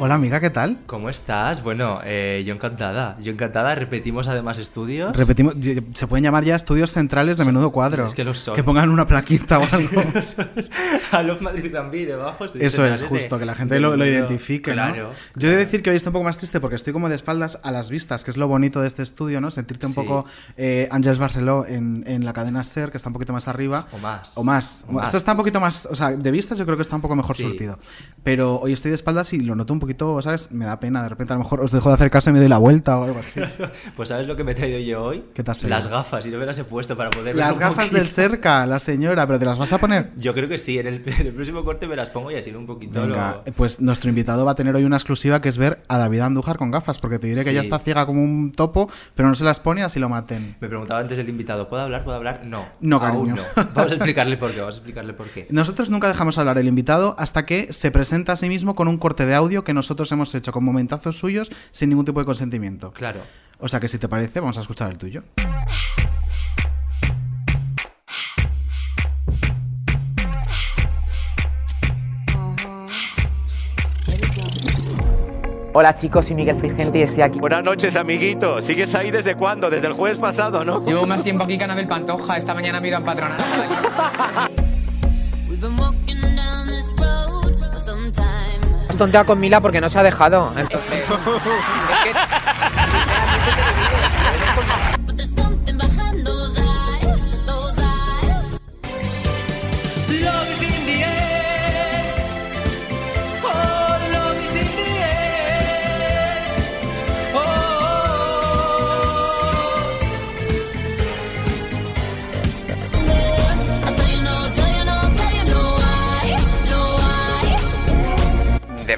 Hola amiga, ¿qué tal? ¿Cómo estás? Bueno, eh, yo encantada. Yo encantada. Repetimos además estudios. Repetimos, se pueden llamar ya estudios centrales de menudo cuadro. Es que los son. Que pongan una plaquita o algo. a los Madrid Gran debajo. Eso es, justo, que la gente lo, identifique. Claro. ¿no? Yo he de decir que hoy estoy un poco más triste porque estoy como de espaldas a las vistas, que es lo bonito de este estudio, ¿no? Sentirte un poco eh, Ángels Barceló en, en, la cadena SER, que está un poquito más arriba. O más. O más. Esto está un poquito más, o sea, de vistas yo creo que está un poco mejor surtido. Pero hoy estoy de espaldas y lo noto un poquito poquito, ¿sabes? Me da pena. De repente a lo mejor os dejo de hacer caso y me doy la vuelta o algo así. pues ¿sabes lo que me he traído yo hoy? ¿Qué te has Las gafas, y no me las he puesto para poder Las gafas del cerca, la señora, ¿pero te las vas a poner? Yo creo que sí. En el, próximo corte me las pongo y así un poquito Venga, pues nuestro invitado va a tener hoy una exclusiva que es ver a David Andújar con gafas, porque te diré que ella está ciega como un topo, pero no se las pone así lo maten. Me preguntaba antes el invitado, ¿puedo hablar? ¿Puedo hablar? No. No, cariño. No. Vamos a explicarle por qué, vamos a explicarle por qué. Nosotros nunca dejamos hablar el invitado hasta que se presenta a sí mismo con un corte de audio que nosotros hemos hecho con momentazos suyos sin ningún tipo de consentimiento. Claro. O sea que si te parece, vamos a escuchar el tuyo. Hola chicos, soy Miguel Frigente y estoy aquí. Buenas noches, amiguito. ¿Sigues ahí desde cuándo? Desde el jueves pasado, ¿no? Llevo más tiempo aquí que Anabel Pantoja. Esta mañana me he ido a tonteado con Mila porque no se ha dejado. Entonces...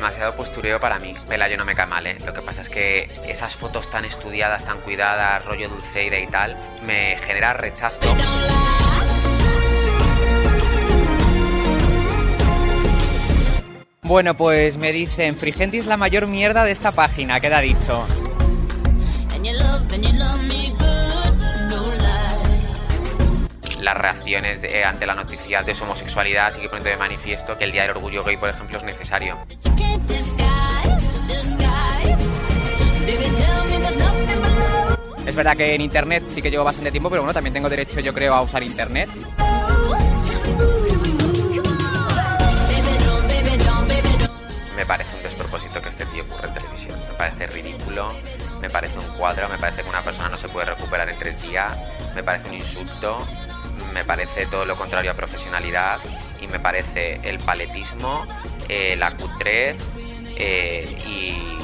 demasiado postureo para mí. Pelayo no me cae mal, ¿eh? Lo que pasa es que esas fotos tan estudiadas, tan cuidadas, rollo Dulceida y tal, me genera rechazo. Bueno, pues me dicen, Frigenti es la mayor mierda de esta página, queda dicho. Las reacciones ante la noticia de su homosexualidad sigue poniendo de manifiesto que el Día del Orgullo Gay, por ejemplo, es necesario. Es verdad que en Internet sí que llevo bastante tiempo, pero bueno, también tengo derecho, yo creo, a usar Internet. Me parece un despropósito que este tío ocurra en televisión. Me parece ridículo, me parece un cuadro, me parece que una persona no se puede recuperar en tres días, me parece un insulto, me parece todo lo contrario a profesionalidad y me parece el paletismo, eh, la cutrez eh, y,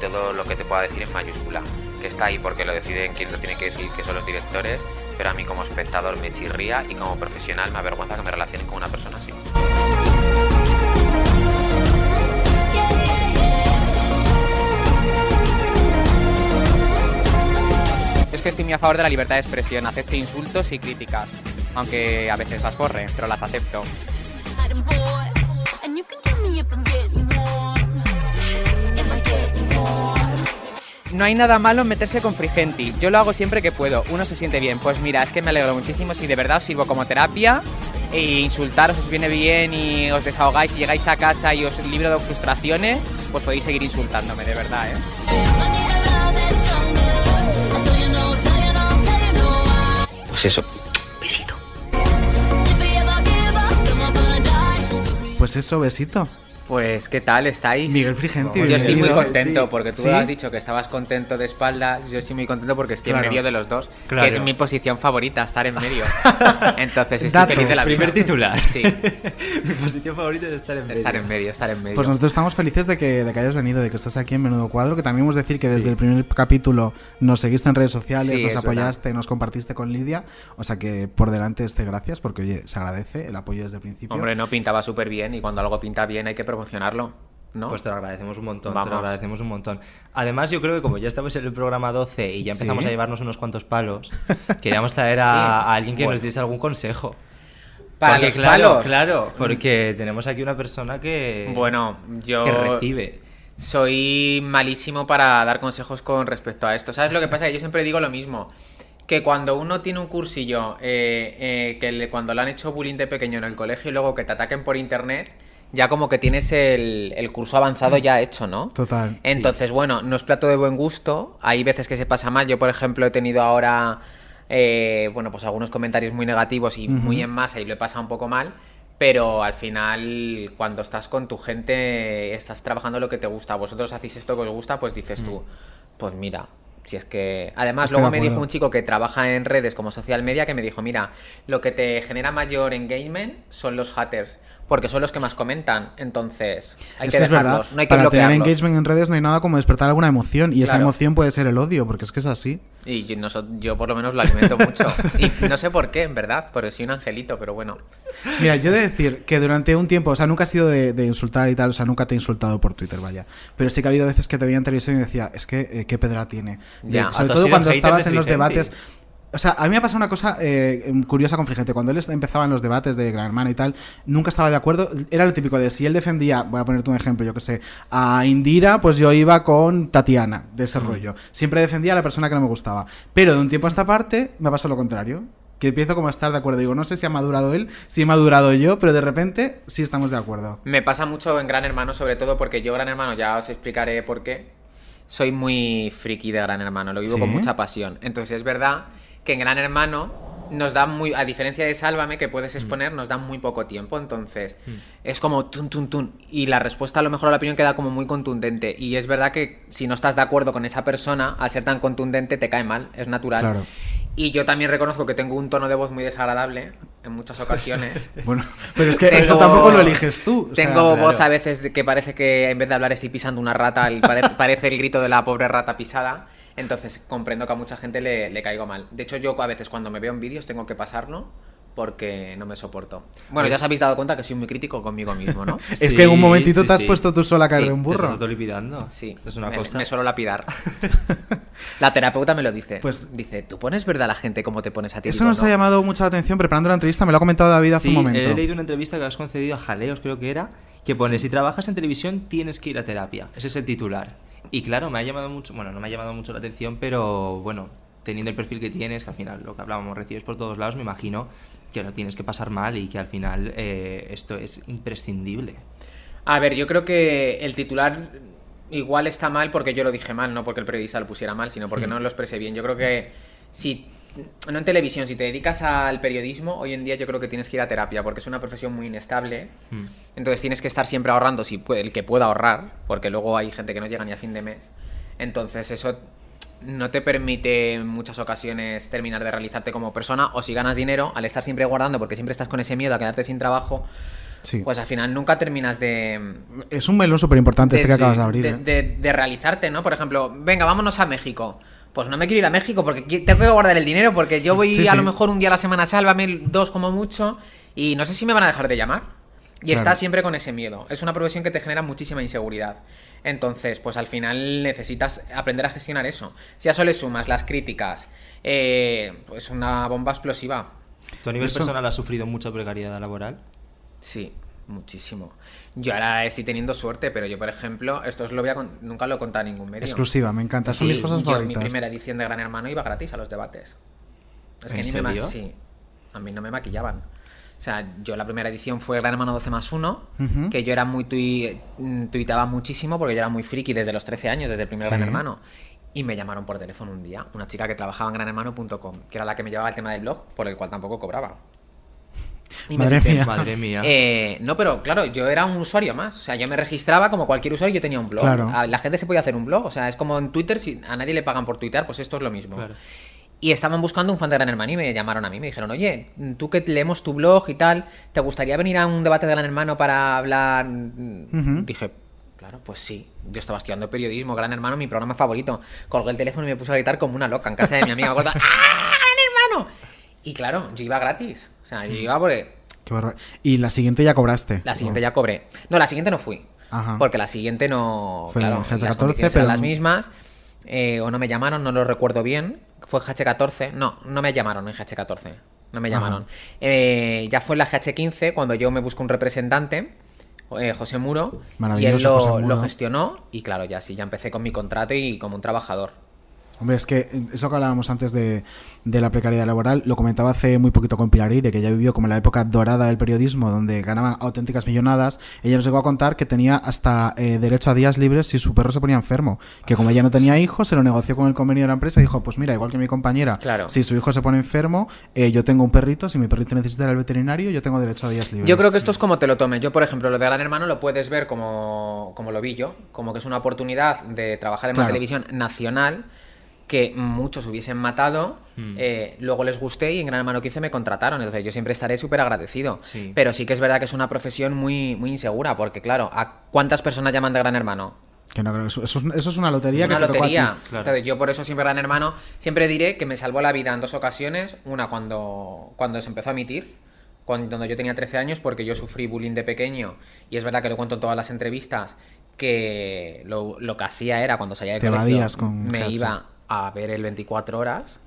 todo lo que te pueda decir en mayúscula. Que está ahí porque lo deciden quien lo tiene que decir, que son los directores, pero a mí como espectador me chirría y como profesional me avergüenza que me relacionen con una persona así. Que estoy muy a favor de la libertad de expresión, acepto insultos y críticas, aunque a veces las corre, pero las acepto. No hay nada malo en meterse con Frigenti. Yo lo hago siempre que puedo. Uno se siente bien. Pues mira, es que me alegro muchísimo si de verdad os sirvo como terapia e insultaros os viene bien y os desahogáis y llegáis a casa y os libro de frustraciones, pues podéis seguir insultándome, de verdad, ¿eh? Pues eso, besito. Pues eso, besito. Pues, ¿qué tal estáis? Miguel Frigenti, Yo estoy muy contento porque tú ¿Sí? has dicho que estabas contento de espaldas. Yo estoy muy contento porque estoy Claro. en medio de los dos, Claro. que es mi posición favorita, estar en medio. Entonces estoy Dato. feliz de la vida. Primer titular. Sí, Mi posición favorita es estar en medio. estar en medio, estar en medio. Pues nosotros estamos felices de que, de que hayas venido, de que estés aquí en Menudo Cuadro, que también hemos decir que desde el primer capítulo nos seguiste en redes sociales, Sí, nos apoyaste, nos compartiste con Lidia, o sea que por delante este gracias, porque oye, se agradece el apoyo desde el principio. Hombre, no pintaba súper bien y cuando algo pinta bien hay que promocionarlo, ¿no? Pues te lo agradecemos un montón, te lo agradecemos un montón. Además, yo creo que como ya estamos en el programa 12 y ya empezamos Sí. a llevarnos unos cuantos palos, queríamos traer a, Sí. a alguien que Bueno. nos diese algún consejo. Para Porque, los claro, palos. claro, porque tenemos aquí una persona que, Bueno, yo que recibe. soy malísimo para dar consejos con respecto a esto. ¿Sabes lo que pasa? Que yo siempre digo lo mismo. Que cuando uno tiene un cursillo, eh, eh, que le- cuando le han hecho bullying de pequeño en el colegio y luego que te ataquen por internet, ya como que tienes el, el curso avanzado ya hecho, ¿no? Total. Entonces, bueno, no es plato de buen gusto. Hay veces que se pasa mal. Yo, por ejemplo, he tenido ahora, eh, bueno, pues algunos comentarios muy negativos y muy en masa y lo he pasado un poco mal. Pero al final, cuando estás con tu gente, estás trabajando lo que te gusta. Vosotros hacéis esto que os gusta, pues dices tú, pues mira. Si es que. Además, Estoy luego me dijo un chico que trabaja en redes como social media que me dijo: Mira, lo que te genera mayor engagement son los haters, porque son los que más comentan. Entonces, hay es que que es verdad, dejarlos, no hay que para tener engagement en redes no hay nada como despertar alguna emoción, y esa emoción puede ser el odio, porque es que es así. Y yo, no so- yo por lo menos lo alimento mucho. Y no sé por qué, en verdad, porque soy un angelito, pero bueno. Mira, yo he de decir que durante un tiempo, o sea, nunca ha sido de, de insultar y tal, o sea, nunca te he insultado por Twitter, vaya. Pero sí que ha habido veces que te veía en televisión y decía, es que, eh, ¿qué pedra tiene? De- Ya. Sobre todo cuando estabas en los debates. O sea, a mí me ha pasado una cosa eh, curiosa con Frigente. Cuando él empezaba en los debates de Gran Hermano y tal, nunca estaba de acuerdo. Era lo típico de si él defendía, voy a ponerte un ejemplo, yo que sé, a Indira, pues yo iba con Tatiana, de ese rollo. Siempre defendía a la persona que no me gustaba. Pero de un tiempo a esta parte, me ha pasado lo contrario. Que empiezo como a estar de acuerdo. Digo, no sé si ha madurado él, si he madurado yo, pero de repente sí estamos de acuerdo. Me pasa mucho en Gran Hermano, sobre todo porque yo, Gran Hermano, ya os explicaré por qué. Soy muy friki de Gran Hermano, lo vivo ¿Sí? con mucha pasión. Entonces es verdad que en Gran Hermano nos da muy, a diferencia de Sálvame, que puedes exponer, nos da muy poco tiempo. Entonces es como tun, tun, tun. Y la respuesta, a lo mejor, a la opinión queda como muy contundente. Y es verdad que si no estás de acuerdo con esa persona, al ser tan contundente, te cae mal, es natural. Claro. Y yo también reconozco que tengo un tono de voz muy desagradable en muchas ocasiones. Bueno, pero es que Tengo- eso tampoco lo eliges tú. o sea, Tengo claro. voz a veces que parece que en vez de hablar estoy pisando una rata, el- parece el grito de la pobre rata pisada. Entonces comprendo que a mucha gente le, le caigo mal. De hecho, yo a veces cuando me veo en vídeos tengo que pasarlo porque no me soporto. Bueno, ya os habéis dado cuenta que soy muy crítico conmigo mismo, ¿no? Es que en un Sí, momentito sí, te has sí. puesto tú sola a caer Sí, de un Te estás burro. autolipidando. Sí, Esto es una me, cosa. me suelo lapidar. La terapeuta me lo dice. Pues- dice, ¿tú pones verdad a la gente como te pones a ti? Eso Digo, nos "No". ha llamado mucho la atención preparando la entrevista, me lo ha comentado David hace Sí, un momento. he leído una entrevista que has concedido a Jaleos, creo que era, que pone, si trabajas en televisión tienes que ir a terapia. Ese es el titular. Y claro, me ha llamado mucho, bueno, no me ha llamado mucho la atención, pero bueno, teniendo el perfil que tienes, que al final lo que hablábamos, recibes por todos lados, me imagino que lo tienes que pasar mal y que al final eh, esto es imprescindible. A ver, yo creo que el titular igual está mal porque yo lo dije mal, no porque el periodista lo pusiera mal, sino porque Hmm. no lo expresé bien. Yo creo que si no en televisión, si te dedicas al periodismo, hoy en día yo creo que tienes que ir a terapia porque es una profesión muy inestable. Mm. Entonces tienes que estar siempre ahorrando, si puede- el que pueda ahorrar, porque luego hay gente que no llega ni a fin de mes. Entonces eso no te permite en muchas ocasiones terminar de realizarte como persona o si ganas dinero, al estar siempre guardando porque siempre estás con ese miedo a quedarte sin trabajo, Sí. pues al final nunca terminas de, es un melón súper importante este que de- acabas de abrir. de, ¿eh? de- de realizarte, ¿no? Por ejemplo, venga, vámonos a México. Pues no me quiero ir a México porque tengo que guardar el dinero porque yo voy Sí, a sí. lo mejor un día a la semana, sálvame, dos como mucho, y no sé si me van a dejar de llamar. Y Claro. estás siempre con ese miedo. Es una profesión que te genera muchísima inseguridad. Entonces, pues al final necesitas aprender a gestionar eso. Si a eso le sumas las críticas, eh, pues una bomba explosiva. ¿Tu a nivel Eso- personal has sufrido mucha precariedad laboral? Sí, muchísimo. Yo ahora estoy teniendo suerte, pero yo, por ejemplo, esto os lo voy a con- nunca lo he contado en ningún medio. Exclusiva, me encanta. Son Sí, mis cosas yo en mi primera edición de Gran Hermano iba gratis a los debates. Es que ¿En ni me ma- serio? Sí, a mí no me maquillaban. O sea, yo la primera edición fue Gran Hermano 12 más 1, Ujú. que yo era muy tui- mm, tuitaba muchísimo porque yo era muy friki desde los 13 años, desde el primer Sí. Gran Hermano. Y me llamaron por teléfono un día, una chica que trabajaba en granhermano.com, que era la que me llevaba el tema del blog, por el cual tampoco cobraba. Y me Madre dice, mía. Madre mía. eh, no, pero claro, yo era un usuario más. O sea, yo me registraba como cualquier usuario, yo tenía un blog. Claro. La gente se podía hacer un blog. O sea, es como en Twitter, si a nadie le pagan por tuitear, pues esto es lo mismo. Claro. Y estaban buscando un fan de Gran Hermano y me llamaron a mí. Me dijeron, oye, tú que leemos tu blog y tal, ¿te gustaría venir a un debate de Gran Hermano para hablar? Dije, claro, pues sí. Yo estaba estudiando periodismo, Gran Hermano, mi programa favorito. Colgué el teléfono y me puse a gritar como una loca en casa de mi amiga. ¡Ah, Gran Hermano! Y claro, yo iba gratis. O sea, yo iba porque Qué. Y la siguiente ya cobraste. la siguiente ya cobré. No, la siguiente no fui. Ajá. Porque la siguiente no. Fue claro, en GH14, las condiciones pero eran las mismas. eh, o no me llamaron, no lo recuerdo bien. Fue GH14. No, no me llamaron en GH14. No me llamaron. Eh, ya fue en la GH15 cuando yo me busco un representante. eh, José Muro, y él Maravilloso, lo, José Muro. lo gestionó y claro, ya sí, ya empecé con mi contrato y como un trabajador. Hombre, es que eso que hablábamos antes de, de la precariedad laboral, lo comentaba hace muy poquito con Pilar Ire, que ya vivió como la época dorada del periodismo, donde ganaban auténticas millonadas. Ella nos llegó a contar que tenía hasta eh, derecho a días libres si su perro se ponía enfermo. Que como ella no tenía hijos, se lo negoció con el convenio de la empresa y dijo, pues mira, igual que mi compañera, Claro. si su hijo se pone enfermo, eh, yo tengo un perrito, si mi perrito necesita ir al veterinario, yo tengo derecho a días libres. Yo creo que esto es como te lo tomes. Yo, por ejemplo, lo de Gran Hermano lo puedes ver como, como lo vi yo, como que es una oportunidad de trabajar en una Claro. televisión nacional que muchos hubiesen matado, Hmm. eh, luego les gusté y en Gran Hermano 15 me contrataron. Entonces yo siempre estaré súper agradecido. Sí. Pero sí que es verdad que es una profesión muy, muy insegura, porque claro, ¿a cuántas personas llaman de Gran Hermano? Que no creo que eso, eso es, eso es una lotería Es una que te tocó a ti. lotería. Claro. Entonces, yo por eso siempre Gran Hermano, siempre diré que me salvó la vida en dos ocasiones. Una cuando, cuando se empezó a emitir, cuando yo tenía 13 años, porque yo sufrí bullying de pequeño. Y es verdad que lo cuento en todas las entrevistas, que lo, lo que hacía era cuando salía de Te colegio, evadías con me GH. iba a ver el 24 horas.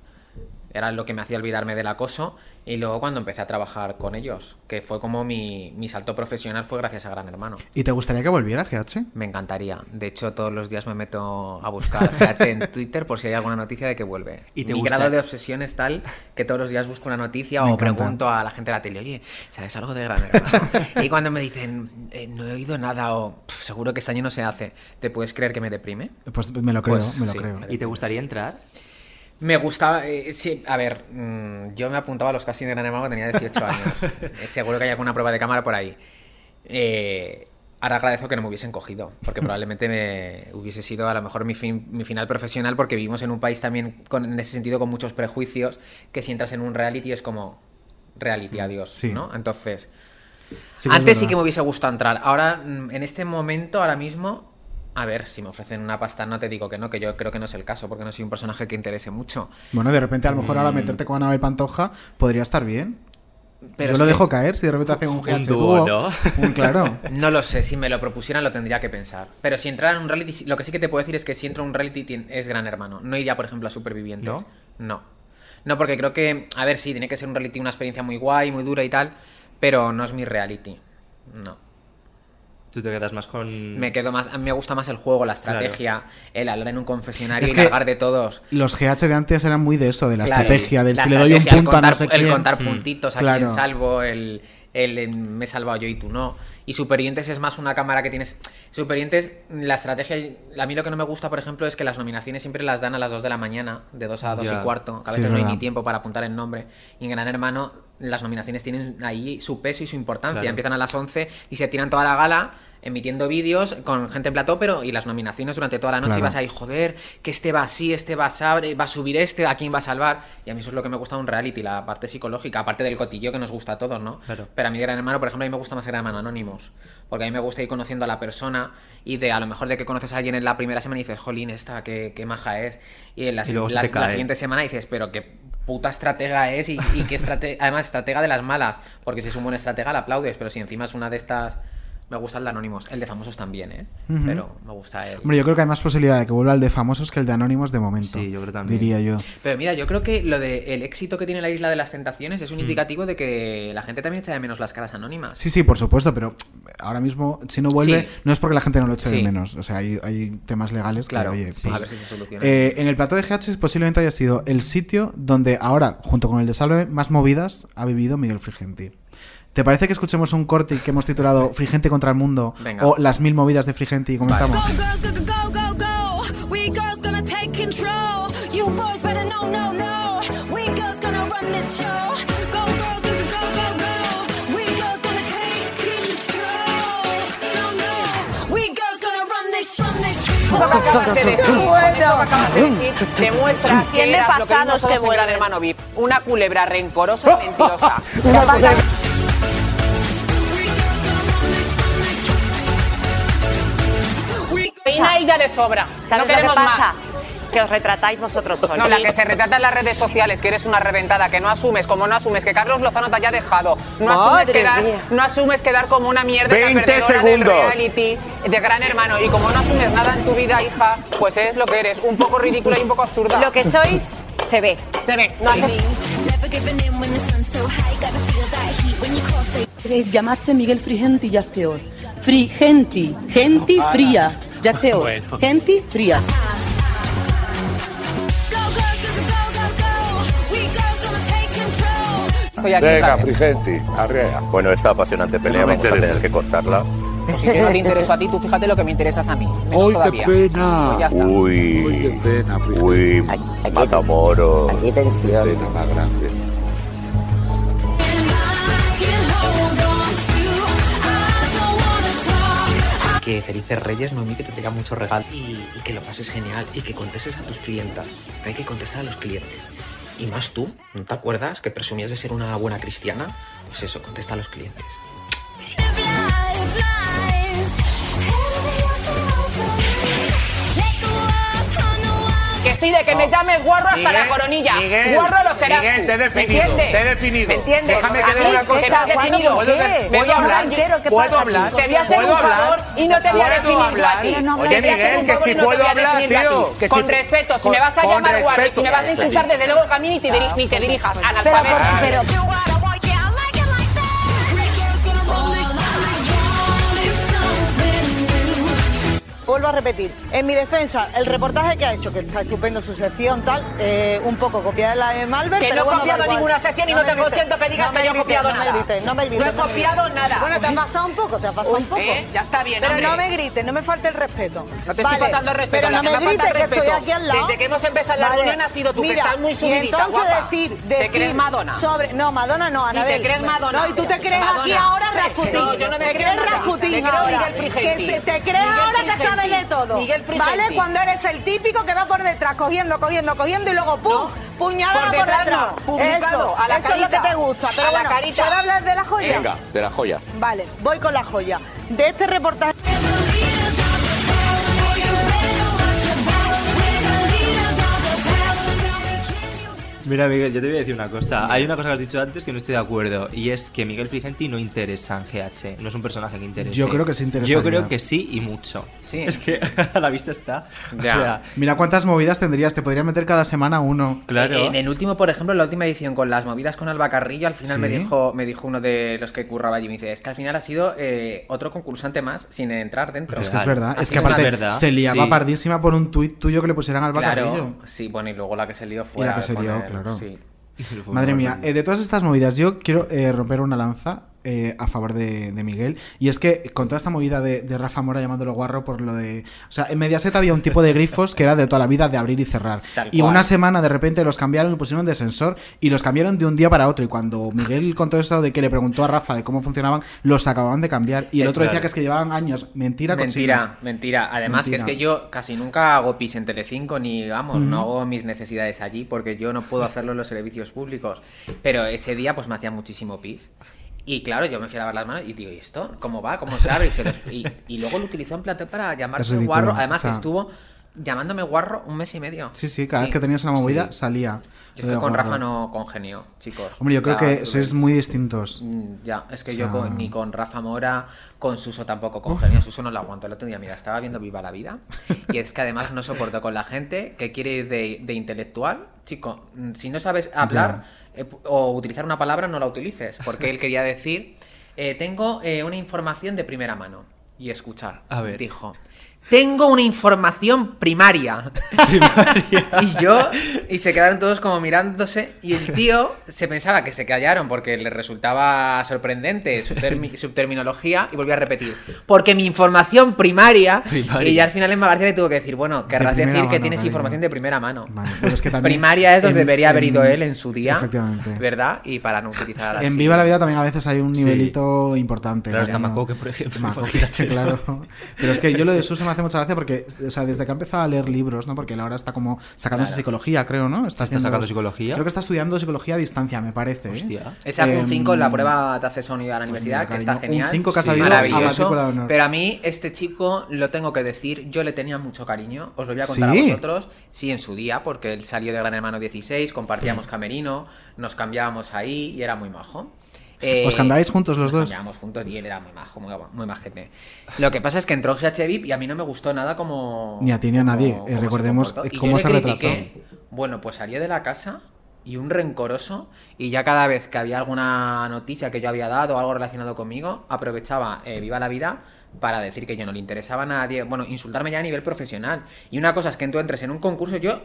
Era lo que me hacía olvidarme del acoso. Y luego cuando empecé a trabajar con ellos, que fue como mi, mi salto profesional fue gracias a Gran Hermano. ¿Y te gustaría que volviera GH? Me encantaría. De hecho, todos los días me meto a buscar GH en Twitter por si hay alguna noticia de que vuelve. ¿Y te Mi gusta? grado de obsesión es tal que todos los días busco una noticia Me o encanta. pregunto a la gente de la tele, oye, ¿sabes algo de Gran Hermano? y cuando me dicen, "Eh, no he oído nada o "Pf, seguro que este año no se hace, ¿te puedes creer que me deprime? Pues me lo creo, Pues me lo sí, creo. me ¿Y te gustaría entrar? Me gustaba, eh, sí, a ver, mm, yo me apuntaba a los castings de Gran Hermano tenía 18 años. Eh, Seguro que hay alguna prueba de cámara por ahí. Eh, ahora agradezco que no me hubiesen cogido, porque probablemente me hubiese sido a lo mejor mi, fin- mi final profesional, porque vivimos en un país también con, en ese sentido con muchos prejuicios, que si entras en un reality es como reality, adiós, Sí. ¿no? Entonces, Sí antes sí que me hubiese gustado entrar. Ahora, mm, en este momento, ahora mismo, a ver, si me ofrecen una pasta, no te digo que no, que yo creo que no es el caso, porque no soy un personaje que interese mucho. Bueno, de repente a lo mejor Mm. ahora meterte con Anabel Pantoja podría estar bien. Pero Yo lo dejo caer si de repente hacen un GH dúo, dúo. ¿no? Un claro. No lo sé, si me lo propusieran lo tendría que pensar. Pero si entrara en un reality, lo que sí que te puedo decir es que si entro en un reality es gran hermano. No iría, por ejemplo, a Supervivientes. ¿No? No. No, porque creo que, a ver, sí, tiene que ser un reality, una experiencia muy guay, muy dura y tal, pero no es mi reality. No. Tú te quedas más con... Me quedo más, a mí me gusta más el juego, la estrategia, el hablar en un confesionario Es y largar de todos. Los GH de antes eran muy de eso, de la Claro, estrategia, del la si le doy un el punto a no contar- sé El quién. contar Mm. puntitos, a Claro. quién salvo, el, el en me he salvado yo y tú no. Y Superientes es más una cámara que tienes. Superientes, la estrategia. A mí lo que no me gusta, por ejemplo, es que las nominaciones siempre las dan a las 2 de la mañana, de 2 a 2 Ya. y cuarto. Que a veces es no hay ni tiempo para apuntar el nombre. Y en Gran Hermano, las nominaciones tienen ahí su peso y su importancia. Claro. Empiezan a las 11 y se tiran toda la gala. Emitiendo vídeos con gente en plató, pero y las nominaciones durante toda la noche Claro. y vas ahí, joder, que este va así, este va a, va a subir este, a quién va a salvar. Y a mí eso es lo que me gusta de un reality, la parte psicológica, aparte del cotillo que nos gusta a todos, ¿no? Claro. Pero a mí Gran Hermano, por ejemplo, a mí me gusta más Gran Hermano Anónimos. Porque a mí me gusta ir conociendo a la persona y de a lo mejor de que conoces a alguien en la primera semana y dices, jolín, esta, qué, qué maja es. Y en la, Y siguiente semana dices, pero qué puta estratega es y, y qué estrate además estratega de las malas. Porque si es un buen estratega la aplaudes, pero si encima es una de estas... Me gusta el de Anónimos. El de Famosos también, ¿eh? Pero me gusta el... Hombre, yo creo que hay más posibilidad de que vuelva el de famosos que el de anónimos de momento. Sí, yo creo también. Diría yo. Pero mira, yo creo que lo de el éxito que tiene la Isla de las Tentaciones es un indicativo de que la gente también echa de menos las caras anónimas. Sí, sí, por supuesto, pero ahora mismo, si no vuelve, Sí. no es porque la gente no lo eche de menos. O sea, hay, hay temas legales Claro, que, oye, sí. pues, a ver si se soluciona. Eh, en el plató de GH posiblemente haya sido el sitio donde ahora, junto con el de Salve, más movidas ha vivido Miguel Frigenti. ¿Te parece que escuchemos un corte que hemos titulado Frigente contra el mundo? Venga. O Las mil movidas de Frigente y comenzamos. De que hermano VIP, una culebra rencorosa y mentirosa. Reina ella de sobra. ¿Sabes No lo que queremos pasa? más. Que os retratáis vosotros solos. No, la que se retrata en las redes sociales, que eres una reventada, que no asumes, como no asumes, que Carlos Lozano te haya dejado, no asumes, quedar, no asumes quedar como una mierda 20 perdedora segundos. reality de Gran Hermano, y como no asumes nada en tu vida, hija, pues es lo que eres, un poco ridícula y un poco absurda. Lo que sois se ve. Se ve. No hace Llamarse Miguel Frigenti ya es peor. Frigenti, genti fría, ya es peor. Genti aquí, Venga. Frigenti, arrea. Bueno, esta apasionante pelea vamos a tener que cortarla. Si no te intereso a ti, tú fíjate lo que me interesas a mí. ¡Ay, todavía. qué pena! Pues ya está. Uy, uy, Matamoros. Qué tensión. Pena más grande. Que Felices Reyes, Noemí, que te tenga muchos regalos y, que lo pases genial y que contestes a tus clientas. Hay que contestar a los clientes. Y más tú, ¿no te acuerdas que presumías de ser una buena cristiana? Pues eso, contesta a los clientes. Que estoy de que me llames guarro hasta Miguel, la coronilla. Miguel, guarro lo serás. Miguel, te he ¿Me definido, entiendes? te he definido. ¿Me entiendes? Déjame que A dé mí, una cosa. ¿Cuándo? definido. A hablar. entero, ¿qué ¿Puedo hablar? Te voy a hacer ¿Puedo un favor y no te voy a ¿Puedo definir a ti. Oye, Miguel, que si y puedo hablar, tío, Con respeto, si me vas a llamar guarro y si me vas a insultar, desde luego que a mí ni te, te dirijas. Pero, vuelvo a repetir. En mi defensa, el reportaje que ha hecho, que está estupendo su sección, tal, eh, un poco copiada de la de Malver. Que pero no he bueno, copiado ninguna sección y no te consiento que digas no que yo he copiado no nada. Me grites, no me grites. No he copiado nada. Bueno, te has pasado un poco, te has pasado Uy, un poco. eh, ya está bien, Pero hombre. no me grites, no me falte el respeto. No te estoy faltando el respeto, Pero no me me grites, el que estoy respeto. aquí al lado. Desde que hemos empezado la reunión ha sido tú, que Mira, estás muy y subidita, entonces guapa. decir, ¿Te decir crees Madonna? Sobre, no, Madonna no, Anabel. te crees Madonna. No, y tú te crees aquí ahora Sí, Rasputín. no, yo no me te creo crees. Rasputín Me creo ahora. Te crees ahora que De todo. Miguel Frigenti. ¿Vale? Cuando eres el típico que va por detrás, cogiendo, cogiendo, cogiendo y luego ¡pum! No. Puñalada Por por detrás detrás. no, publicado, eso, a la eso es lo que carita. te gusta. Pero A la bueno, carita. ¿puedo hablar de la joya? Venga, de la joya. Vale, voy con la joya. De este reportaje. Mira, Miguel, yo te voy a decir una cosa. Hay una cosa que has dicho antes que no estoy de acuerdo. Y es que Miguel Frigenti no interesa en GH. No es un personaje que interese. Yo creo que sí Yo interesaría. creo que sí y mucho. Sí. Es que a la vista está. Ya. O sea, Mira cuántas movidas tendrías, te podría meter cada semana uno. claro. En el último, por ejemplo, en la última edición con las movidas con Alba Carrillo, al final me dijo me dijo uno de los que curraba allí, me dice, es que al final ha sido eh, otro concursante más sin entrar dentro. Es que es verdad. Así Es que es aparte verdad. se liaba Sí. pardísima por un tuit tuyo que le pusieran al Claro, Carrillo. sí, bueno, y luego la que se lió fue Y la que se lió, claro. Sí. Madre mía, eh, de todas estas movidas, yo quiero eh, romper una lanza eh, a favor de, de Miguel. Y es que con toda esta movida de, de Rafa Mora llamándolo guarro por lo de. O sea, en Mediaset había un tipo de grifos que era de toda la vida de abrir y cerrar. Tal Y cual. una semana de repente los cambiaron y pusieron de sensor y los cambiaron de un día para otro. Y cuando Miguel contó eso de que le preguntó a Rafa de cómo funcionaban, los acababan de cambiar. Y el otro decía que es que llevaban años. Mentira, Mentira, mentira. Además, que es que yo casi nunca hago pis en Telecinco ni, vamos, no hago mis necesidades allí porque yo no puedo hacerlo en los servicios públicos. Pero ese día, pues me hacía muchísimo pis. Y claro, yo me fui a lavar las manos y digo, ¿y esto? ¿Cómo va? ¿Cómo se abre? Y, se los- y- y luego lo utilizó en plató para llamarse guarro. Además, o sea- estuvo llamándome guarro un mes y medio. Sí, sí, cada Sí. vez que tenías una movida Sí. salía. Yo lo de es que con guarro. Rafa no congenio, chicos. Hombre, yo creo Ya, que sois ves. muy distintos. Mm, Ya, es que O yo sea- con- ni con Rafa Mora, con Suso tampoco congenio. Suso no lo aguanto. El otro día, mira, estaba viendo Viva la Vida. Y es que además no soporto con la gente que quiere ir de, de intelectual. Chico, mm, si no sabes hablar eh, o utilizar una palabra, no la utilices. Porque él quería decir, eh, tengo eh, una información de primera mano. Y escuchar. A ver. Dijo. Tengo una información primaria. y yo, y se quedaron todos como mirándose. Y el tío se pensaba que se callaron porque le resultaba sorprendente su, termi- su terminología y volvió a repetir. Porque mi información primaria. Primaria. Y ya al final en García le tuvo que decir, bueno, querrás primera decir que mano, tienes cariño. información de primera mano. Vale, pero es que también Primaria es donde en- debería haber ido en- él en su día. Efectivamente. ¿Verdad? Y para no utilizar así. En Viva la Vida también a veces hay un Sí. nivelito importante. Claro, está ¿no? Macoque, por ejemplo, Macoque, claro. Pero es que yo lo de me hace mucha gracia porque, o sea, desde que ha empezado a leer libros, ¿no? Porque él ahora está como sacándose Claro. psicología, creo, ¿no? ¿Está haciendo- sacando psicología? Creo que está estudiando psicología a distancia, me parece. ¿eh? Hostia. Ese algún Em, 5 en la prueba de acceso a la universidad, mira, que está un genial. que ha salido a maravilloso. de. Pero a mí, este chico, lo tengo que decir, yo le tenía mucho cariño. Os lo voy a contar ¿Sí? a vosotros. Sí, en su día, porque él salió de Gran Hermano 16, compartíamos camerino, nos cambiábamos ahí y era muy majo. Eh, ¿Os cambiáis juntos los dos? cambiábamos juntos y él era muy majo, muy, muy majete. Lo que pasa es que entró en GH VIP y a mí no me gustó nada como. Ni a ti ni a como- nadie. Eh, como recordemos, eh, cómo se retrató. Bueno, pues salió de la casa y un rencoroso. Y ya cada vez que había alguna noticia que yo había dado o algo relacionado conmigo, aprovechaba eh, Viva la Vida para decir que yo no le interesaba a nadie. Bueno, insultarme ya a nivel profesional. Y una cosa es que tú entres en un concurso, yo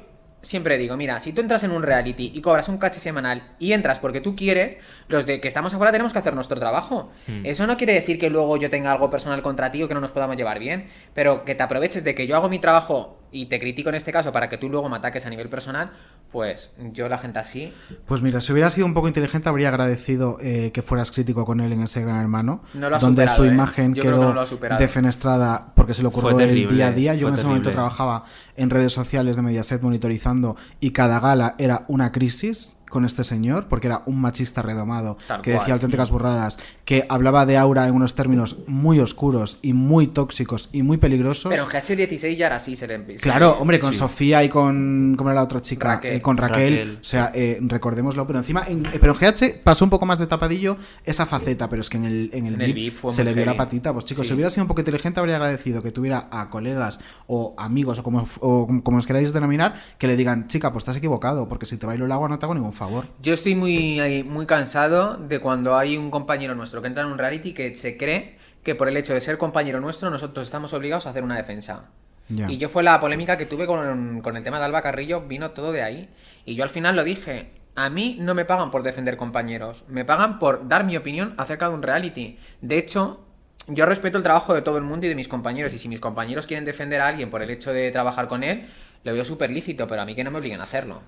siempre digo, mira, si tú entras en un reality y cobras un caché semanal y entras porque tú quieres, los de que estamos afuera tenemos que hacer nuestro trabajo. Hmm. Eso no quiere decir que luego yo tenga algo personal contra ti o que no nos podamos llevar bien, pero que te aproveches de que yo hago mi trabajo y te critico en este caso para que tú luego me ataques a nivel personal, pues yo la gente así Pues mira, si hubiera sido un poco inteligente, habría agradecido eh, que fueras crítico con él en ese gran hermano. No lo ha donde superado, su ¿eh? imagen que quedó no defenestrada porque se le ocurrió Fue el terrible, día a día. Yo en ese momento terrible. trabajaba en redes sociales de Mediaset monitorizando y cada gala era una crisis con este señor porque era un machista redomado Tal que cual. decía auténticas burradas, que hablaba de aura en unos términos muy oscuros y muy tóxicos y muy peligrosos. Pero en GH16 ya era así, se le Claro, hombre, con Sí. Sofía y con. ¿Cómo era la otra chica? Raquel. Eh, con Raquel. Raquel. O sea, eh, recordémoslo. Pero encima. en- eh, pero en GH pasó un poco más de tapadillo esa faceta. Pero es que en el, en el, En el VIP, VIP fue se le vio la patita. Pues chicos, Sí. si hubiera sido un poco inteligente, habría agradecido que tuviera a colegas o amigos o como, o como os queráis denominar, que le digan, chica, pues estás equivocado. Porque si te bailo el agua no te hago ningún favor. Yo estoy muy, muy cansado de cuando hay un compañero nuestro que entra en un reality que se cree que por el hecho de ser compañero nuestro nosotros estamos obligados a hacer una defensa. Y yo fue la polémica que tuve con, con el tema de Alba Carrillo, vino todo de ahí. Y yo al final lo dije, a mí no me pagan por defender compañeros, me pagan por dar mi opinión acerca de un reality. De hecho, yo respeto el trabajo de todo el mundo y de mis compañeros, y si mis compañeros quieren defender a alguien por el hecho de trabajar con él, lo veo súper lícito, pero a mí que no me obliguen a hacerlo.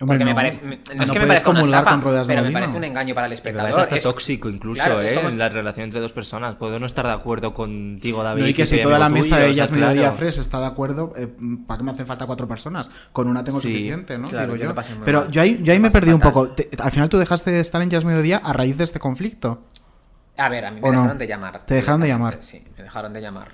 Hombre, Porque me no. parece, me- no No es que me parezca una estafa, con ruedas de pero me parece un engaño para el Me espectador. hasta Es- tóxico incluso, claro, ¿eh? como- En la relación entre dos personas. Puedo no estar de acuerdo contigo, David. No, y que si toda la mesa de ellas mediodía claro. fresh está de acuerdo, eh, ¿para qué me hacen falta cuatro personas? Con una tengo Sí, suficiente, ¿no? claro, Digo yo yo. Pero mal. yo ahí, yo ahí me pasé perdí un poco. Te- al final tú dejaste de estar en Jazz Mediodía a raíz de este conflicto. A ver, a mí me dejaron de llamar. ¿Te dejaron de llamar? Sí, me dejaron de llamar.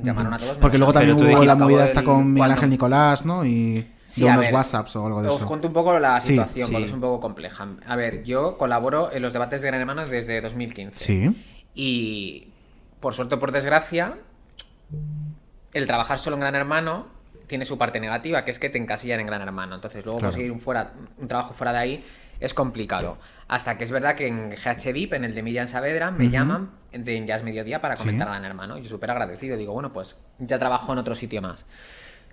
Llamaron a todos. Porque luego también hubo la movida esta con Miguel Ángel Nicolás, ¿no? Y Sí, de unos ver, WhatsApps o algo de Os eso. cuento un poco la situación, sí. porque es un poco compleja. A ver, yo colaboro en los debates de Gran Hermano desde 2015. Sí. Y por suerte o por desgracia, el trabajar solo en Gran Hermano tiene su parte negativa, que es que te encasillan en Gran Hermano. Entonces, luego Claro. conseguir un, fuera, un trabajo fuera de ahí es complicado. Hasta que es verdad que en GH VIP, en el de Miriam Saavedra, me Ujú. llaman de Jazz Mediodía para Sí. comentar a Gran Hermano. Yo súper agradecido. Digo, bueno, pues ya trabajo en otro sitio más.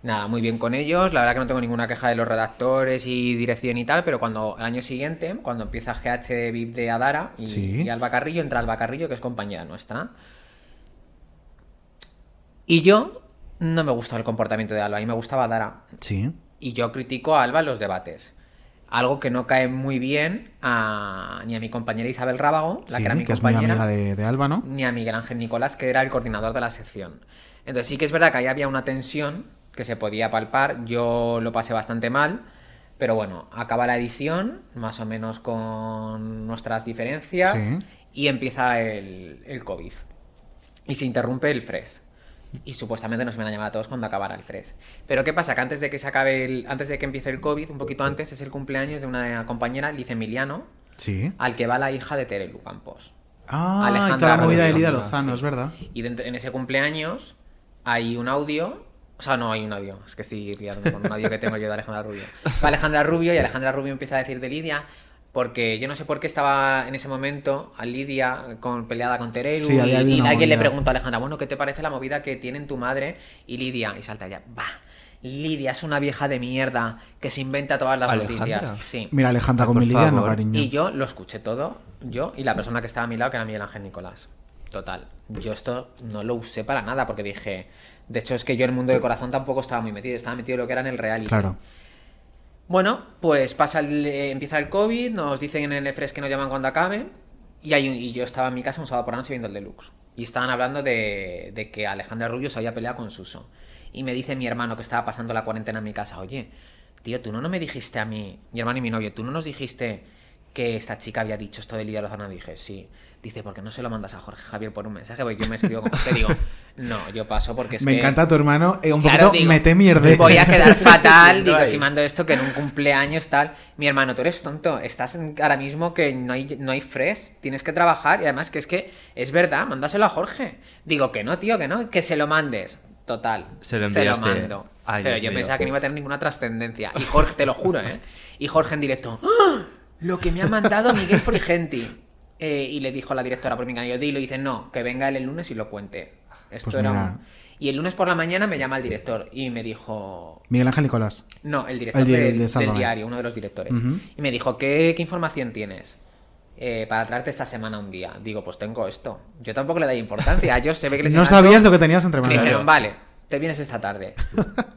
Nada, muy bien con ellos. La verdad que no tengo ninguna queja de los redactores y dirección y tal, pero cuando el año siguiente, cuando empieza GH VIP de Adara y, Sí. y Alba Carrillo, entra Alba Carrillo, que es compañera nuestra. Y yo no me gusta el comportamiento de Alba, y me gustaba Adara. Sí. Y yo critico a Alba en los debates. Algo que no cae muy bien a, ni a mi compañera Isabel Rábago, la Sí, que era mi que es muy compañera amiga de, de Alba, ¿no? ni a Miguel Ángel Nicolás, que era el coordinador de la sección. Entonces sí que es verdad que ahí había una tensión que se podía palpar, yo lo pasé bastante mal, pero bueno, acaba la edición, más o menos con nuestras diferencias, Sí. y empieza el, el COVID. Y se interrumpe el FRES. Y supuestamente nos iban a llamar a todos cuando acabara el FRES. Pero ¿qué pasa? Que antes de que se acabe el, antes de que empiece el COVID, un poquito antes, es el cumpleaños de una compañera, Liz Emiliano, Sí. al que va la hija de Terelu Campos. Ah, y Alejandra toda la movida de. Lida Lozano, es verdad. Y en ese cumpleaños hay un audio. O sea, no hay un audio. Es que estoy liando con un audio que tengo yo de Alejandra Rubio. Va Alejandra Rubio y Alejandra Rubio empieza a decir de Lidia. Porque yo no sé por qué estaba en ese momento a Lidia con, peleada con Tereru. Sí, y, y alguien le movida. pregunta a Alejandra, bueno, ¿qué te parece la movida que tienen tu madre y Lidia? Y salta ella, va. Lidia es una vieja de mierda que se inventa todas las Alejandra. noticias. Sí. Mira, Alejandra Ay, con mi Lidia, no, cariño. Y yo lo escuché todo, yo y la persona que estaba a mi lado, que era Miguel Ángel Nicolás. Total. Yo esto no lo usé para nada porque dije. De hecho, es que yo en el mundo de corazón tampoco estaba muy metido, estaba metido en lo que era en el reality. Claro. Bueno, pues pasa el- eh, empieza el COVID, nos dicen en el EFRES que nos llaman cuando acabe. Y, hay un- y yo estaba en mi casa un sábado por la noche viendo el deluxe. Y estaban hablando de, de que Alejandra Rubio se había peleado con Suso. Y me dice mi hermano que estaba pasando la cuarentena en mi casa, oye, tío, tú no, no me dijiste a mí, mi hermano y mi novio, tú no nos dijiste que esta chica había dicho esto de Lidia Lozano. Dije, sí. Dice, ¿por qué no se lo mandas a Jorge Javier por un mensaje? Porque yo me escribo como te digo, no, yo paso porque es Me que... encanta tu hermano. eh, un Claro, poquito digo, mete mierda. Voy a quedar fatal, digo, si mando esto que en un cumpleaños tal. Mi hermano, tú eres tonto, estás en- ahora mismo que no hay, no hay fresh, tienes que trabajar y además que es que es verdad, mándaselo a Jorge. Digo que no, tío, que no, que se lo mandes. Total. Se lo enviaste. mando. Ay, Pero Dios yo mío. pensaba que no iba a tener ninguna trascendencia. Y Jorge, te lo juro, ¿eh? Y Jorge en directo, ¡Ah! lo que me ha mandado Miguel Frigenti. Eh, y le dijo a la directora por mi canal, yo dilo, y dice, no, que venga él el lunes y lo cuente. Esto Pues era un-. Y el lunes por la mañana me llama el director y me dijo, Miguel Ángel Nicolás. no, el director El del- de diario, uno de los directores. Y me dijo, ¿qué, qué información tienes? eh, para traerte esta semana un día. Digo, pues tengo esto. Yo tampoco le doy importancia. Yo se ve que les No sabías lo que tenías entre Me manos. dijeron, vale, te vienes esta tarde.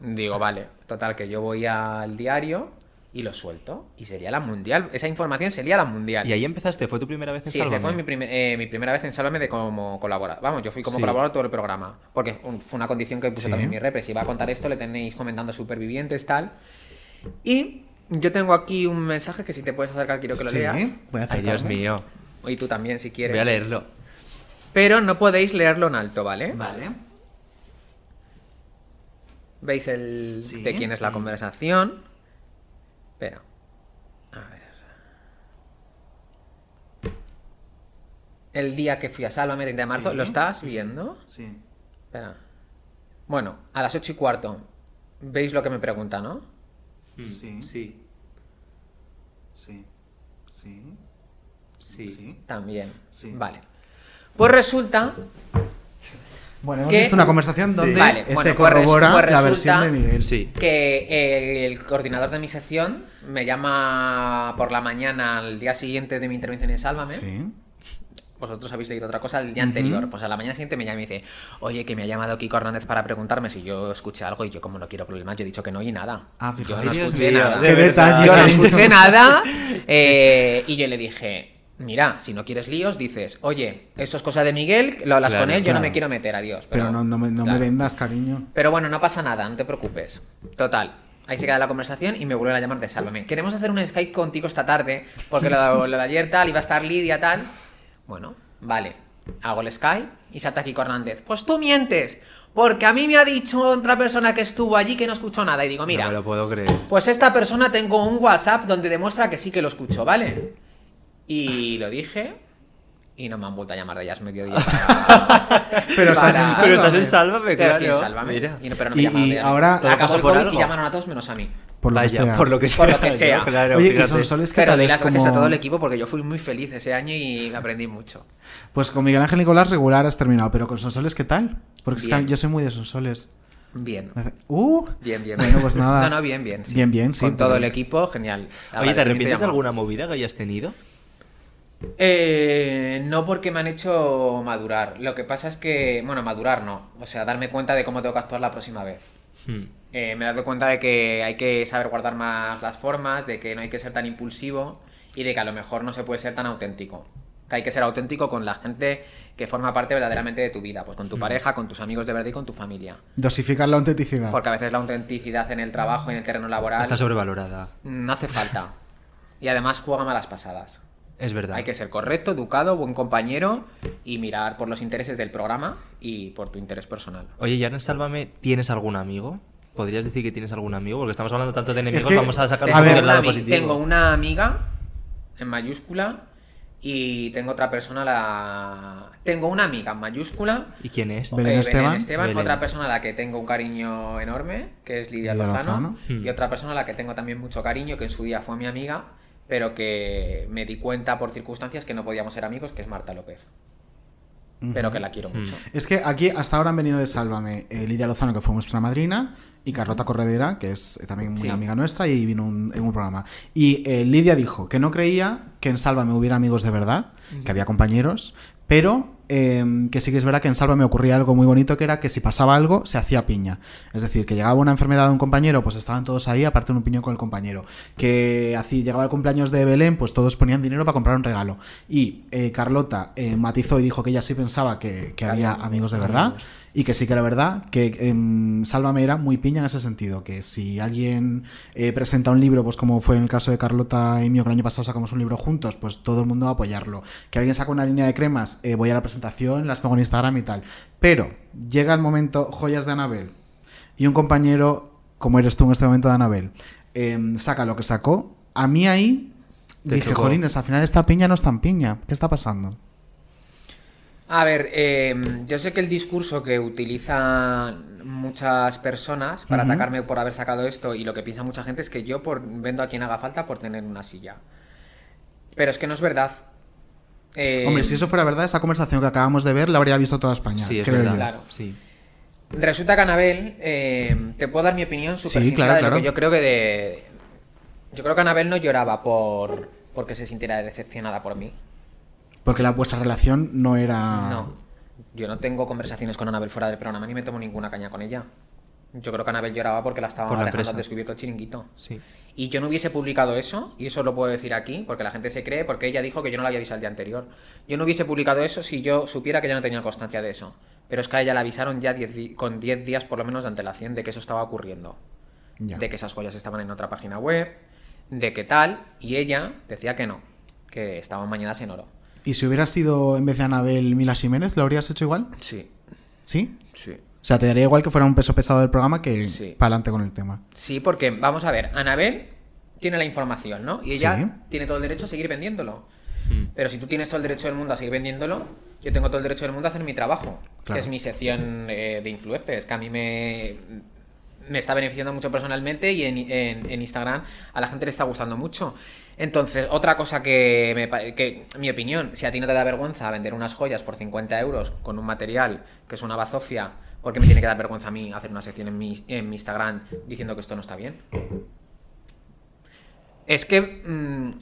Digo, vale. Total, que yo voy al diario y lo suelto. Y sería la mundial. Esa información sería la mundial. Y ahí empezaste, ¿fue tu primera vez en Sí, esa Sálvame? fue mi, primer- eh, mi primera vez en Sálvame de como colaborador. Vamos, yo fui como Sí. colaborador todo el programa. Porque un- fue una condición que puso Sí. también mi repre. Si va a contar esto, le tenéis comentando supervivientes, tal. Y yo tengo aquí un mensaje que si te puedes acercar, quiero que lo Sí, leas. voy a Ay, Dios mío. Y tú también, si quieres. Voy a leerlo. Pero no podéis leerlo en alto, ¿vale? Vale. ¿Veis el Sí. de quién es la conversación? Espera. A ver. El día que fui a Sálvame, 30 de marzo, Sí. ¿lo estás viendo? Sí. Espera. Bueno, a las 8 y cuarto. ¿Veis lo que me pregunta, no? Sí. Sí. Sí. Sí. Sí. También. Sí. Vale. Pues resulta Bueno, hemos ¿Qué? visto una conversación donde Vale, se bueno, corrobora pues la versión de Miguel. Sí. que el coordinador de mi sección me llama por la mañana al día siguiente de mi intervención en Sálvame. Sí. Vosotros habéis leído otra cosa el día anterior. Pues a la mañana siguiente me llama y me dice, oye, que me ha llamado Kiko Hernández para preguntarme si yo escuché algo y yo como no quiero problemas, yo he dicho que no y nada. Ah, yo fíjate. no Dios escuché mío, nada. de. Yo no escuché nada eh, y yo le dije, mira, si no quieres líos, dices, oye, eso es cosa de Miguel, lo hablas Claro, con él, yo no me quiero meter, adiós. Pero no, no, me, no me claro. vendas, cariño. Pero bueno, no pasa nada, no te preocupes. Total. Ahí se queda la conversación y me vuelven a llamar de Sálvame. Queremos hacer un Skype contigo esta tarde, porque lo, lo de ayer tal, iba a estar Lidia tal. Bueno, vale. Hago el Skype y salta Kiko Hernández. Pues tú mientes, porque a mí me ha dicho otra persona que estuvo allí que no escuchó nada. Y digo, mira, No me lo puedo creer. pues esta persona tengo un WhatsApp donde demuestra que sí que lo escuchó, ¿vale? Y lo dije y no me han vuelto a llamar de ellas mediodía para... Pero estás para- en Pero estás en Sálvame, Pero claro. sí, en Sálvame. Mira. Y no- pero no me Y- llamaron y ahora- Todo Acabó pasa el por COVID algo. y llamaron a todos menos a mí. Por lo que Vaya, sea. por lo que sea. Por lo que sea. Claro, Oye, y fíjate. Sonsoles, ¿qué Pero tal? doy las gracias como- a todo el equipo porque yo fui muy feliz ese año y aprendí mucho. Pues con Miguel Ángel Nicolás regular has terminado, pero con Sonsoles, ¿qué tal? Porque es que yo soy muy de Sonsoles. Bien. Uh, Bien, bien. Bueno, pues nada. No, no, bien, bien. sí. Bien, bien, sí, Con todo el equipo, genial. Oye, ¿te arrepientes de alguna movida que hayas tenido? Eh, no porque me han hecho madurar. Lo que pasa es que, bueno, madurar no. O sea, darme cuenta de cómo tengo que actuar la próxima vez. Hmm. Eh, me he dado cuenta de que hay que saber guardar más las formas, de que no hay que ser tan impulsivo y de que a lo mejor no se puede ser tan auténtico. Que hay que ser auténtico con la gente que forma parte verdaderamente de tu vida, pues con tu pareja, con tus amigos de verdad y con tu familia. Dosificar la autenticidad. Porque a veces la autenticidad en el trabajo y en el terreno laboral Está sobrevalorada. no hace falta. Y además juega malas pasadas. Es verdad. Hay que ser correcto, educado, buen compañero y mirar por los intereses del programa y por tu interés personal. Oye, ¿y ahora en Sálvame tienes algún amigo? ¿Podrías decir que tienes algún amigo? Porque estamos hablando tanto de enemigos, que- vamos a sacar a un ver, poco el lado positivo. tengo una amiga en mayúscula y tengo otra persona la tengo una amiga en mayúscula ¿Y quién es? Belén eh, Esteban. Belén. otra persona a la que tengo un cariño enorme, que es Lidia Lidia Lozano, Lozano. Hmm. y otra persona a la que tengo también mucho cariño, que en su día fue mi amiga, pero que me di cuenta por circunstancias que no podíamos ser amigos, que es Marta López. Pero que la quiero mucho. Es que aquí hasta ahora han venido de Sálvame eh, Lidia Lozano, que fue nuestra madrina, y Carlota Corredera, que es eh, también muy Sí. amiga nuestra, y vino un- en un programa. Y eh, Lidia dijo que no creía que en Sálvame hubiera amigos de verdad, que había compañeros, pero eh, que sí que es verdad que en Salva me ocurría algo muy bonito que era que si pasaba algo se hacía piña. Es decir, que llegaba una enfermedad de un compañero, pues estaban todos ahí, aparte un piñón con el compañero. Que así llegaba el cumpleaños de Belén, pues todos ponían dinero para comprar un regalo. Y eh, Carlota eh, matizó y dijo que ella sí pensaba que, que había amigos de verdad. Y que sí que era verdad que em, Sálvame era muy piña en ese sentido, que si alguien eh, presenta un libro, pues como fue en el caso de Carlota y mío, que el año pasado sacamos un libro juntos, pues todo el mundo va a apoyarlo. Que alguien saca una línea de cremas, eh, voy a la presentación, las pongo en Instagram y tal. Pero llega el momento, joyas de Anabel, y un compañero, como eres tú en este momento de Anabel, em, saca lo que sacó, a mí ahí dije, jolines, al final esta piña no es tan piña, ¿qué está pasando? A ver, eh, yo sé que el discurso que utilizan muchas personas para atacarme por haber sacado esto y lo que piensa mucha gente es que yo por, vendo a quien haga falta por tener una silla. Pero es que no es verdad. Eh, Hombre, si eso fuera verdad, esa conversación que acabamos de ver la habría visto toda España. Sí, es creo verdad. yo. Claro. Sí. Resulta que Anabel, eh, te puedo dar mi opinión súper Sí, sincera claro, de lo que yo creo que de... Yo creo que Anabel no lloraba por porque se sintiera decepcionada por mí. Porque la vuestra relación no era. No. Yo no tengo conversaciones con Anabel fuera del programa ni me tomo ninguna caña con ella. Yo creo que Anabel lloraba porque la estaba Por la dejando descubierto el chiringuito. Sí. Y yo no hubiese publicado eso, y eso lo puedo decir aquí, porque la gente se cree, porque ella dijo que yo no la había avisado el día anterior. Yo no hubiese publicado eso si yo supiera que ella no tenía constancia de eso. Pero es que a ella la avisaron ya 10 di- con 10 días por lo menos de antelación de que eso estaba ocurriendo. Ya. De que esas joyas estaban en otra página web, de que tal, y ella decía que no, que estaban bañadas en oro. ¿Y si hubieras sido en vez de Anabel Mila Jiménez, lo habrías hecho igual? Sí, ¿Sí? sí. O sea, te daría igual que fuera un peso pesado del programa que Sí. para adelante con el tema. Sí, porque vamos a ver, Anabel tiene la información, ¿no? Y ella Sí. tiene todo el derecho a seguir vendiéndolo. Mm. Pero si tú tienes todo el derecho del mundo a seguir vendiéndolo, yo tengo todo el derecho del mundo a hacer mi trabajo, Claro. que es mi sección eh, de influencers, que a mí me, me está beneficiando mucho personalmente y en, en- en Instagram a la gente le está gustando mucho. Entonces, otra cosa que, me, que, mi opinión, si a ti no te da vergüenza vender unas joyas por 50 euros con un material que es una bazofia, ¿por qué me tiene que dar vergüenza a mí hacer una sección en mi, en mi Instagram diciendo que esto no está bien? Es que mm,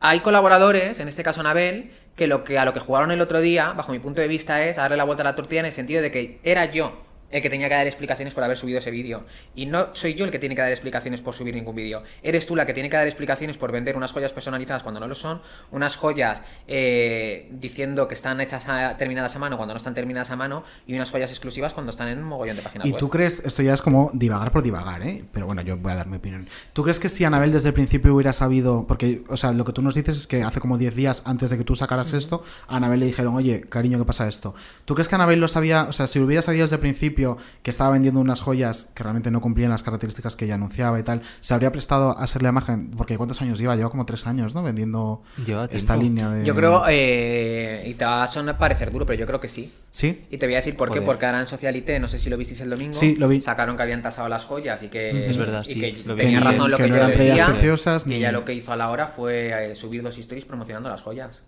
hay colaboradores, en este caso Anabel, que, lo que a lo que jugaron el otro día, bajo mi punto de vista, es darle la vuelta a la tortilla en el sentido de que era yo el que tenía que dar explicaciones por haber subido ese vídeo. Y no soy yo el que tiene que dar explicaciones por subir ningún vídeo. Eres tú la que tiene que dar explicaciones por vender unas joyas personalizadas cuando no lo son, unas joyas eh, diciendo que están hechas a- terminadas a mano cuando no están terminadas a mano, y unas joyas exclusivas cuando están en un mogollón de páginas ¿Y web. tú crees, esto ya es como divagar por divagar, ¿eh? Pero bueno, yo voy a dar mi opinión. ¿Tú crees que si Anabel desde el principio hubiera sabido, porque, o sea, lo que tú nos dices es que hace como 10 días antes de que tú sacaras esto, a Anabel le dijeron, oye, cariño, ¿qué pasa esto? ¿Tú crees que Anabel lo sabía, o sea, si hubiera sabido desde el principio que estaba vendiendo unas joyas que realmente no cumplían las características que ella anunciaba y tal, se habría prestado a hacer la imagen? Porque ¿cuántos años lleva? Lleva como 3 años, ¿no? Vendiendo Lleva esta tiempo. línea de... Yo creo, eh, y te va a sonar parecer duro, pero yo creo que sí. ¿Sí? Y te voy a decir por qué, porque ahora en Socialite, no sé si lo visteis el domingo, Sí, lo vi. sacaron que habían tasado las joyas y que, Es verdad, y que lo tenía razón lo que que, no yo eran decía, preciosas, que ni- ella lo que hizo a la hora fue eh, subir dos stories promocionando las joyas.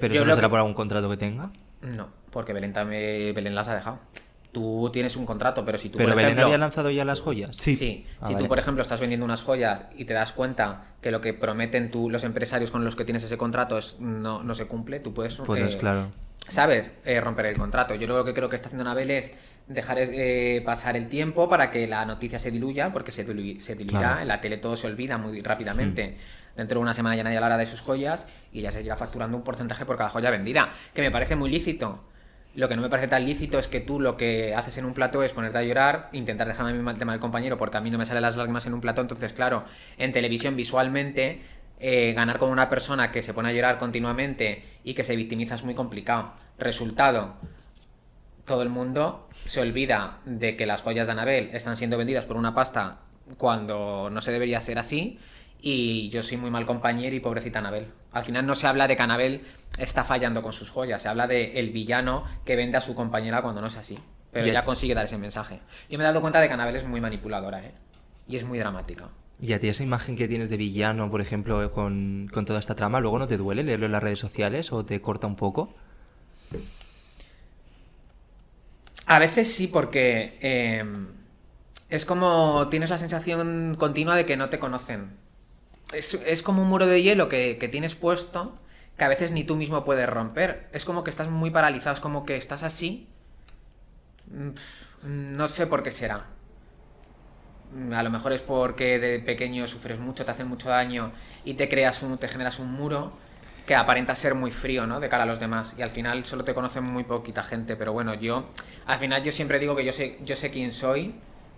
¿Pero Yo eso no lo será que- por algún contrato que tenga? No, porque Belén, también, Belén las ha dejado. Tú tienes un contrato, pero si tú, ¿Pero por Belén ejemplo... había lanzado ya las joyas? Sí. Ah, si vale. tú, por ejemplo, estás vendiendo unas joyas y te das cuenta que lo que prometen tú, los empresarios con los que tienes ese contrato es, no, no se cumple, tú puedes... Puedes, eh, claro. ¿Sabes? Eh, romper el contrato. Yo lo que creo que está haciendo Anabel es dejar eh, pasar el tiempo para que la noticia se diluya, porque se, dilu- se diluirá. Claro. En la tele todo se olvida muy rápidamente. Dentro de una semana ya nadie hablará de sus joyas y ya seguirá facturando un porcentaje por cada joya vendida, que me parece muy lícito. Lo que no me parece tan lícito es que tú lo que haces en un plato es ponerte a llorar, intentar dejarme a mí el tema del compañero porque a mí no me salen las lágrimas en un plato. Entonces, claro, en televisión visualmente eh, ganar con una persona que se pone a llorar continuamente y que se victimiza es muy complicado. Resultado, todo el mundo se olvida de que las joyas de Anabel están siendo vendidas por una pasta cuando no se debería ser así. Y yo soy muy mal compañero y pobrecita Anabel. Al final no se habla de que Anabel está fallando con sus joyas, se habla de el villano que vende a su compañera cuando no es así. Pero Ya. ella consigue dar ese mensaje. Yo me he dado cuenta de que Anabel es muy manipuladora, ¿eh? Y es muy dramática. Y a ti esa imagen que tienes de villano, por ejemplo, eh, con, con toda esta trama, ¿luego no te duele leerlo en las redes sociales o te corta un poco? A veces sí, porque eh, es como tienes la sensación continua de que no te conocen. Es, es como un muro de hielo que, que tienes puesto que a veces ni tú mismo puedes romper. Es como que estás muy paralizado, es como que estás así. Mm, No sé por qué será. Mm, A lo mejor es porque de pequeño sufres mucho, te hacen mucho daño y te creas un, te generas un muro que aparenta ser muy frío, ¿no? De cara a los demás. Y al final solo te conocen muy poquita gente. Pero bueno, yo, al final yo siempre digo que yo sé, yo sé quién soy.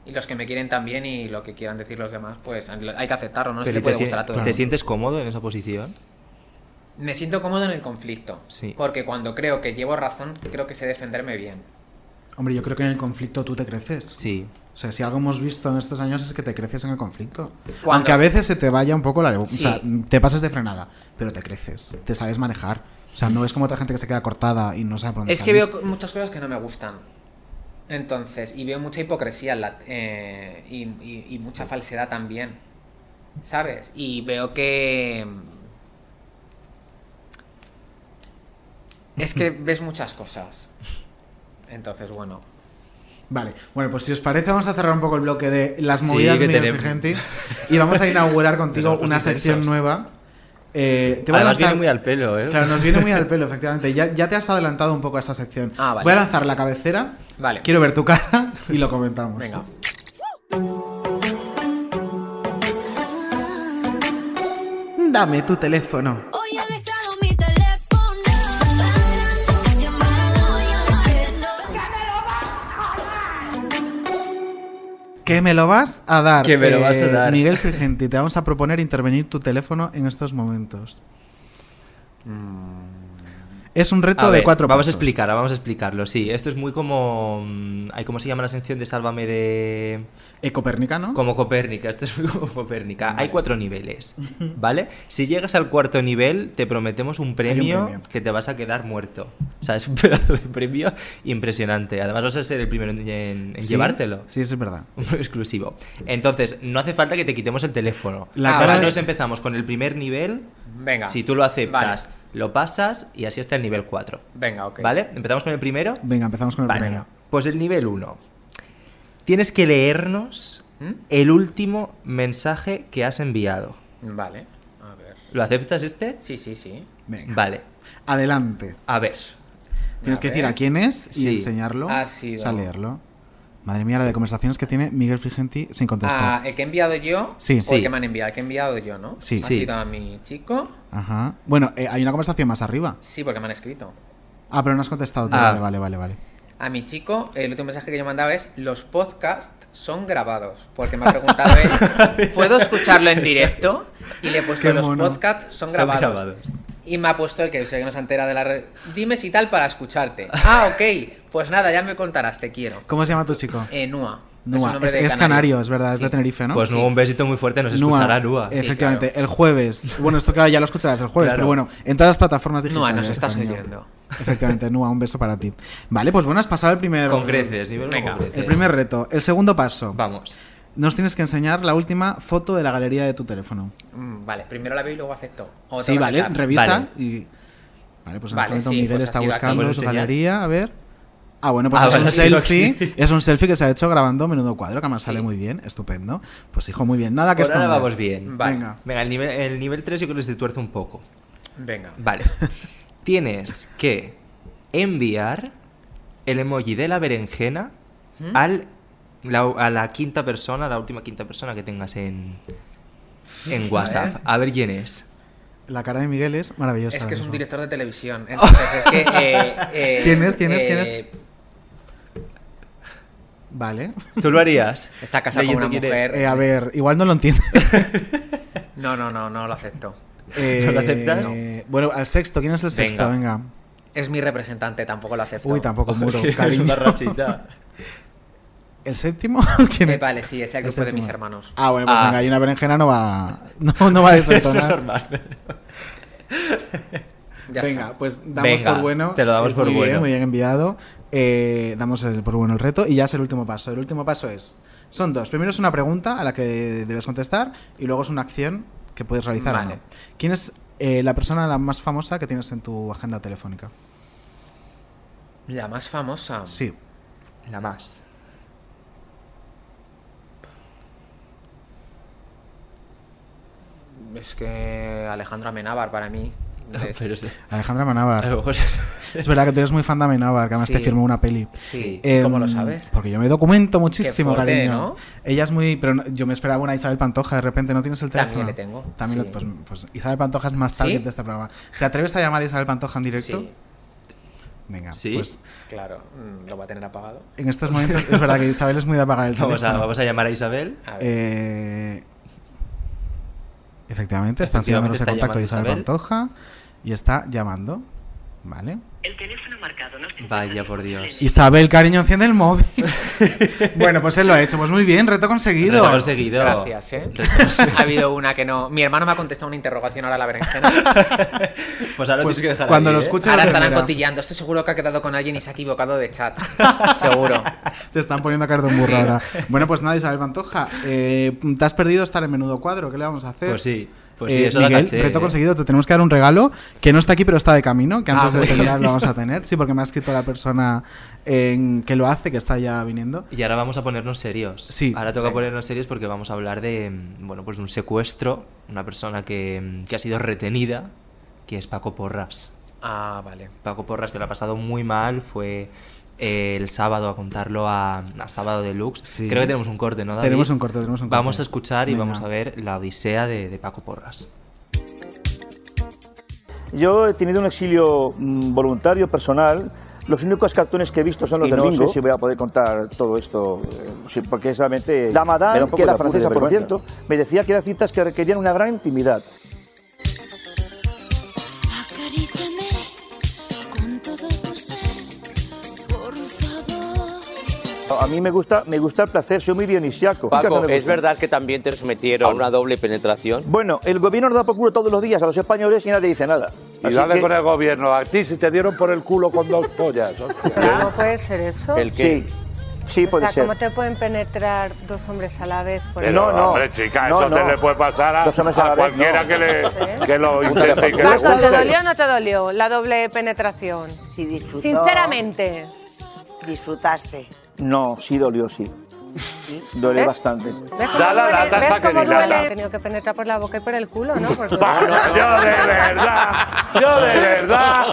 Y los que me quieren también y lo que quieran decir los demás, pues hay que aceptarlo, no se Pero ¿y puede te, gustar a sien- todo el ¿te sientes cómodo en esa posición? Me siento cómodo en el conflicto. Sí. Porque cuando creo que llevo razón, creo que sé defenderme bien. Hombre, yo creo que en el conflicto tú te creces. Sí. O sea, si algo hemos visto en estos años es que te creces en el conflicto. Cuando- Aunque a veces se te vaya un poco la... O Sí. sea, te pasas de frenada, pero te creces, te sabes manejar. O sea, no es como otra gente que se queda cortada y no sabe por dónde Es que salir. veo co- muchas cosas que no me gustan. Entonces, y veo mucha hipocresía en la- eh, y, y- y mucha falsedad también. ¿Sabes? Y veo que... Es que ves muchas cosas. Entonces, bueno. Vale, bueno, pues si os parece vamos a cerrar un poco el bloque de las Sí, movidas que Miguel tenemos- Frigenti y vamos a inaugurar contigo una sección nueva. Eh, te voy a Además lanzar- viene muy al pelo, ¿eh? Claro, nos viene muy al pelo, efectivamente. Ya, ya te has adelantado un poco a esa sección. Ah, vale. Voy a lanzar la cabecera. Vale. Quiero ver tu cara y lo comentamos. Venga. Dame tu teléfono. ¿Qué me lo vas a dar? Que me lo vas a Eh, dar. Miguel Frigenti, te vamos a proponer intervenir tu teléfono en estos momentos. Es un reto A de ver, cuatro Vamos a explicar, vamos a explicarlo. Sí, esto es muy como. mm, ay, ¿Cómo se llama la sección de Sálvame de. Ecopérnica, ¿no? Como Copérnica, esto es muy como Copérnica. Hay cuatro niveles, ¿vale? Si llegas al cuarto nivel, te prometemos un premio, premio. que te vas a quedar muerto. O sea, es un pedazo de premio impresionante. Además, vas a ser el primero en, en- Sí, llevártelo. Sí, eso es verdad. Un exclusivo. Entonces, no hace falta que te quitemos el teléfono. La Ah, cara Nosotros de- empezamos con el primer nivel. Venga. Si tú lo aceptas, lo pasas y así hasta el nivel 4. Venga, ok. ¿Vale? ¿Empezamos con el primero? Venga, empezamos con el Vale. primero. Pues el nivel 1. Tienes que leernos ¿Mm? el último mensaje que has enviado. Vale. A ver. ¿Lo aceptas este? Sí, sí, sí. Venga. Vale. Adelante. A ver. Tienes A que decir a quién es y Sí. enseñarlo. Ha sido- O sea, leerlo. Madre mía, la de conversaciones que tiene Miguel Frigenti sin contestar. Ah, el que he enviado yo. Sí. O el Sí. que me han enviado. El que he enviado yo, ¿no? Sí. Ha Sí. sido a mi chico. Ajá. Bueno, eh, hay una conversación más arriba. Sí, porque me han escrito. Ah, pero no has contestado tú. Ah. Vale, vale, vale, vale. A mi chico, el último mensaje que yo mandaba es: Los podcasts son grabados. Porque me ha preguntado él: ¿Puedo escucharlo en directo? Y le he puesto: Los podcasts son Son grabados. Y me ha puesto el que sé que no se entera de la red. Dime si tal para escucharte. Ah, ok. Pues nada, ya me contarás, te quiero. ¿Cómo se llama tu chico? Eh, Nua. Nua. Es, de es canario, es verdad, es de. Tenerife, ¿no? Pues Sí. Nua, un besito muy fuerte, nos Nua, escuchará Nua. Sí, Efectivamente, claro. el jueves. Bueno, esto claro, ya lo escucharás el jueves, Claro. pero bueno, en todas las plataformas digitales. Nua, nos estás oyendo. Efectivamente, Nua, un beso para ti. Vale, pues bueno, has pasado el primer. Con creces, nivel Venga, con creces. El primer reto. El segundo paso. Vamos. Nos tienes que enseñar la última foto de la galería de tu teléfono. Mm, vale, primero la veo y luego acepto. O Sí, vale, revisa Vale. y. Vale, pues en Vale, este momento sí, Miguel pues está buscando ¿Puedes su enseñar? galería, a ver. Ah, bueno, pues Ah, es un sido selfie. Es un selfie que se ha hecho grabando menudo cuadro, que además sale muy bien, estupendo. Pues hijo, muy bien. Nada que Por ahora esconder. vamos bien. Vale. Venga. Venga, el nivel, el nivel 3 yo creo que se tuerce un poco. Venga. Vale. Tienes que enviar el emoji de la berenjena ¿Mm? al, la, a la quinta persona, la última quinta persona que tengas en, en WhatsApp. A ver quién es. La cara de Miguel es maravillosa. Es que es un director de televisión. Entonces es que. eh, eh, ¿Quién es? ¿Quién es? ¿Quién es? eh, Vale. ¿Tú lo harías? Está casado con una mujer. Eh, a ver, igual no lo entiende. No, no, no, no lo acepto. Eh, ¿No lo aceptas? Bueno, al sexto. ¿Quién es el sexto? Venga. Venga. Es mi representante, tampoco lo acepto. Uy, tampoco muro, Sí, es una rachita. ¿El séptimo? ¿Quién Eh, es? vale, sí, es el El grupo de mis hermanos. Ah, bueno, pues Ah. venga, y una berenjena no va, no, no va a Eso es desentonar. normal. Ya Venga, está. pues damos Venga, por bueno. te lo damos por muy bien, bueno. muy bien enviado. Eh, damos el, por bueno el reto y ya es el último paso. El último paso es. Son dos. Primero es una pregunta a la que debes contestar y luego es una acción que puedes realizar. o Vale. no. ¿Quién es eh, la persona la más famosa que tienes en tu agenda telefónica? La más famosa. Sí. La más. Es que Alejandro Amenábar para mí. Pero sí. Alejandra Amenábar. Es verdad que tú eres muy fan de Amenábar, que además Sí. te firmó una peli. Sí. Em, ¿Cómo lo sabes? Porque yo me documento muchísimo, fuerte, cariño. ¿no? Ella es muy. Pero no- yo me esperaba una Isabel Pantoja, de repente no tienes el También teléfono. le tengo, También sí. lo- pues, pues Isabel Pantoja es más target ¿Sí? de este programa. ¿Te atreves a llamar a Isabel Pantoja en directo? Sí. Venga, ¿Sí? pues Claro, mm, lo va a tener apagado. en estos momentos es verdad que Isabel es muy de apagar el teléfono. Vamos a, vamos a llamar a Isabel. A ver. Eh, efectivamente, están siguiendo Efectivamente ese está contacto de Isabel Pantoja y está llamando. Vale. Vaya por Dios. Isabel, cariño, enciende el móvil. bueno, pues él lo ha hecho. Pues muy bien, reto conseguido. Reto conseguido. Gracias, ¿eh? Conseguido. ha habido una que no. Mi hermano me ha contestado una interrogación ahora a la berenjena. Pues ahora Pues tienes que dejar cuando ahí, lo ¿eh? escuches Ahora estarán cotillando. Estoy seguro que ha quedado con alguien y se ha equivocado de chat. Seguro. Te están poniendo a caer de un burro ahora. Bueno, pues nada, Isabel Pantoja. eh, te has perdido estar en menudo cuadro. ¿Qué le vamos a hacer? Pues sí, pues sí, Eh, eso da Miguel, caché, reto ¿eh? conseguido. Te tenemos que dar un regalo que no está aquí, pero está de camino. Que antes Ah, de terminar lo vamos a tener. Sí, porque me ha escrito la persona en- que lo hace, que está ya viniendo. Y ahora vamos a ponernos serios. Sí. Ahora toca ponernos serios porque vamos a hablar de, mm, bueno, pues de un secuestro, una persona que, mm, que ha sido retenida, que es Paco Porras. Ah, vale. Paco Porras, que lo ha pasado muy mal, fue eh, el sábado a contarlo a, a Sábado Deluxe. Sí. Creo que tenemos un corte, ¿no, David? Tenemos un corte, tenemos un corte. Vamos a escuchar y Venga. vamos a ver la odisea de, de Paco Porras. Yo he tenido un exilio mm, voluntario, personal. Los únicos cartones que he visto son los Y del no bingo. sé si voy a poder contar todo esto, eh, porque realmente... La me da madame, un poco que era francesa, por cierto, me decía que eran citas que requerían una gran intimidad. A mí me gusta, me gusta el placer, soy muy dionisiaco. Paco, ¿es verdad que también te sometieron a una doble penetración? Bueno, el gobierno nos da por culo todos los días a los españoles y nadie dice nada. Y Así dale que- con el gobierno. A ti si te dieron por el culo con dos pollas. ¿No puede ser eso? ¿El qué? Sí, sí puede o sea, ser. ¿cómo te pueden penetrar dos hombres a la vez? Por Pero, el- hombre, chica, No, eso te no. le puede pasar a, a a vez, cualquiera no. que, le, Sí. que lo intente y que le Paco, ¿te guste. dolió o no te dolió la doble penetración? Si disfrutó. Sinceramente. Disfrutaste. No, sí dolió, sí. Duele ¿Ves? bastante. ¿Ves cómo Da la lata ¿Ves hasta que dilata. duele? He tenido que penetrar por la boca y por el culo, ¿no? Por Yo de verdad, yo de verdad.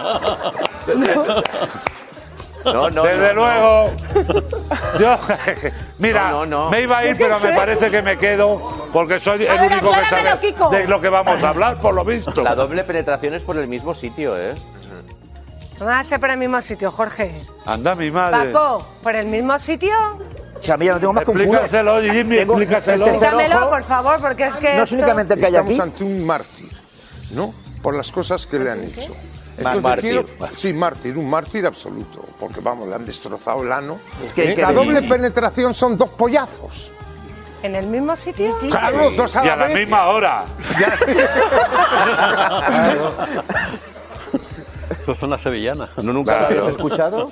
No, no, Desde no, luego. Yo, mira, No, no, no. me iba a ir, pero me parece que me quedo porque soy el ver, único que sabe de lo que vamos a hablar, por lo visto. La doble penetración es por el mismo sitio, ¿eh? No va a ser por el mismo sitio, Jorge. Anda, mi madre. Paco, ¿por el mismo sitio? O sea, mira, no tengo más que un culo. Explícaselo, Jimmy, Tengo explícaselo. este Explícamelo, por favor, porque es que No es esto- únicamente el que hay Estamos aquí. ante un mártir, ¿no? Por las cosas que le han hecho. Ma- Entonces mártir. quiero- sí, mártir, un mártir absoluto, porque vamos, le han destrozado el ano. ¿Qué- ¿Eh? qué La le- doble penetración son dos pollazos. ¿En el mismo sitio? Sí, Claro, los dos a Y la a la vez. misma hora. Esto es una sevillana. ¿No nunca Claro. lo habías escuchado?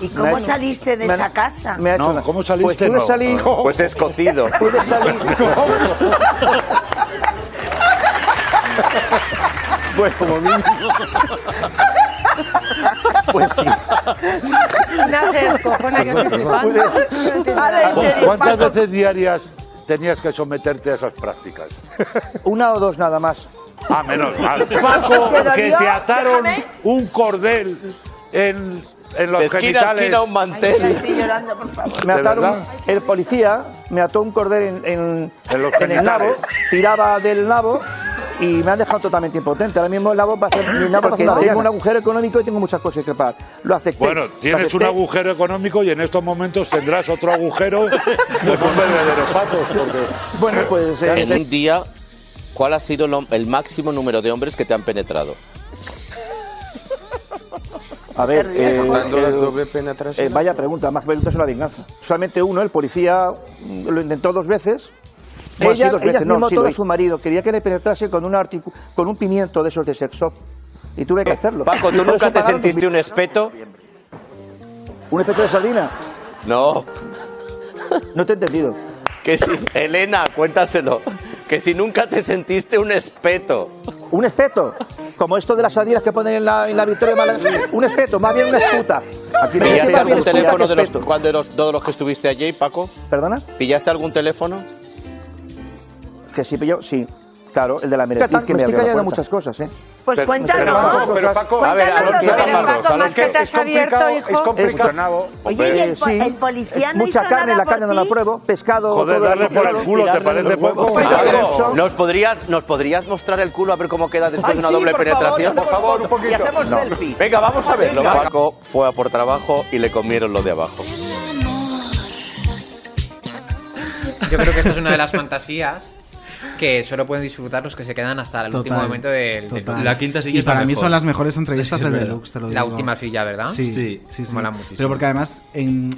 ¿Y cómo saliste de me- esa casa? Me ha hecho No, una- ¿cómo saliste? Pues No. salir. Pues es cocido. Pude salir. Pues como mínimo. Pues sí. No se descojona que estoy flipando. No serio, ¿Cuántas veces diarias tenías que someterte a esas prácticas? Una o dos nada más. Ah, menos mal. Paco, ¿Te que te ataron Déjame. un cordel en, en los De esquina genitales. esquina un Ay, mantel. estoy llorando, por favor. Me ¿De ataron, el policía me ató un cordel en, en, En los en el genitales. nabo, tiraba del nabo y me han dejado totalmente impotente. Ahora mismo el nabo va a ser mi nabo porque tengo un agujero económico y tengo muchas cosas que pagar. Lo acepté. Bueno, tienes un acepté. agujero económico y en estos momentos tendrás otro agujero de un verdadero patos. Porque Bueno, pues eh, En un día, ¿cuál ha sido lo- el máximo número de hombres que te han penetrado? a ver, eh, la eh, doble penetración. eh, vaya pregunta, más preguntas es una venganza. Solamente uno, el policía mm, lo intentó dos veces. Bueno, ella sí, dos ella veces, no, mismo sí, todo a su marido, quería que le penetrase con un articu- con un pimiento de esos de sexo. Y tuve que hacerlo. Paco, ¿tú nunca te sentiste un espeto? ¿Un espeto de sardina? No. No te he entendido. Que si, Elena, cuéntaselo. Que si nunca te sentiste un espeto. ¿Un espeto? Como esto de las sardinas que ponen en la, en la Victoria. Un espeto, más bien una esputa. Aquí ¿Pillaste algún teléfono de los, cuando de los, todos los que estuviste allí, Paco? ¿Perdona? ¿Pillaste algún teléfono? Que sí pilló, sí. Claro, el de la meretriz que me estoy abrió la callando puerta. muchas cosas, ¿eh? Pues Pero- cuéntanos. pero Paco, pero Paco, a ver, que- te has abierto, hijo. complicado. Oye, ¿y el, po- el policía no mucha hizo carne, nada la carne no la pruebo, pescado... ¿nos podrías, ¿nos podrías mostrar el culo a ver cómo queda después Ay, de una sí, doble por favor, penetración? por favor, un poquito. Y hacemos No. selfies. Venga, vamos a verlo. Paco fue a por trabajo y le comieron lo de abajo. Yo creo que esta es una de las fantasías que solo pueden disfrutar los que se quedan hasta el último momento del, del total. La quinta silla Y es la para mí mejor. son las mejores entrevistas Es del. Deluxe, te lo La digo. última silla, ¿verdad? Sí, Sí. sí, sí. Mola muchísimo. Pero porque además, en-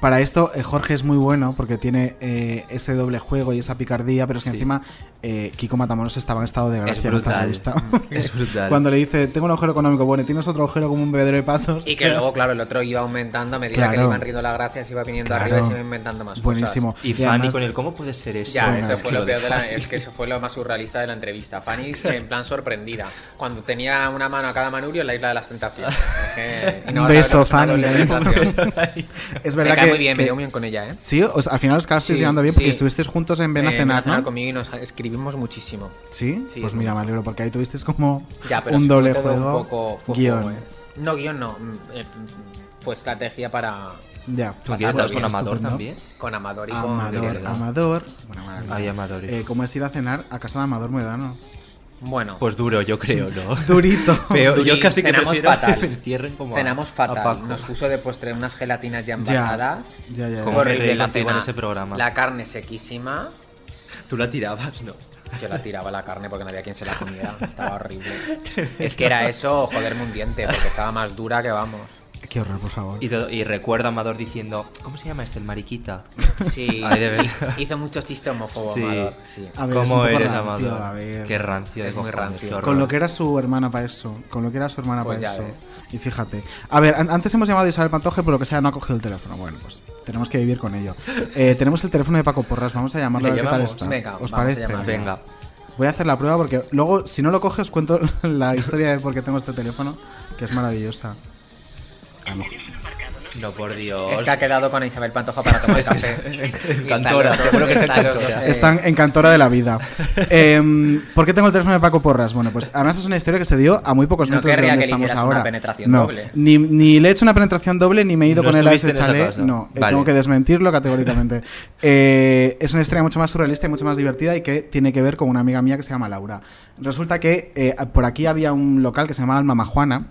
para esto, eh, Jorge es muy bueno porque tiene eh, ese doble juego y esa picardía, pero es que encima eh, Kiko Matamoros estaba en estado de gracia en esta entrevista. Es brutal. Cuando le dice, tengo un agujero económico, bueno, y tienes otro agujero como un bebedero de pasos. Y que luego, claro, el otro iba aumentando a medida que le iban riendo las gracias, iba viniendo Claro. arriba y se iba inventando más Buenísimo. cosas. Y, Y Fanny además- con el cómo puede ser eso. Ya, eso es fue lo peor de la, es que eso fue lo más surrealista de la entrevista. Fanny en plan sorprendida. Cuando tenía una mano a cada manubrio en la isla de las tentaciones. Es que- y no Un beso, Fanny. es Me verdad cae que. muy bien, me que- llevo bien con ella, ¿eh? Sí, o sea, al final os acabasteis Sí, llevando bien porque sí. estuvisteis juntos en Ven a Eh, cenar, ¿no? conmigo y nos escribimos muchísimo. ¿Sí? Sí, pues es mira, me alegro porque ahí tuvisteis como Ya, pero un doble juego. un poco guion. juego, ¿eh? No, guion no. mm, eh, Fue estrategia para. Ya. ¿Con quién pasarlo estabas? ¿Con. Amador estupendo. también? Con Amador y con. Amador. Amador. Bueno. Ay, Amador. Eh, ¿Cómo es ir a cenar a casa de Amador Medano? Bueno, Pues duro, yo creo, ¿no? Durito. Pero yo casi que cenamos prefiero fatal. que me encierren como a- cenamos a fatal. Nos puso de postre unas gelatinas ya envasadas. ya, ya. ya. Como la en ese programa. La carne sequísima. Tú la tirabas, ¿no? Yo la tiraba la carne porque no había quien se la comiera. Estaba horrible. Es que era eso, joderme un diente, porque estaba más dura que vamos. Qué horror, por favor. Y, todo- y recuerdo a Amador diciendo, ¿cómo se llama este? El mariquita. Sí. Ay, de. Hizo muchos chistes homófobos, Sí. Amador, sí. A ver, ¿Cómo eres, rancio, Amador? a ver. Qué rancio Es muy rancio. Con lo que era su hermana para eso. Con lo que era su hermana Pues para eso. ves. Y fíjate. A ver, an- antes hemos llamado a Isabel Pantoje, pero lo que sea, no ha cogido el teléfono. Bueno, pues tenemos que vivir con ello. Eh, tenemos el teléfono de Paco Porras. Vamos a llamarlo a ¿Le ver qué tal está. Venga, ¿Os vamos a parece? llamarlo. Venga. Voy a hacer la prueba porque luego, si no lo coge, os cuento la historia de por qué tengo este teléfono, que es maravillosa. No, por Dios. Es que ha quedado con Isabel Pantoja para tomar Es que café. está- están Cantora, dos- seguro que está están los Cantora. dos, eh, Están encantora de la vida. Em, ¿Por qué tengo el teléfono de Paco Porras? Bueno, pues además es una historia que se dio a muy pocos No metros de donde que estamos ahora. una penetración no, doble. Ni, ni le he hecho una penetración doble, ni me he ido No con él a ese en chalet. No, eh, Vale. tengo que desmentirlo categóricamente. Eh, es una historia mucho más surrealista y mucho más divertida y que tiene que ver con una amiga mía que se llama Laura. Resulta que eh, por aquí había un local que se llamaba el Mama Juana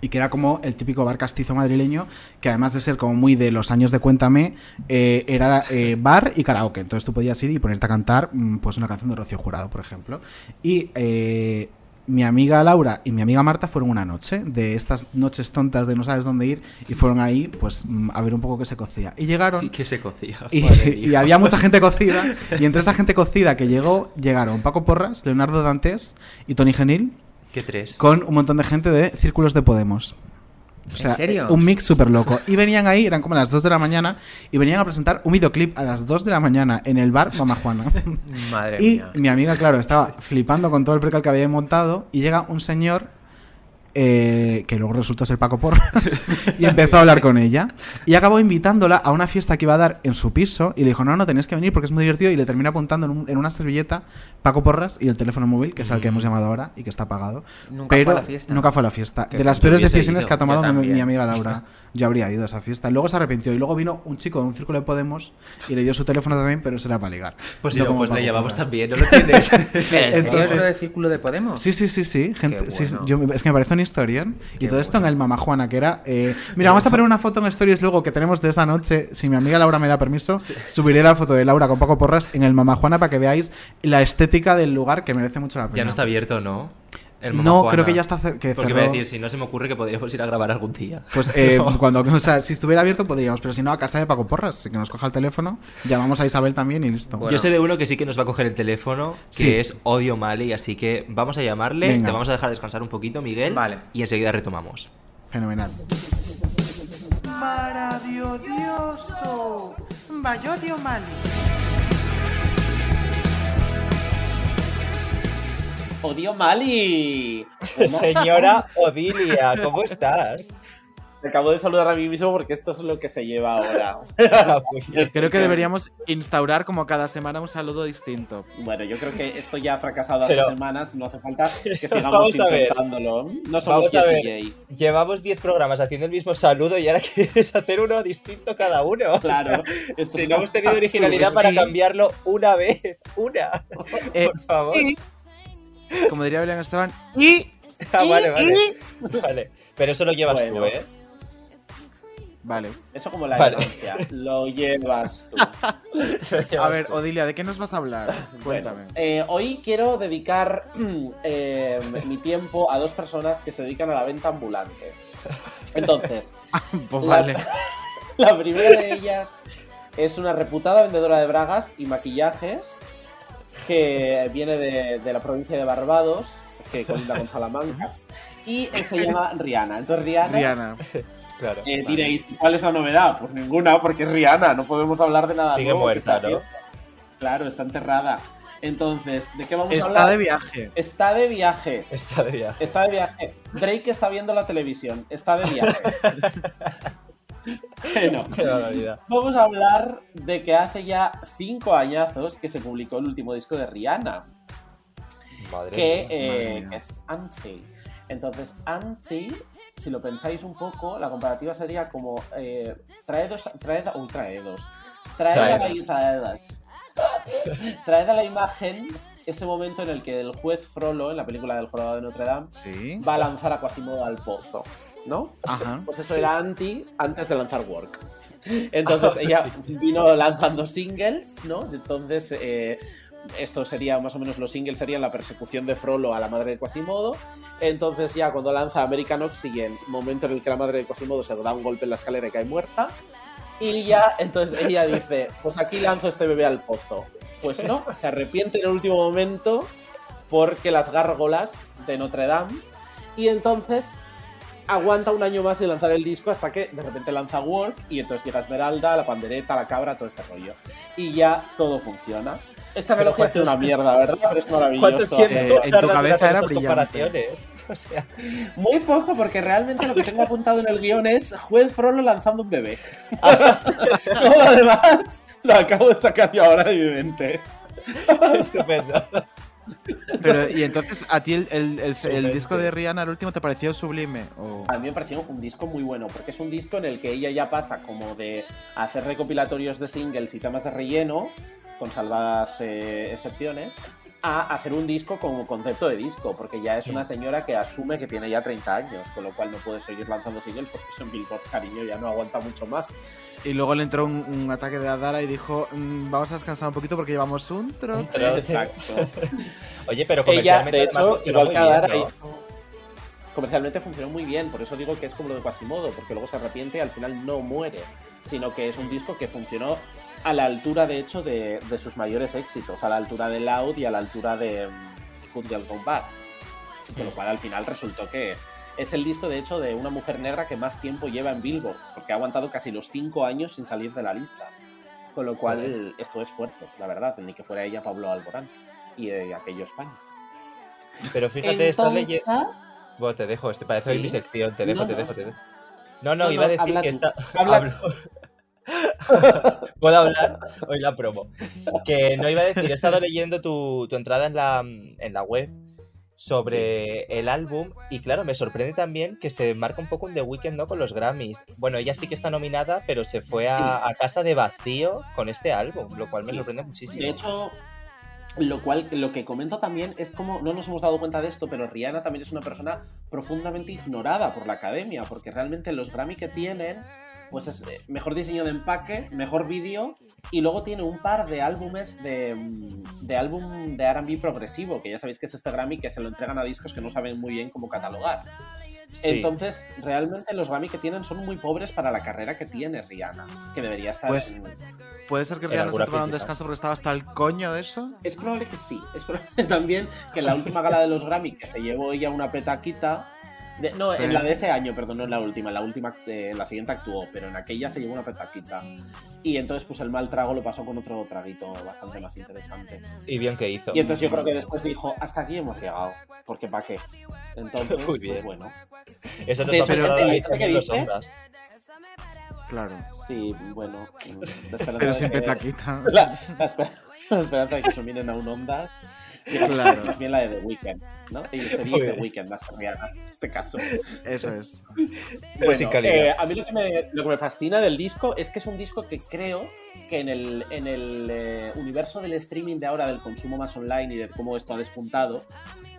y que era como el típico bar castizo madrileño, que además de ser como muy de los años de Cuéntame, eh, era eh, bar y karaoke. Entonces tú podías ir y ponerte a cantar mm, pues una canción de Rocío Jurado, por ejemplo. Y eh, mi amiga Laura y mi amiga Marta fueron una noche, de estas noches tontas de no sabes dónde ir, y fueron ahí pues mm, a ver un poco qué se cocía. Y llegaron... ¿Y qué se cocía? Y, y había mucha gente cocida. Y entre esa gente cocida que llegó, llegaron Paco Porras, Leonardo Dantes y Tony Genil ¿Qué tres? con un montón de gente de círculos de Podemos. O sea, ¿En serio? un mix súper loco. Y venían ahí, eran como las 2 de la mañana, y venían a presentar un videoclip a las 2 de la mañana en el bar Mama Juana. Madre y mía. mi amiga, claro, estaba flipando con todo el precal que había montado, y llega un señor eh, que luego resultó ser Paco Porras, y empezó a hablar con ella. Y acabó invitándola a una fiesta que iba a dar en su piso, y le dijo, no, no, tenéis que venir porque es muy divertido, y le terminó apuntando en, un- en una servilleta Paco Porras y el teléfono móvil, que es al que hemos llamado ahora y que está apagado. Nunca pero fue a la fiesta. Nunca fue a la fiesta. Qué de las peores decisiones ido. que ha tomado mi, mi amiga Laura. Yo habría ido a esa fiesta. Luego se arrepintió, y luego vino un chico de un círculo de Podemos y le dio su teléfono también, pero será para ligar. Pues No pues le Porras. también, ¿no lo tienes? Pero ¿en serio Entonces- es lo del círculo de Podemos? Sí, sí, sí, sí. Gente, Qué sí, bueno. yo- es que me parece un historión. Y todo esto en el Mama Juana, que era. eh, mira, vamos a poner una foto en Stories luego que tenemos de esa noche. Si mi amiga Laura me da permiso, subiré la foto de Laura con Paco Porras en el Mama Juana para que veáis la estética del lugar que merece mucho la pena. ya no está abierto, ¿no? El No, creo que ya está cer- que Porque cerró. voy a decir, si no se me ocurre que podríamos ir a grabar algún día. Pues eh, No. cuando, o sea, si estuviera abierto podríamos, pero si no, a casa de Paco Porras, así que nos coja el teléfono, llamamos a Isabel también y listo. Bueno. Yo sé de uno que sí que nos va a coger el teléfono, que Sí. es Odio Mali, así que vamos a llamarle, Venga. te vamos a dejar descansar un poquito, Miguel, Vale. y enseguida retomamos. Fenomenal. Maravilloso. Mali. ¡Odio Mali! Señora Odilia, ¿cómo estás? Me acabo de saludar a mí mismo porque esto es lo que se lleva ahora. Creo que deberíamos instaurar como cada semana un saludo distinto. Bueno, yo creo que esto ya ha fracasado Pero- hace semanas, no hace falta que sigamos intentándolo. No somos Vamos a ver. Llevamos 10 programas haciendo el mismo saludo y ahora quieres hacer uno distinto cada uno. O Claro, sea, si no hemos tenido absurdo. originalidad para Sí. cambiarlo una vez, una. Eh, Por favor. y- como diría Belén Esteban, y. Ah, vale, y- vale. Vale. Pero eso lo llevas Bueno. tú, ¿eh? Vale. Eso como la Vale. Lo llevas tú. A ver, Odilia, ¿de qué nos vas a hablar? Cuéntame. Eh, hoy quiero dedicar eh, mi tiempo a dos personas que se dedican a la venta ambulante. Entonces, Pues la, vale. la primera de ellas es una reputada vendedora de bragas y maquillajes que viene de, de la provincia de Barbados, que colinda con Salamanca, y se llama Rihanna. Entonces, Rihanna, Rihanna. Claro. eh, diréis, ¿cuál es la novedad? Pues ninguna, porque es Rihanna, no podemos hablar de nada Sigue nuevo muerta, está ¿no? Claro, está enterrada. Entonces, ¿de qué vamos a Está hablar? de viaje. Está de viaje. Está de viaje. Está de viaje. Drake está viendo la televisión. Está de viaje. Bueno, vamos a hablar de que hace ya cinco añazos que se publicó el último disco de Rihanna, Madre que, mía. eh, madre que es Anti. Entonces, Anti, si lo pensáis un poco, la comparativa sería como eh, traedos, traed, uy, traedos. Traed a, la, Traedos. traed- traed a la imagen ese momento en el que el juez Frollo, en la película del Jorobado de Notre Dame, Sí. va a lanzar a Quasimodo al pozo, ¿no? Ajá. Pues eso Sí. era anti antes de lanzar Work. Entonces ella vino lanzando singles, ¿no? Entonces eh, esto sería más o menos los singles serían la persecución de Frollo a la madre de Quasimodo. Entonces ya cuando lanza American Oxygen, momento en el que la madre de Quasimodo se da un golpe en la escalera y cae muerta. Y ya, entonces ella dice, pues aquí lanzo este bebé al pozo. Pues no, se arrepiente en el último momento porque las gárgolas de Notre Dame. Y entonces aguanta un año más y lanzar el disco hasta que de repente lanza Work y entonces llega Esmeralda, la pandereta, la cabra, todo este rollo. Y ya todo funciona. Esta Pero analogía es ¿cuántos- una mierda, ¿verdad? Pero es ¿Cuánto maravilloso. tiempo Eh, en tu cabeza era comparaciones? O sea, Muy poco, porque realmente lo que tengo apuntado en el guion es Juez Frollo lanzando un bebé. Todo lo demás lo acabo de sacar yo ahora de mi mente. estupendo. Pero, y entonces, ¿a ti el, el- el- el Suplente. disco de Rihanna, el último, te pareció sublime? O... A mí me pareció un disco muy bueno, porque es un disco en el que ella ya pasa como de hacer recopilatorios de singles y temas de relleno, con salvadas eh, excepciones, a hacer un disco como concepto de disco, porque ya es una señora que asume que tiene ya 30 años, con lo cual no puede seguir lanzando singles porque eso en Billboard, cariño, ya no aguanta mucho más. Y luego le entró un, un ataque de Adara y dijo: "Mm, Vamos a descansar un poquito porque llevamos un trote. trote. Exacto. Oye, pero Ella, comercialmente de además hecho, funcionó igual muy que Adara, bien, ¿no? hizo- comercialmente funcionó muy bien, por eso digo que es como lo de Quasimodo, porque luego se arrepiente y al final no muere, sino que es un disco que funcionó a la altura, de hecho, de, de sus mayores éxitos, a la altura de Loud y a la altura de Good Girl Gone Bad. Con lo cual al final resultó que es el disco, de hecho, de una mujer negra que más tiempo lleva en Billboard, porque ha aguantado casi los cinco años sin salir de la lista. Con lo cual Joder. esto es fuerte, la verdad, ni que fuera ella Pablo Alborán y de aquello España. Pero fíjate, estás Entonces- leyendo. Bueno, te dejo, este parece hoy mi sección, te dejo, No, te no, dejo, te dejo. No, no, No, iba a no, decir habla que tú. está. Habla- Hablo. Puedo hablar, hoy la promo. Que no iba a decir, he estado leyendo tu, tu entrada en la, en la web sobre el álbum y claro, me sorprende también que se marca un poco un The Weeknd ¿no? con los Grammys. Bueno, ella sí que está nominada, pero se fue a, a casa de vacío con este álbum, lo cual me sorprende muchísimo. De hecho, lo cual, lo que comento también es como, no nos hemos dado cuenta de esto, pero Rihanna también es una persona profundamente ignorada por la academia, porque realmente los Grammy que tienen, pues es eh, mejor diseño de empaque, mejor vídeo, y luego tiene un par de álbumes de, mm, de álbum de R&B progresivo, que ya sabéis que es este Grammy que se lo entregan a discos que no saben muy bien cómo catalogar. Sí. Entonces, realmente los Grammy que tienen son muy pobres para la carrera que tiene Rihanna, que debería estar Pues, en- ¿Puede ser que Rihanna se tomara un descanso porque estaba hasta el coño de eso? Es probable que sí. Es probable también que en la última gala de los Grammy, que se llevó ella una petaquita, De- no, Sí. en la de ese año, perdón, no en la última. En la última, eh, en la siguiente actuó, pero en aquella se llevó una petaquita. Y entonces, pues el mal trago lo pasó con otro traguito bastante más interesante. Y bien que hizo. Y entonces yo creo que después dijo, hasta aquí hemos llegado, porque ¿para qué? Entonces, Muy pues bien. bueno. Eso nos De hecho, gente- que dice- ondas. Claro. Sí, bueno. mm, la esperanza Pero sin petaquita. La, la esper- la esperanza de que se miren a un onda. Claro. Más bien la de The Weeknd, ¿no? Y sería The. Weeknd más que Rihanna, en este caso. Eso es. Bueno, sin calidad. eh, a mí lo que, me, lo que me fascina del disco es que es un disco que creo que en el, en el eh, universo del streaming de ahora, del consumo más online y de cómo esto ha despuntado,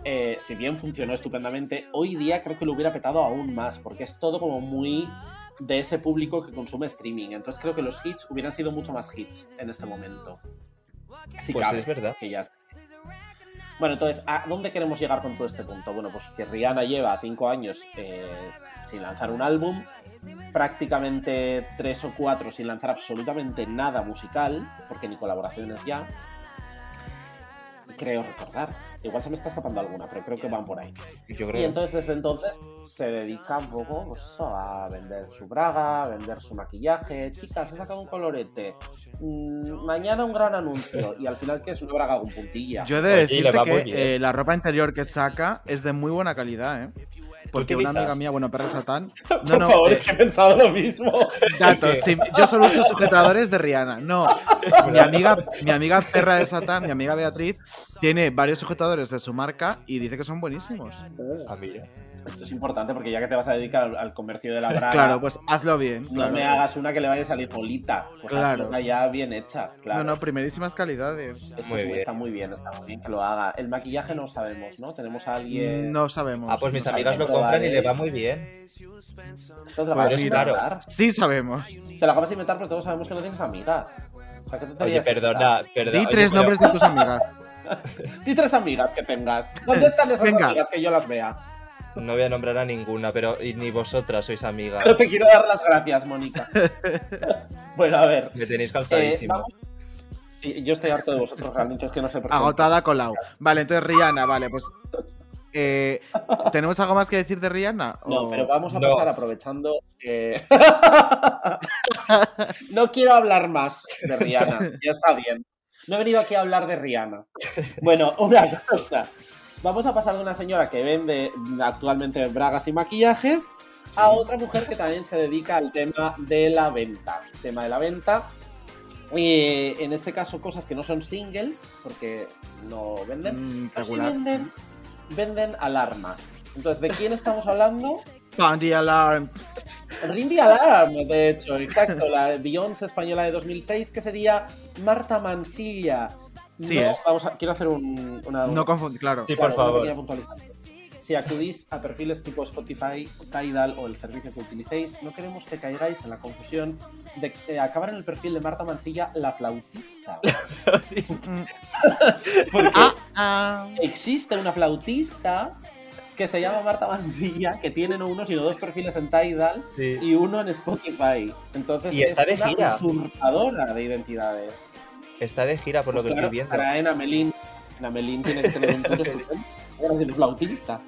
eh, si bien funcionó estupendamente, hoy día creo que lo hubiera petado aún más, porque es todo como muy de ese público que consume streaming. Entonces creo que los hits hubieran sido mucho más hits en este momento. Si Pues cabe, es verdad. Que ya está. Bueno, entonces, ¿a dónde queremos llegar con todo este punto? Bueno, pues que Rihanna lleva cinco años eh, sin lanzar un álbum, prácticamente tres o cuatro sin lanzar absolutamente nada musical, porque ni colaboraciones ya. Creo recordar. Igual se me está escapando alguna, pero creo que van por ahí. Yo Y entonces desde entonces se dedica un poco pues, eso, a vender su braga, a vender su maquillaje. Chicas, he sacado un colorete. Mm, mañana un gran anuncio. Y al final que es una braga con puntilla. Yo he de y decirte que eh, la ropa interior que saca es de muy buena calidad, ¿eh? Porque una amiga mía, bueno, perra satán. Por No, favor, eh, es que he pensado lo mismo. datos, sí, yo solo uso sujetadores de Rihanna. No, mi amiga, mi amiga perra de satán, mi amiga Beatriz, tiene varios sujetadores de su marca y dice que son buenísimos. Ah, mira. Esto es importante porque ya que te vas a dedicar al, al comercio de la braga, Claro, pues hazlo bien. no claro. me hagas una que le vaya a salir bolita. Pues Claro. una ya bien hecha. Claro. No, no, primerísimas calidades. Esto Muy sí, bien. está muy bien, está muy bien que lo haga. El maquillaje no sabemos, ¿no? Tenemos a alguien. No sabemos. Ah, pues mis no amigas lo compran y le va muy bien. Esto te lo Pues de sí, inventar. Sí sabemos. Te lo acabas de inventar, pero todos sabemos que no tienes amigas. O sea, ¿qué te Oye, perdona, perdona. Di oye, tres pero- nombres de tus amigas. Di tres amigas que tengas. ¿Dónde están esas Venga. amigas que yo las vea? No voy a nombrar a ninguna, pero y ni vosotras sois amigas. Pero te quiero dar las gracias, Mónica. bueno, a ver. Me tenéis eh, cansadísimo. vamos- Yo estoy harto de vosotros, realmente es que no sé por qué. Agotada Colau. Vale, entonces Rihanna, vale, pues. eh, ¿Tenemos algo más que decir de Rihanna? No, O- pero vamos a No. pasar aprovechando que. no quiero hablar más de Rihanna, ya está bien. No he venido aquí a hablar de Rihanna. Bueno, una cosa. Vamos a pasar de una señora que vende actualmente bragas y maquillajes a otra mujer que también se dedica al tema de la venta. Tema de la venta. Y en este caso, cosas que no son singles, porque no venden. Mm, pero sí venden, venden alarmas. Entonces, ¿de quién estamos hablando? Panty Alarm. Rindy Alarm, de hecho, exacto, la Beyoncé española de 2006, que sería Marta Mansilla. Sí No, es. Vamos a, quiero hacer un, una... No confundir, claro. Sí, claro, por favor. Si acudís a perfiles tipo Spotify, Tidal o el servicio que utilicéis, no queremos que caigáis en la confusión de eh, acabar en el perfil de Marta Mansilla, la flautista. Porque Ah, ah. existe una flautista que se llama Marta Mansilla, que tiene no uno sino dos perfiles en Tidal Sí. y uno en Spotify. Entonces Y está es de una gira. usurpadora de identidades. Está de gira por lo que claro, estoy viendo. traen a Melín. Melín tiene que tener un tono. Ahora es el flautista.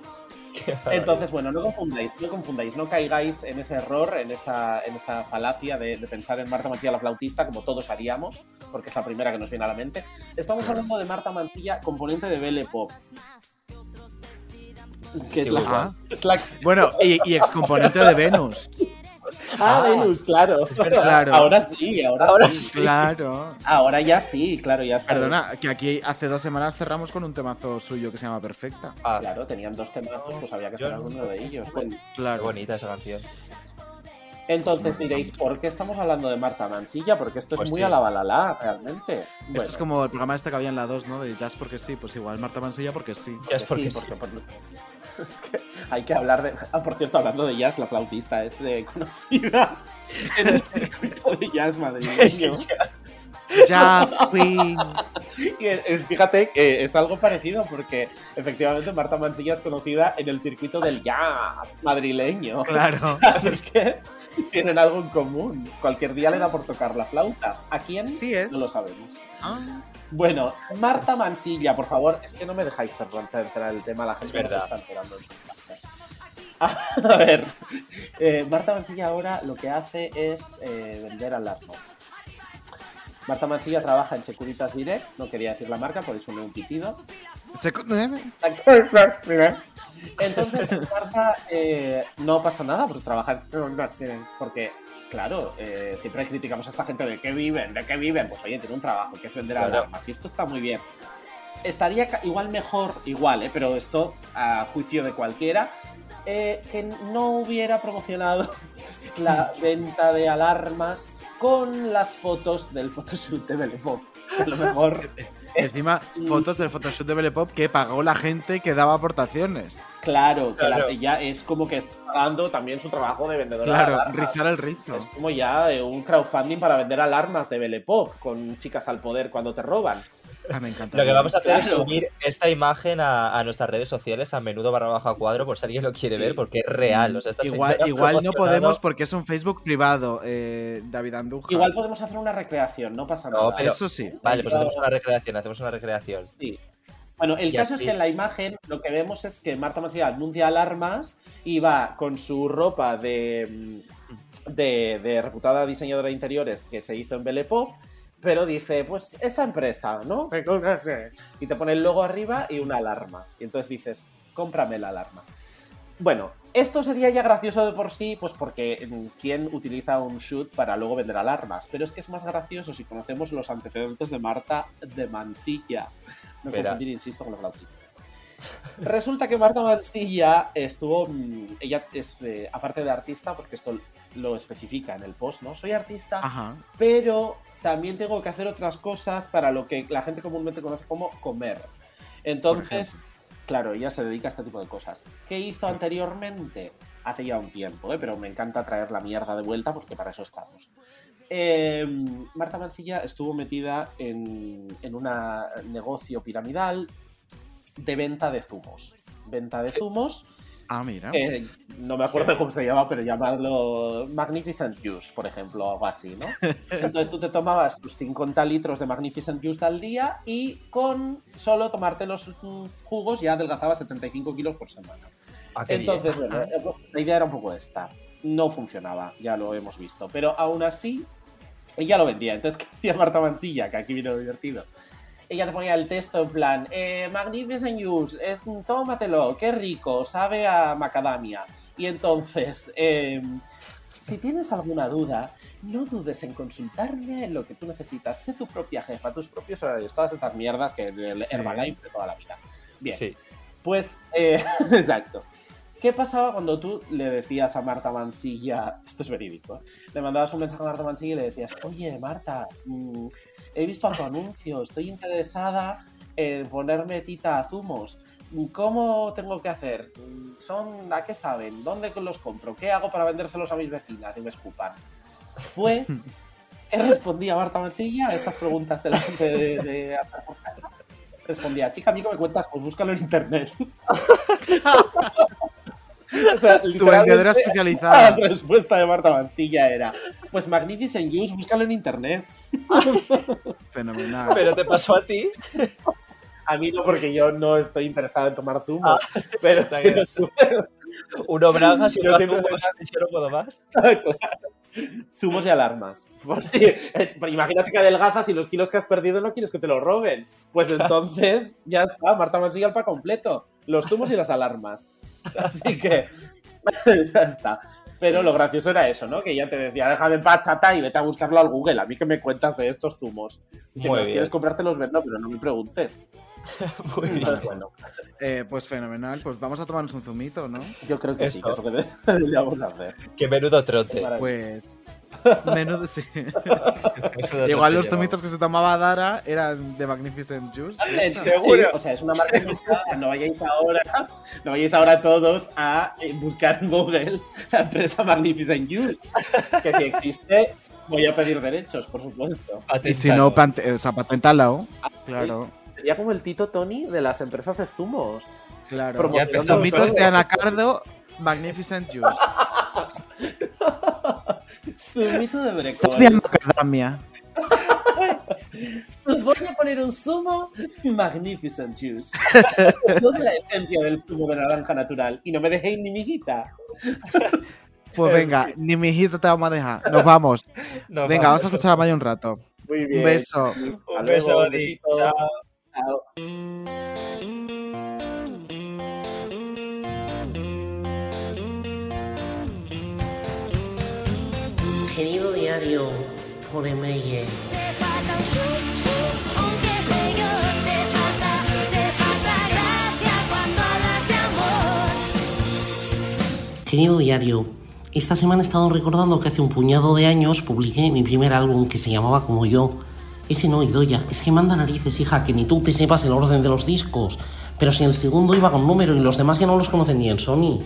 Entonces, bueno, no confundáis, no confundáis, no caigáis en ese error, en esa, en esa falacia de, de pensar en Marta Mansilla la flautista, como todos haríamos, porque es la primera que nos viene a la mente. Estamos hablando de Marta Mansilla, componente de Belle Pop. Que Sí, es, la, es la- Bueno, y, y excomponente de Venus. Ah, Ah, Venus, claro. Claro. Ahora sí, ahora, Ahora sí. sí. Claro. Ahora ya sí, claro, ya sí. Perdona, que aquí hace dos semanas cerramos con un temazo suyo que se llama Perfecta. Ah, Claro, tenían dos temazos, pues había que hacer alguno de ellos. Bueno, qué Claro. bonita esa canción. Entonces diréis, ¿por qué estamos hablando de Marta Mansilla? Porque esto es Pues muy sí. a la balala, realmente. Esto Bueno, es como el programa este que había en la 2, ¿no? De Jazz porque sí, pues igual Marta Mansilla porque sí. Ya es porque sí, sí. porque- porque- es que hay que hablar de. Ah, por cierto, hablando de jazz, la flautista es de conocida en el circuito de jazz madrileño. Jazz Queen. Y es- fíjate que es algo parecido porque efectivamente Marta Mansilla es conocida en el circuito del jazz madrileño. Claro. Así es que tienen algo en común. Cualquier día le da por tocar la flauta. ¿A quién? Sí es. No lo sabemos. Ah. Bueno, Marta Mansilla, por favor, es que no me dejáis cerrar entrar el tema, la gente no se verdad. está enterando. A ver, eh, Marta Mansilla ahora lo que hace es eh, vender alarmas. Marta Mansilla trabaja en Securitas Direct, no quería decir la marca, por eso me he un pitido. Entonces, Marta, eh, no pasa nada por trabajar porque, claro, eh, siempre criticamos a esta gente de qué viven, de qué viven. Pues oye, tiene un trabajo que es vender Claro. alarmas y esto está muy bien. Estaría igual mejor, igual, eh, pero esto a juicio de cualquiera, eh, que no hubiera promocionado la venta de alarmas con las fotos del photoshoot de Belle Pop. A lo mejor Encima, fotos del photoshoot de Belle Pop que pagó la gente que daba aportaciones. Claro, que la- ya es como que está dando también su trabajo de vendedora Claro, de rizar el rizo. Es como ya eh, un crowdfunding para vender alarmas de Belle Pop con chicas al poder cuando te roban. Ah, me encanta. Lo que vamos a hacer es subir esta imagen a, a nuestras redes sociales, a menudo barra baja cuadro, por si alguien lo quiere ver, porque es real. O sea, esta Igual, no podemos porque es un Facebook privado, eh, David Andújar. Igual podemos hacer una recreación, no pasa No, nada. pero- Eso sí. Vale, pues hacemos una recreación, hacemos una recreación. Sí. Bueno, el Y caso así- es que en la imagen lo que vemos es que Marta Mansilla anuncia alarmas y va con su ropa de, mm, de, de reputada diseñadora de interiores que se hizo en Belle Pop, pero dice, pues esta empresa, ¿no? Y te pone el logo arriba y una alarma. Y entonces dices, cómprame la alarma. Bueno, esto sería ya gracioso de por sí, pues porque mm, ¿quién utiliza un shoot para luego vender alarmas? Pero es que es más gracioso si conocemos los antecedentes de Marta de Mansilla. No confundir, insisto, con los Flautín. Resulta que Marta Mansilla estuvo. mm, Ella es, eh, aparte de artista, porque esto lo especifica en el post, ¿no? Soy artista, Ajá. pero también tengo que hacer otras cosas para lo que la gente comúnmente conoce como comer. Entonces, claro, ella se dedica a este tipo de cosas. ¿Qué hizo anteriormente? Hace ya un tiempo, ¿eh? pero me encanta traer la mierda de vuelta porque para eso estamos. Eh, Marta Mansilla estuvo metida en, en un negocio piramidal de venta de zumos. Venta de zumos. Ah, mira. eh, no me acuerdo cómo se llama, pero llamadlo Magnificent Juice, por ejemplo, o algo así, ¿no? Entonces tú te tomabas tus 50 litros de Magnificent Juice al día y con solo tomarte los mm, jugos ya adelgazabas 75 kilos por semana. Ah, Entonces, bien. bueno, eh, la idea era un poco esta. No funcionaba, ya lo hemos visto. Pero aún así, ella lo vendía. Entonces, ¿qué hacía Marta Mansilla? Que aquí viene lo divertido. Ella te ponía el texto en plan, eh, Magnificent Juice, es, tómatelo, qué rico, sabe a macadamia. Y entonces, eh, si tienes alguna duda, no dudes en consultarme en lo que tú necesitas. Sé tu propia jefa, tus propios horarios, todas estas mierdas que el Sí. Herbalife de toda la vida. Bien. Sí. Pues, eh, exacto. ¿Qué pasaba cuando tú le decías a Marta Mansilla, esto es verídico, ¿eh? le mandabas un mensaje a Marta Mansilla y le decías, oye Marta, mm, he visto tu anuncio, estoy interesada en ponerme tita a zumos, ¿cómo tengo que hacer? ¿Son a qué saben? ¿Dónde los compro? ¿Qué hago para vendérselos a mis vecinas y me escupan? Pues, ¿qué respondía Marta Mansilla a estas preguntas de la gente de, de Hacer por Casa? Respondía, chica, amigo, me cuentas, pues búscalo en internet. O sea, Tu vendedora especializada. La respuesta de Marta Mansilla era: Pues Magnificent Juice, búscalo en internet. Fenomenal. ¿Pero te pasó a ti? A mí no, porque yo no estoy interesado en tomar zumo. Ah, pero sí, bien. Uno Yo otro siempre zumos, yo no puedo más. Claro. Zumos y alarmas. Pues sí, imagínate que adelgazas y los kilos que has perdido no quieres que te los roben. Pues entonces ya está, Marta Mansilla al pa' completo. Los zumos y las alarmas. Así que ya está. Pero lo gracioso era eso, ¿no? Que ella te decía, déjame en paz, chata, y vete a buscarlo al Google. A mí que me cuentas de estos zumos. Y si Muy no bien. quieres comprarte los vendo, pero no me preguntes. Muy bien. Entonces, bueno, Eh, pues fenomenal. Pues vamos a tomarnos un zumito, ¿no? yo creo que sí, que es lo que deberíamos hacer. Qué menudo trote. Pues. Menudo, sí. Menudo Igual los tomitos que se tomaba Dara eran de Magnificent Juice. Es seguro. O sea, es una marca registrada. No vayáis ahora, no vayáis ahora todos a eh, buscar en Google la empresa Magnificent Juice. Que si existe, voy a pedir derechos, por supuesto. Y si no, o sea, patentalo. Claro. Sería como el Tito Tony de las empresas de zumos. Claro. Tomitos de Anacardo, Magnificent Juice. Zumito de Sabia brecol. macadamia. Os voy a poner un zumo Magnificent Juice. Toda la esencia del zumo de naranja natural. Y no me dejéis ni mijita. Pues venga, ni mi hijita te vamos a dejar. Nos vamos. Nos venga, vamos vamos. a escuchar a Maya un rato. Muy bien. Un beso. Un beso. Chao. Chao. Querido diario, por email. Querido diario, esta semana he estado recordando que hace un puñado de años publiqué mi primer álbum que se llamaba Como yo. Ese no, Idoya, es que manda narices, hija, que ni tú te sepas el orden de los discos. Pero si el segundo iba con número y los demás ya no los conocen ni en Sony.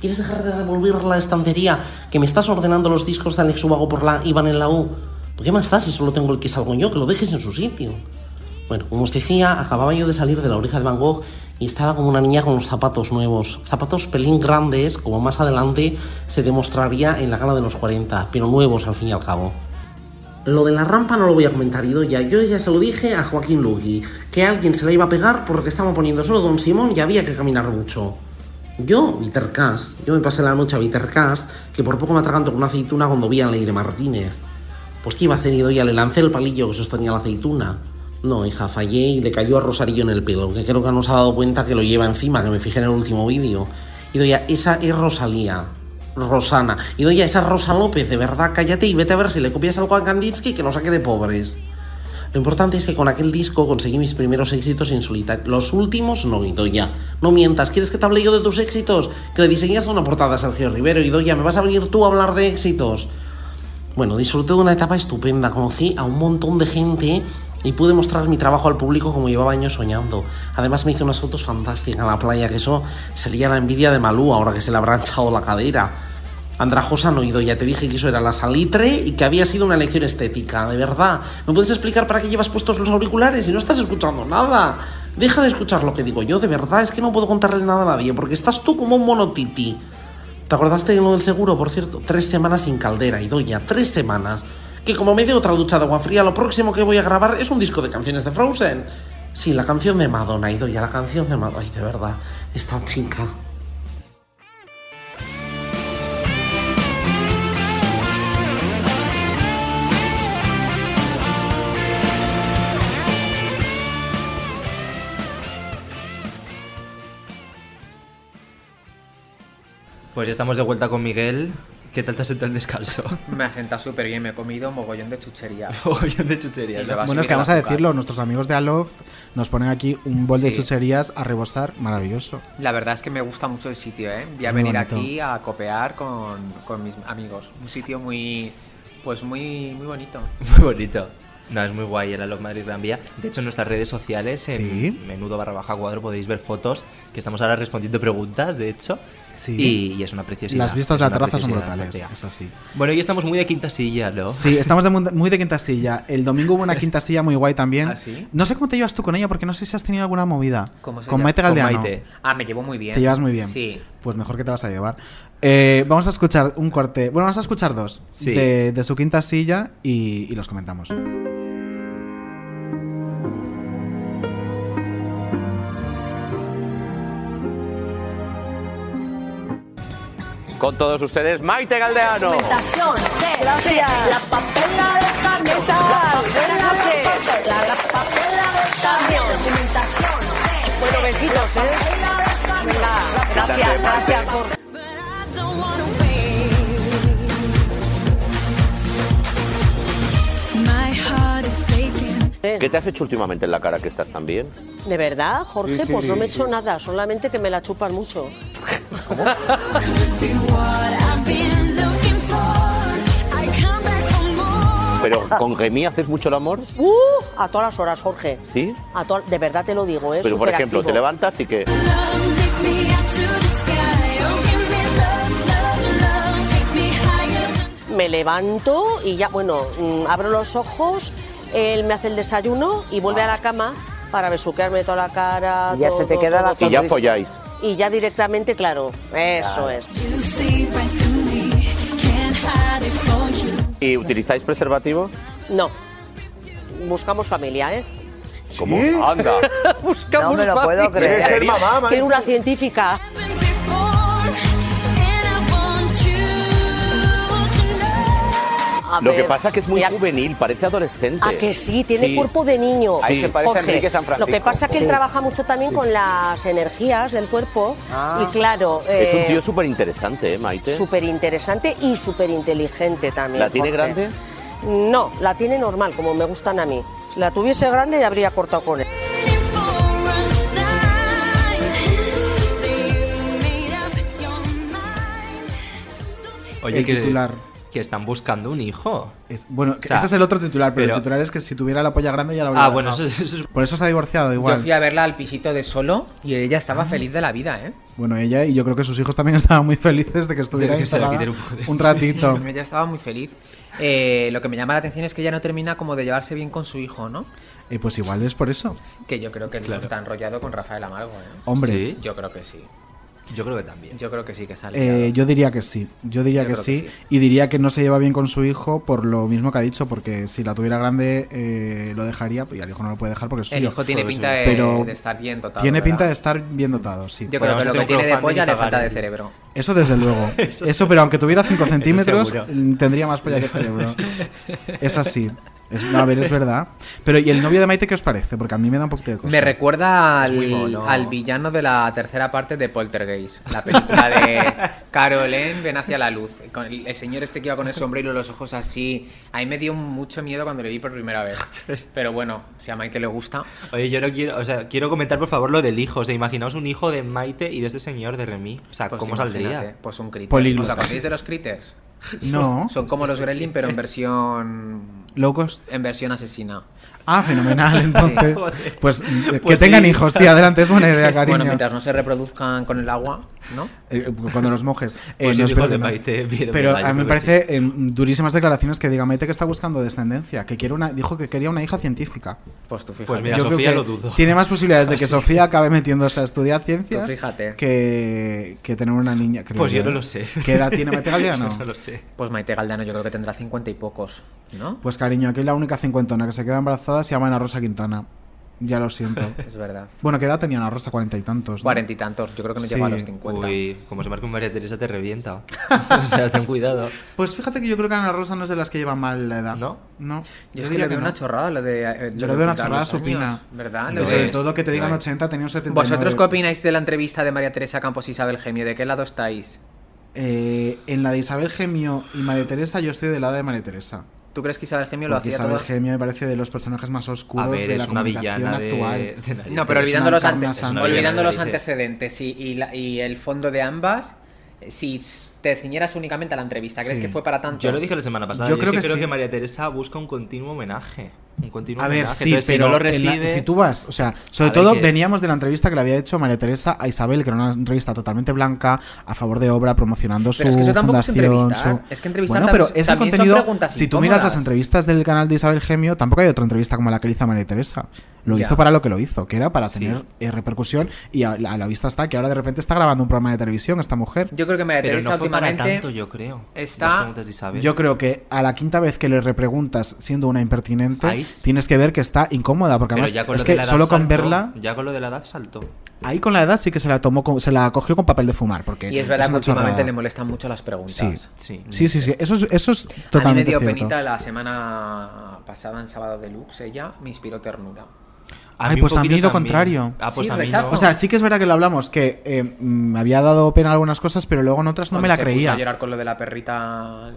¿Quieres dejar de revolver la estantería? Que me estás ordenando los discos de Alex Ubago por la Iván en la U. ¿Por qué más estás si solo tengo el que salgo yo? Que lo dejes en su sitio. Bueno, como os decía, acababa yo de salir de la oreja de Van Gogh y estaba como una niña con los zapatos nuevos. Zapatos pelín grandes, como más adelante se demostraría en la gala de los 40, pero nuevos al fin y al cabo. Lo de la rampa no lo voy a comentar, ya. Yo ya se lo dije a Joaquín Lugui, que alguien se la iba a pegar porque estaba poniendo solo Don Simón y había que caminar mucho. Yo, Vitercast, yo me pasé la noche a Vitercast, que por poco me atraganto con una aceituna cuando vi a Leire Martínez. Pues qué iba a hacer ya le lancé el palillo que sostenía la aceituna. No, hija, fallé y le cayó a Rosarillo en el pelo, que creo que no se ha dado cuenta que lo lleva encima, que me fijé en el último vídeo. Y doya, esa es Rosalía. Rosana. Y doya, esa es Rosa López, de verdad, cállate y vete a ver si le copias algo a Kandinsky que no saque de pobres. Lo importante es que con aquel disco conseguí mis primeros éxitos en solitario. Los últimos no, Idoya. No mientas, ¿quieres que te hable yo de tus éxitos? Que le diseñaste una portada a Sergio Rivero, Idoya, ¿me vas a venir tú a hablar de éxitos? Bueno, disfruté de una etapa estupenda, conocí a un montón de gente y pude mostrar mi trabajo al público como llevaba años soñando. Además me hice unas fotos fantásticas en la playa, que eso sería la envidia de Malú ahora que se le habrá hinchado la cadera. Andrajosa no ido, ya te dije que eso era la salitre y que había sido una elección estética, de verdad. ¿Me puedes explicar para qué llevas puestos los auriculares y no estás escuchando nada? Deja de escuchar lo que digo yo, de verdad, es que no puedo contarle nada a nadie, porque estás tú como un monotiti. ¿Te acordaste de lo del seguro, por cierto? Tres semanas sin caldera, Idoya, tres semanas. Que como me dio otra ducha de agua fría, lo próximo que voy a grabar es un disco de canciones de Frozen. Sí, la canción de Madonna, Idoya, la canción de Madonna. Ay, de verdad, esta chica. Pues ya estamos de vuelta con Miguel. ¿Qué tal te has sentado el descanso? Me ha sentado súper bien, me he comido mogollón de chuchería. Mogollón de chucherías. Sí, me va a Bueno, es que vamos a decirlo, nuestros amigos de Aloft nos ponen aquí un bol de Sí. chucherías a rebosar, maravilloso. La verdad es que me gusta mucho el sitio, ¿eh? Voy a Muy venir aquí a copear con, con mis amigos. Un sitio muy, pues muy, muy bonito. Muy bonito. No, es muy guay el Alok Madrid Gran Vía. De hecho, en nuestras redes sociales, en Sí. menudo barra baja cuadro, podéis ver fotos que estamos ahora respondiendo preguntas, de hecho. Sí. Y, y es una preciosidad. Las vistas de la terraza son brutales, es así. Bueno, hoy estamos muy de quinta silla, ¿no? Sí, estamos de muy, de quinta silla. El domingo hubo una quinta silla muy guay también. ¿Ah, sí? No sé cómo te llevas tú con ella, porque no sé si has tenido alguna movida. ¿Cómo se con? Maite Con Galdeano. Maite. Ah, me llevo muy bien. Te llevas muy bien. Sí. Pues mejor que te vas a llevar. Eh, vamos a escuchar un corte. Bueno, vamos a escuchar dos. Sí. De, de su quinta silla y, y los comentamos. Con todos ustedes, Maite Galdeano. Gracias. La papela de camión. Buenas noches. La, la papela de camión. Documentación. Bueno, besitos, ¿eh? Venga, gracias, gracias por... ¿Qué te has hecho últimamente en la cara que estás tan bien? ¿De verdad, Jorge? Sí, sí, pues no sí, me he sí. hecho nada, solamente que me la chupan mucho. Pero con Gemí haces mucho el amor, ¡Uh! A todas las horas, Jorge. ¿sí? A to- de verdad te lo digo, ¿eh? Pero por ejemplo, te levantas y que... Me levanto y ya, bueno, mm, abro los ojos, él me hace el desayuno y vuelve a la cama para besuquearme toda la cara. Y ya se te todo, queda la todo, Y ya folláis. Y ya directamente, claro, eso es. ¿Y utilizáis preservativo? No. buscamos familia, ¿eh? ¿Cómo? Anda. buscamos No me lo puedo familia. creer. ¿Quieres ser mamá, Quiero una científica. A Lo que pasa es que es muy mira, juvenil, parece adolescente. A que sí, tiene Sí. cuerpo de niño. Ahí se parece a Jorge. Enrique San Lo Francisco. que pasa es que él Sí. trabaja mucho también con las energías del cuerpo. Ah. Y claro, Es un eh, tío súper interesante, ¿eh, Maite? súper interesante y súper inteligente también. ¿La tiene Jorge. grande? No, la tiene normal, como me gustan a mí. Si la tuviese grande ya habría cortado con él. Oye, El que, titular. Que están buscando un hijo. Es- bueno, O sea, ese es el otro titular, pero, pero- el titular es que si tuviera la polla grande ya la habría Ah, bueno, dejado. eso es- eso es- Por eso se ha divorciado igual. Yo fui a verla al pisito de solo y ella estaba feliz de la vida, ¿eh? Bueno, ella y yo creo que sus hijos también estaban muy felices de que estuviera que un ratito. ella estaba muy feliz. Eh, lo que me llama la atención es que ella no termina como de llevarse bien con su hijo, ¿no? Y pues igual es por eso. Que yo creo que el hijo está enrollado con Rafael Amargo, ¿eh? Hombre. ¿Sí? Yo creo que sí. Yo creo que también. Yo creo que sí que sale. Eh, yo diría que sí, yo diría Yo que sí, que sí. y diría que no se lleva bien con su hijo por lo mismo que ha dicho, porque si la tuviera grande eh, lo dejaría, y al hijo no lo puede dejar porque es El hijo tiene pinta de- Pero de estar bien dotado, Tiene pinta de estar bien dotado, sí. Yo creo que lo que tiene de polla le falta de cerebro. Eso desde luego. Eso Eso, pero aunque tuviera 5 Eso centímetros, tendría más polla que cerebro. Es así. Es, a ver, es verdad. Pero ¿y el novio de Maite qué os parece? Porque a mí me da un poquito de cosa. Me recuerda al, al villano de la tercera parte de Poltergeist, la película de Carolyn ven hacia la luz. Con el, el señor este que iba con el sombrero y los ojos así. A mí me dio mucho miedo cuando le vi por primera vez. Pero bueno, si a Maite le gusta. Oye, yo no quiero, o sea, quiero comentar por favor lo del hijo. O sea, imaginaos un hijo de Maite y de este señor de Remy. O sea, Pues ¿cómo saldría? Pues un critter. Políglota. ¿Os acordáis de los critters? No. Son como los gremlin, pero en versión. Low cost. En versión asesina. Ah, fenomenal, entonces. Sí. Pues, que Pues tengan sí. hijos, sí, adelante, es buena idea, cariño. Bueno, mientras no se reproduzcan con el agua, ¿no? Eh, cuando los mojes. Eh, Pues no, espero de que. Maite, bien, Pero a mí me que parece eh, durísimas declaraciones que diga Maite que está buscando descendencia, que quiere una, dijo que quería una hija científica. Pues tú fíjate. Pues mira, Yo creo Sofía que lo dudo. Tiene más posibilidades de que Así. Sofía acabe metiéndose a estudiar ciencias Tú fíjate. Que, que tener una niña. creo Pues yo no lo sé. ¿Qué edad tiene Maite Galdeano? Yo no lo sé. Pues Maite Galdano yo creo que tendrá cincuenta y pocos, ¿no? Pues cariño, aquí la única cincuentona que se queda embarazada se llama Ana Rosa Quintana. Ya lo siento. Es verdad. Bueno, ¿qué edad tenía Ana Rosa? Cuarenta y tantos. ¿no? Cuarenta y tantos, yo creo que no Sí. llega a los cincuenta. Uy, como se marca un María Teresa te revienta. o sea, ten cuidado. Pues fíjate que yo creo que Ana Rosa no es de las que llevan mal la edad. ¿No? No. Yo es que le veo no. una chorrada lo de. eh, Yo lo le veo una chorrada supina. ¿Verdad? Lo sobre todo que te digan Lo 80, tenía un 79. ¿Vosotros qué opináis de la entrevista de María Teresa Campos y Isabel Gemio? ¿De qué lado estáis? Eh, en la de Isabel Gemio y María Teresa, yo estoy del lado de María Teresa. ¿Tú crees que Isabel Gemio lo hacía Isabel todo? Gemio me parece de los personajes más oscuros A ver, de la comunicación de- actual. de narices. No, pero olvidando los, ante- encarna santa. olvidando los antecedentes y, y la- y el fondo de ambas, eh, si te ciñeras únicamente a la entrevista, ¿crees Sí. que fue para tanto? Yo lo dije la semana pasada. Yo Yo, creo es que que creo sí. que María Teresa busca un continuo homenaje. Un continuo A ver, homenaje. sí, Entonces, pero si no lo la- recibe. si tú vas, o sea, sobre todo que- veníamos de la entrevista que le había hecho María Teresa a Isabel, que era una entrevista totalmente blanca, a favor de obra, promocionando Pero es su que eso tampoco es fundación. entrevistar. su- Es que entrevistar bueno, pero ese contenido, preguntas si tú miras las entrevistas del canal de Isabel Gemio, tampoco hay otra entrevista como la que le hizo María Teresa. Lo Ya. hizo para lo que lo hizo, que era para Sí. tener eh, repercusión y a, a la vista está que ahora de repente está grabando un programa de televisión esta mujer. Yo creo que María Pero Teresa no para tanto, yo creo. está- Las preguntas de Isabel. Yo creo que a la quinta vez que le repreguntas siendo una impertinente, Ahí tienes que ver que está incómoda, porque Pero además ya con es lo de que la edad solo con saltó. verla, Ya con lo de la edad saltó. ahí con la edad sí que se la tomó, con- se la cogió con papel de fumar, porque Y es verdad que una últimamente chorrada. le molestan mucho las preguntas. Sí, Sí. sí, sí, sí, eso es, eso es A mí me totalmente dio cierto. penita la semana pasada en Sábado Deluxe, ella me inspiró ternura. Ay, pues a mí poquito lo también. contrario. Ah, pues Sí, a mí rechazo. no. O sea, sí que es verdad que lo hablamos, que eh, mm, me había dado pena algunas cosas, pero luego en otras no Cuando me la se puso creía. a llorar con lo de la perrita.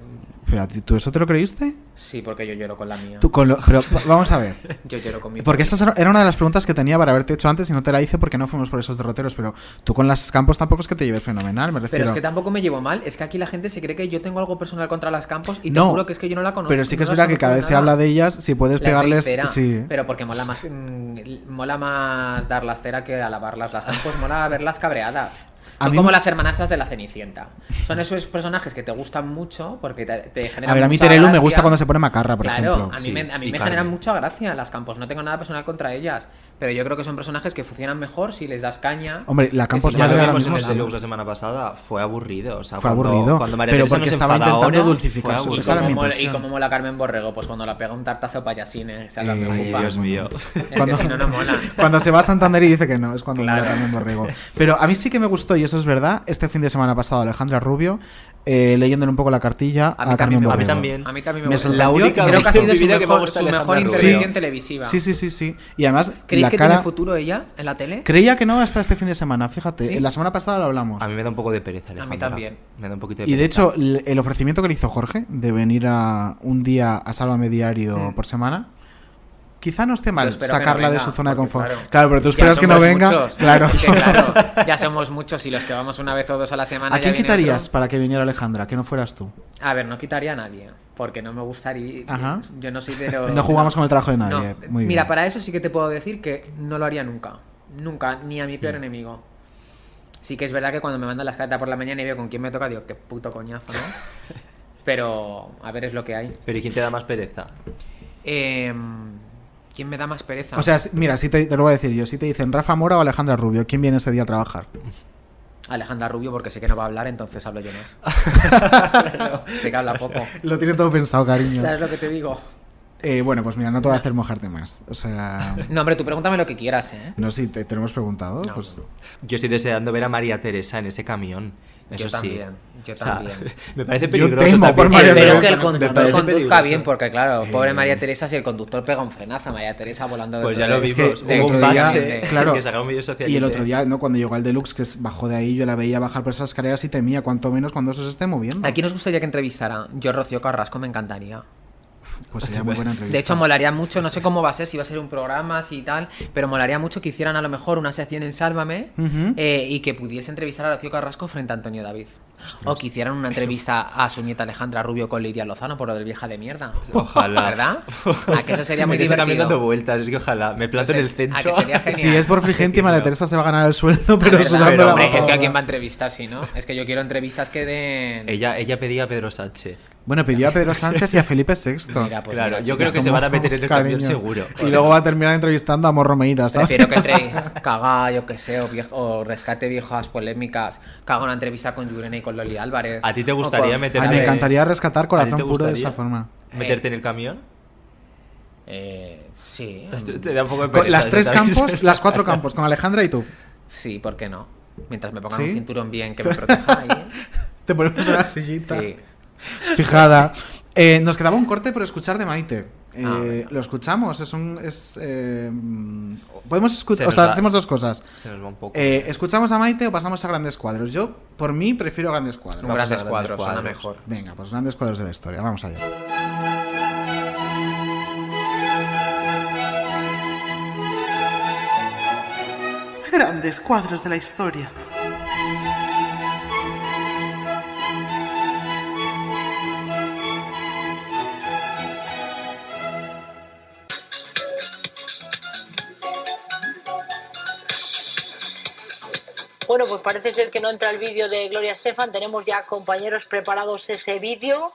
Pero ¿a ti- ¿tú eso te lo creíste? Sí, porque yo lloro con la mía. Tú con lo- pero va- vamos a ver. Yo lloro con mi Porque esa era una de las preguntas que tenía para haberte hecho antes y no te la hice porque no fuimos por esos derroteros, pero tú con las campos tampoco es que te lleves fenomenal, me Pero refiero. es que tampoco me llevo mal, es que aquí la gente se cree que yo tengo algo personal contra las campos y te No, juro que es que yo no la conozco. Pero sí que no es verdad que cada vez se habla de ellas, si puedes Las pegarles... cera, Sí. Pero porque mola más, mm, mola más darlas cera que alabarlas. Las campos mola verlas cabreadas. Son mí como las hermanastras de la Cenicienta. Son esos personajes que te gustan mucho porque te, te generan A ver, a mí Terelu me gusta cuando se pone macarra, por claro, ejemplo. a mí Sí. me, a mí me generan mucha gracia las campos. No tengo nada personal contra ellas. Pero yo creo que son personajes que funcionan mejor si les das caña. Hombre, la Campos si Madre ahora vimos en mismo el la semana pasada, fue aburrido. O sea, Fue cuando- aburrido, Cuando María pero Teresa porque estaba intentando ahora, dulcificar su-. Y y como mola Carmen Borrego, pues cuando la pega un tartazo de payasines, se la preocupa. Dios mío. Es que si no, no mola. Cuando se va a Santander y dice que no, es cuando Claro. mola Carmen Borrego. Pero a mí sí que me gustó, y eso es verdad, este fin de semana pasado Alejandra Rubio, eh, leyéndole un poco la cartilla a, A mí Carmen Borrego. A mí también. A mí también me, Me. La única Creo que ha sido su vida que me mejor, gusta su mejor Rubio. intervención televisiva. Sí, sí, sí, sí. Y además, ¿Creéis la que cara... tiene futuro ella en la tele? Creía que no hasta este fin de semana, fíjate. ¿Sí? La semana pasada lo hablamos. A mí me da un poco de pereza, Alejandra. también. Me da un poquito de Y de pereza. hecho, el ofrecimiento que le hizo Jorge de venir a un día a Sálvame Diario por semana, quizá no esté mal no sacarla de su zona de confort. claro, Claro, pero tú esperas que no venga. muchos. Claro. Es que, claro, ya somos muchos y los que vamos una vez o dos a la semana. ¿A quién quitarías otro. para que viniera Alejandra? Que no fueras tú. A ver, no quitaría a nadie, porque no me gustaría. Ajá. Yo no soy de los. No jugamos con el trabajo de nadie. No. Muy bien. Mira, para eso sí que te puedo decir que no lo haría nunca. Nunca, ni a mi peor enemigo. Sí que es verdad que cuando me mandan las cartas por la mañana y veo con quién me toca, digo, qué puto coñazo, ¿no? Pero, a ver, es lo que hay. Pero ¿y quién te da más pereza? Eh, ¿Quién me da más pereza? O sea, mira, si te, te lo voy a decir yo. Si te dicen Rafa Mora o Alejandra Rubio, ¿quién viene ese día a trabajar? Alejandra Rubio, porque sé que no va a hablar, entonces hablo yo más. sé que habla poco. Lo tiene todo pensado, cariño. ¿Sabes lo que te digo? Eh, bueno, pues mira, no te voy a hacer mojarte más. O sea. No, hombre, tú pregúntame lo que quieras, ¿eh? No, si te, te lo hemos preguntado. No. Pues Yo estoy deseando ver a María Teresa en ese camión. Eso Yo sí. también, yo O sea, también. me parece Yo peligroso temo también. por María Espero Teresa. que el conductor conduzca bien, porque claro, pobre Eh. María Teresa, si el conductor pega un frenazo, María Teresa volando de Pues ya lo Es vimos. Hubo un bache claro, que sacaron un vídeo social. Y el otro día, ¿no? Cuando llegó al Deluxe, que es- bajó de ahí, yo la veía bajar por esas escaleras y temía, cuanto menos cuando eso se esté moviendo. ¿A quién nos gustaría que entrevistara? Yo, Rocío Carrasco, me encantaría. Pues sería muy buena entrevista. De hecho, molaría mucho, no sé cómo va a ser, si va a ser un programa, si tal, pero molaría mucho que hicieran a lo mejor una sección en Sálvame eh, y que pudiese entrevistar a Rocío Carrasco frente a Antonio David. O que hicieran una entrevista a su nieta Alejandra Rubio con Lidia Lozano por lo del vieja de mierda. Ojalá. ¿Verdad? A que eso sería muy también dando divertido. vueltas, es que ojalá. Me planto en el A centro. que sería genial. Si es por Frigenti, María Teresa se va a ganar el sueldo, pero ¿verdad? sudando Pero, la hombre, Es que a quién va a entrevistar, si no. Es que yo quiero entrevistas que den. Ella, ella pedía a Pedro Sánchez. Bueno, pidió a Pedro Sánchez y a Felipe VI. Mira, pues Claro, mira, yo creo que se van a meter en el camión seguro. Y luego va a terminar entrevistando a Morro Meira, ¿sabes? Prefiero que entre caga, yo que sé, o, viejo- o rescate viejas polémicas, que haga una entrevista con Yurene y con Loli Álvarez. ¿A ti te gustaría con- meter Ay, a me encantaría rescatar ¿A Corazón Puro de esa forma. ¿Meterte en el camión? Eh, sí. Te- da un poco de pereza, las tres campos, las cuatro campos, con Alejandra y tú. Sí, ¿por qué no? Mientras me pongan ¿Sí? un cinturón bien que me proteja ahí. Te ponemos una sillita. Sí. Fijada. Eh, nos quedaba un corte por escuchar de Maite. Eh, Ah, lo escuchamos, es un. Es, eh, podemos Se escuchar. O nos sea, va- hacemos dos cosas. Se nos va un poco. Eh, ¿Escuchamos a Maite o pasamos a grandes cuadros? Yo, por mí, prefiero grandes cuadros. Vamos grandes grandes cuadros, suena cuadros. mejor. Venga, pues grandes cuadros de la historia. Vamos allá. Grandes cuadros de la historia. Bueno, pues parece ser que no entra el vídeo de Gloria Estefan. Tenemos ya compañeros preparados ese vídeo.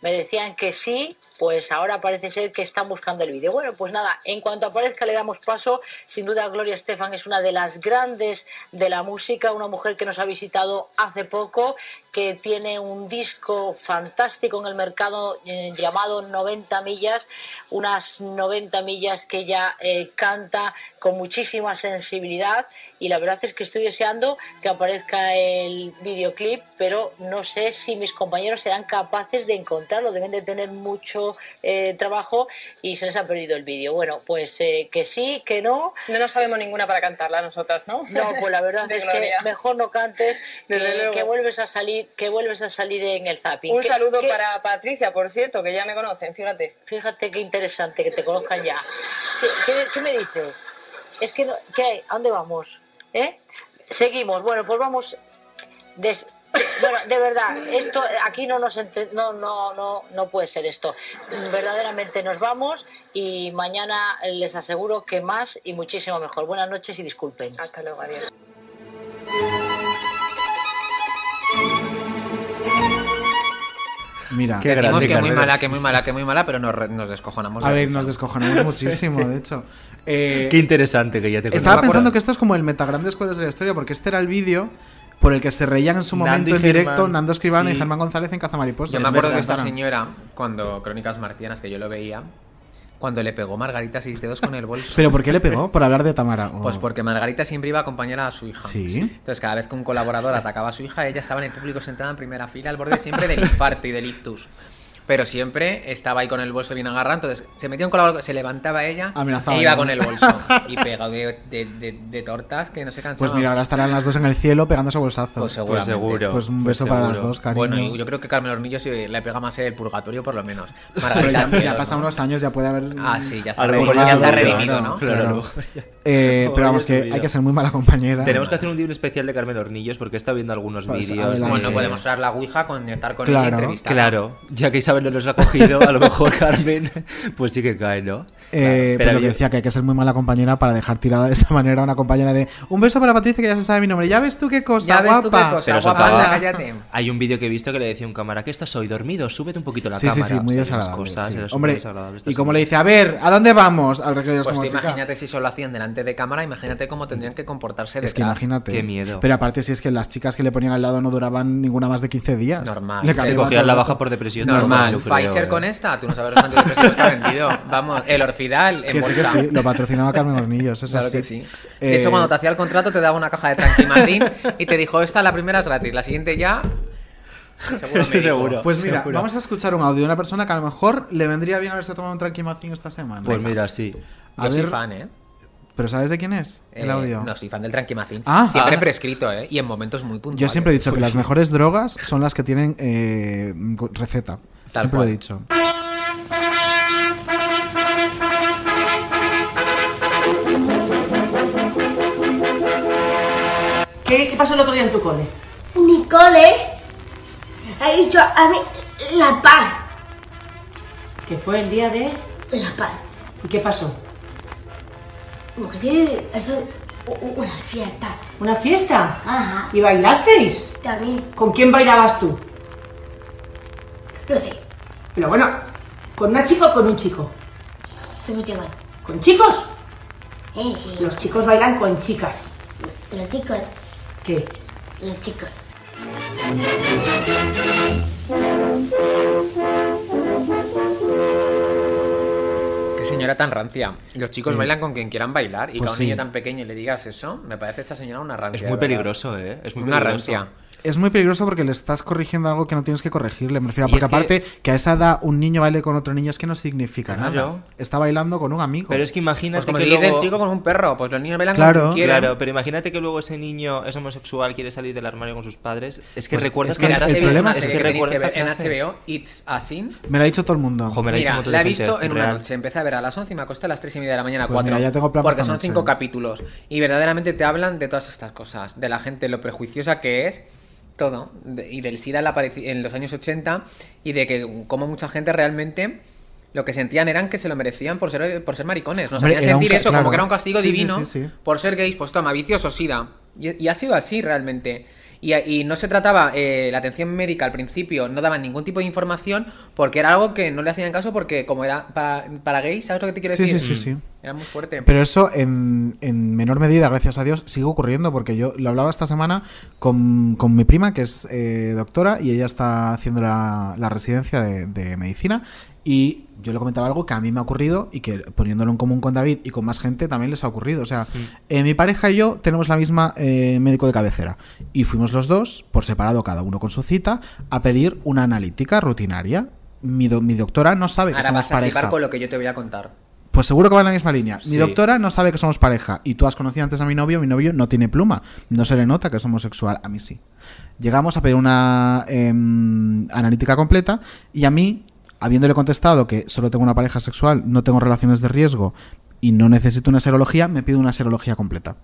Me decían que sí, pues ahora parece ser que están buscando el vídeo. Bueno, pues nada, en cuanto aparezca le damos paso. Sin duda Gloria Estefan es una de las grandes de la música, una mujer que nos ha visitado hace poco, que tiene un disco fantástico en el mercado eh, llamado 90 millas, unas 90 millas que ella eh, canta con muchísima sensibilidad y la verdad es que estoy deseando que aparezca el videoclip, pero no sé si mis compañeros serán capaces de encontrarlo, deben de tener mucho eh, trabajo y se les ha perdido el vídeo. Bueno, pues eh, que sí, que no. No nos sabemos ninguna para cantarla nosotras, ¿no? No, pues la verdad es Gloria. que mejor no cantes, que, que vuelves a salir, que vuelves a salir en el zapping. Un ¿Qué- saludo para Patricia, por cierto, que ya me conocen, fíjate. Fíjate qué interesante que te conozcan ya. ¿Qué, qué- qué me dices? Es que, no- ¿qué hay? ¿A dónde vamos? ¿Eh? Seguimos. Bueno, pues vamos. Bueno, de verdad, esto aquí no nos no, no, no, no puede ser esto. Verdaderamente nos vamos y mañana les aseguro que más y muchísimo mejor. Buenas noches y disculpen. Hasta luego, adiós. Mira. Qué Decimos grande, que muy Carmen. mala, que muy mala, que muy mala, pero nos, nos descojonamos. A de ver, risa. nos descojonamos muchísimo, de hecho. Eh, Qué interesante que ya te Estaba pensando que esto es como el metagrandes cuadros de la historia, porque este era el vídeo por el que se reían en su Nando momento y en directo Germán, Nando Escribano y sí. Germán González en Cazamariposas. Yo me acuerdo de esta señora, cuando Crónicas Marcianas, que yo lo veía, cuando le pegó Margarita seis dedos con el bolso. ¿Pero por qué le pegó? Por hablar de Tamara. Oh. Pues porque Margarita siempre iba a acompañar a su hija. Sí. Entonces, cada vez que un colaborador atacaba a su hija, ella estaba en el público sentada en primera fila, al borde siempre del infarto y del ictus. Pero siempre estaba ahí con el bolso bien agarrado. Entonces, se metía un colaborador, se levantaba ella Amenazaba e iba ya, con ¿no? el bolso. Y pegado de, de- de- de tortas que no se cansaba. Pues mira, ahora estarán las dos en el cielo pegándose bolsazos. Pues seguramente. seguro. Pues un Pues beso para las dos, cariño. Bueno, y yo creo que Carmen Hornillo sí le pega más el purgatorio, por lo menos. Pero ya, ya ¿no? pasan unos años, ya puede haber. Ah, sí, ya se ha redimido, ¿no? claro. Eh, pero vamos, que hay que ser muy mala compañera. Tenemos que hacer un día especial de Carmen Hornillos porque está viendo algunos Pues, vídeos. Bueno, no podemos usar la Ouija, conectar con Claro, ella y entrevistar. Claro, ya que Isabel no nos ha cogido, a lo mejor Carmen, pues sí que cae, ¿no? Eh, Claro, pero lo que decía que hay que ser muy mala compañera para dejar tirada de esa manera a una compañera de un beso para Patricia que ya se sabe mi nombre. Ya ves tú qué cosa Ya ves guapa. tú qué cosa Pero guapa, anda, cállate. Hay un vídeo que he visto que le decía a un cámara, ¿qué estás hoy dormido? Súbete un poquito la Sí, sí, cámara. sí, muy O sea, unas desagradable. cosas, sí. Hombre, desagradable y como le dice, a ver, ¿a dónde vamos? Al recreo Pues como tú chica. imagínate si solo hacían delante de cámara, imagínate cómo tendrían que comportarse Es que detrás. imagínate. Qué miedo. Pero aparte, si es que las chicas que le ponían al lado no duraban ninguna más de 15 días. Normal. Le Se cogían la baja por depresión. Normal. Pfizer eh. con esta, tú no sabes los antidepresivos que ha vendido. Vamos, el Orfidal en Que sí, que bolsa. sí, lo patrocinaba Carmen Hornillos, es Claro así. que sí. Eh, De hecho, cuando te hacía el contrato te daba una caja de Tranquimacin y te dijo, esta la primera es gratis, la siguiente ya... Seguro Estoy seguro. Pues mira, Seguro. vamos a escuchar un audio de una persona que a lo mejor le vendría bien haberse tomado un tranquimacín esta semana. Pues mira, sí. A Yo soy fan, ¿eh? ¿Pero sabes de quién es el Eh, audio? No, soy fan del Tranquimacin. Ah. Siempre Ah. prescrito, ¿eh? Y en momentos muy puntuales. Yo siempre he dicho que las mejores drogas son las que tienen eh, receta. Tal siempre cual. lo he dicho. ¿Qué, qué pasó el otro día en tu cole? Mi cole ha dicho a mí la paz. Que fue el día de... La paz. ¿Y qué pasó? Una fiesta. ¿Una fiesta? Ajá. ¿Y bailasteis? También. ¿Con quién bailabas tú? No sé. Pero bueno, ¿con una chica o con un chico? Se me lleva. ¿Con chicos? Eh, sí. Los chicos bailan con chicas. Los chicos. ¿Qué? Los chicos. Qué señora tan rancia. Los chicos Sí. bailan con quien quieran bailar y Pues que a un sí. niño tan pequeño le digas eso, me parece esta señora una rancia. Es de muy verdad. peligroso, ¿eh? Es muy una peligroso. rancia. Es muy peligroso porque le estás corrigiendo algo que no tienes que corregirle. Me refiero, Y porque que- aparte que... a esa edad un niño baile con otro niño es que no significa Claro. nada. Está bailando con un amigo. Pero es que imagínate Pues como que luego... el chico con un perro, pues los niños bailan Claro. con quien. Claro, pero imagínate que luego ese niño es homosexual, quiere salir del armario con sus padres. Es que Pues recuerdas es que esta el problema es que que recuerdas que ver en. HBO, It's a Sin. Me lo ha dicho todo el mundo. Jo, me lo ha dicho un Mira, la he visto en una noche. Empecé a ver a las 11 y me acosté a las 3 y media de la mañana, Pues 4. mira, ya tengo plan para porque son noche. 5 capítulos. Y verdaderamente te hablan de todas estas cosas. De la gente, lo prejuiciosa que es. Todo. de- y del SIDA en, la aparici- en los años 80. Y de que como mucha gente realmente... Lo que sentían eran que se lo merecían por ser, por ser maricones. Nos hacían sentir eso, claro. como que era un castigo sí, divino sí, sí. por ser gays. Pues toma, vicioso, SIDA. Y, y ha sido así realmente. Y, y no se trataba, eh, la atención médica al principio no daban ningún tipo de información porque era algo que no le hacían caso porque como era para, para gays, ¿sabes lo que te quiero Sí, decir? sí, sí, sí. Era muy fuerte. Pero eso en, en menor medida, gracias a Dios, sigue ocurriendo porque yo lo hablaba esta semana con, con mi prima, que es eh, doctora, y ella está haciendo la, la residencia de, de medicina. Y yo le comentaba algo que a mí me ha ocurrido y que poniéndolo en común con David y con más gente también les ha ocurrido. O sea, eh, mi pareja y yo tenemos la misma eh, médico de cabecera y fuimos los dos, por separado, cada uno con su cita, a pedir una analítica rutinaria. Mi, do- mi doctora no sabe que Ahora somos vas a pareja. con lo que yo te voy a contar. Pues seguro que va en la misma línea. Mi Sí. doctora no sabe que somos pareja y tú has conocido antes a mi novio, mi novio no tiene pluma, no se le nota que es homosexual, a mí sí. Llegamos a pedir una em, analítica completa y a mí, habiéndole contestado que solo tengo una pareja sexual, no tengo relaciones de riesgo y no necesito una serología, me pide una serología completa.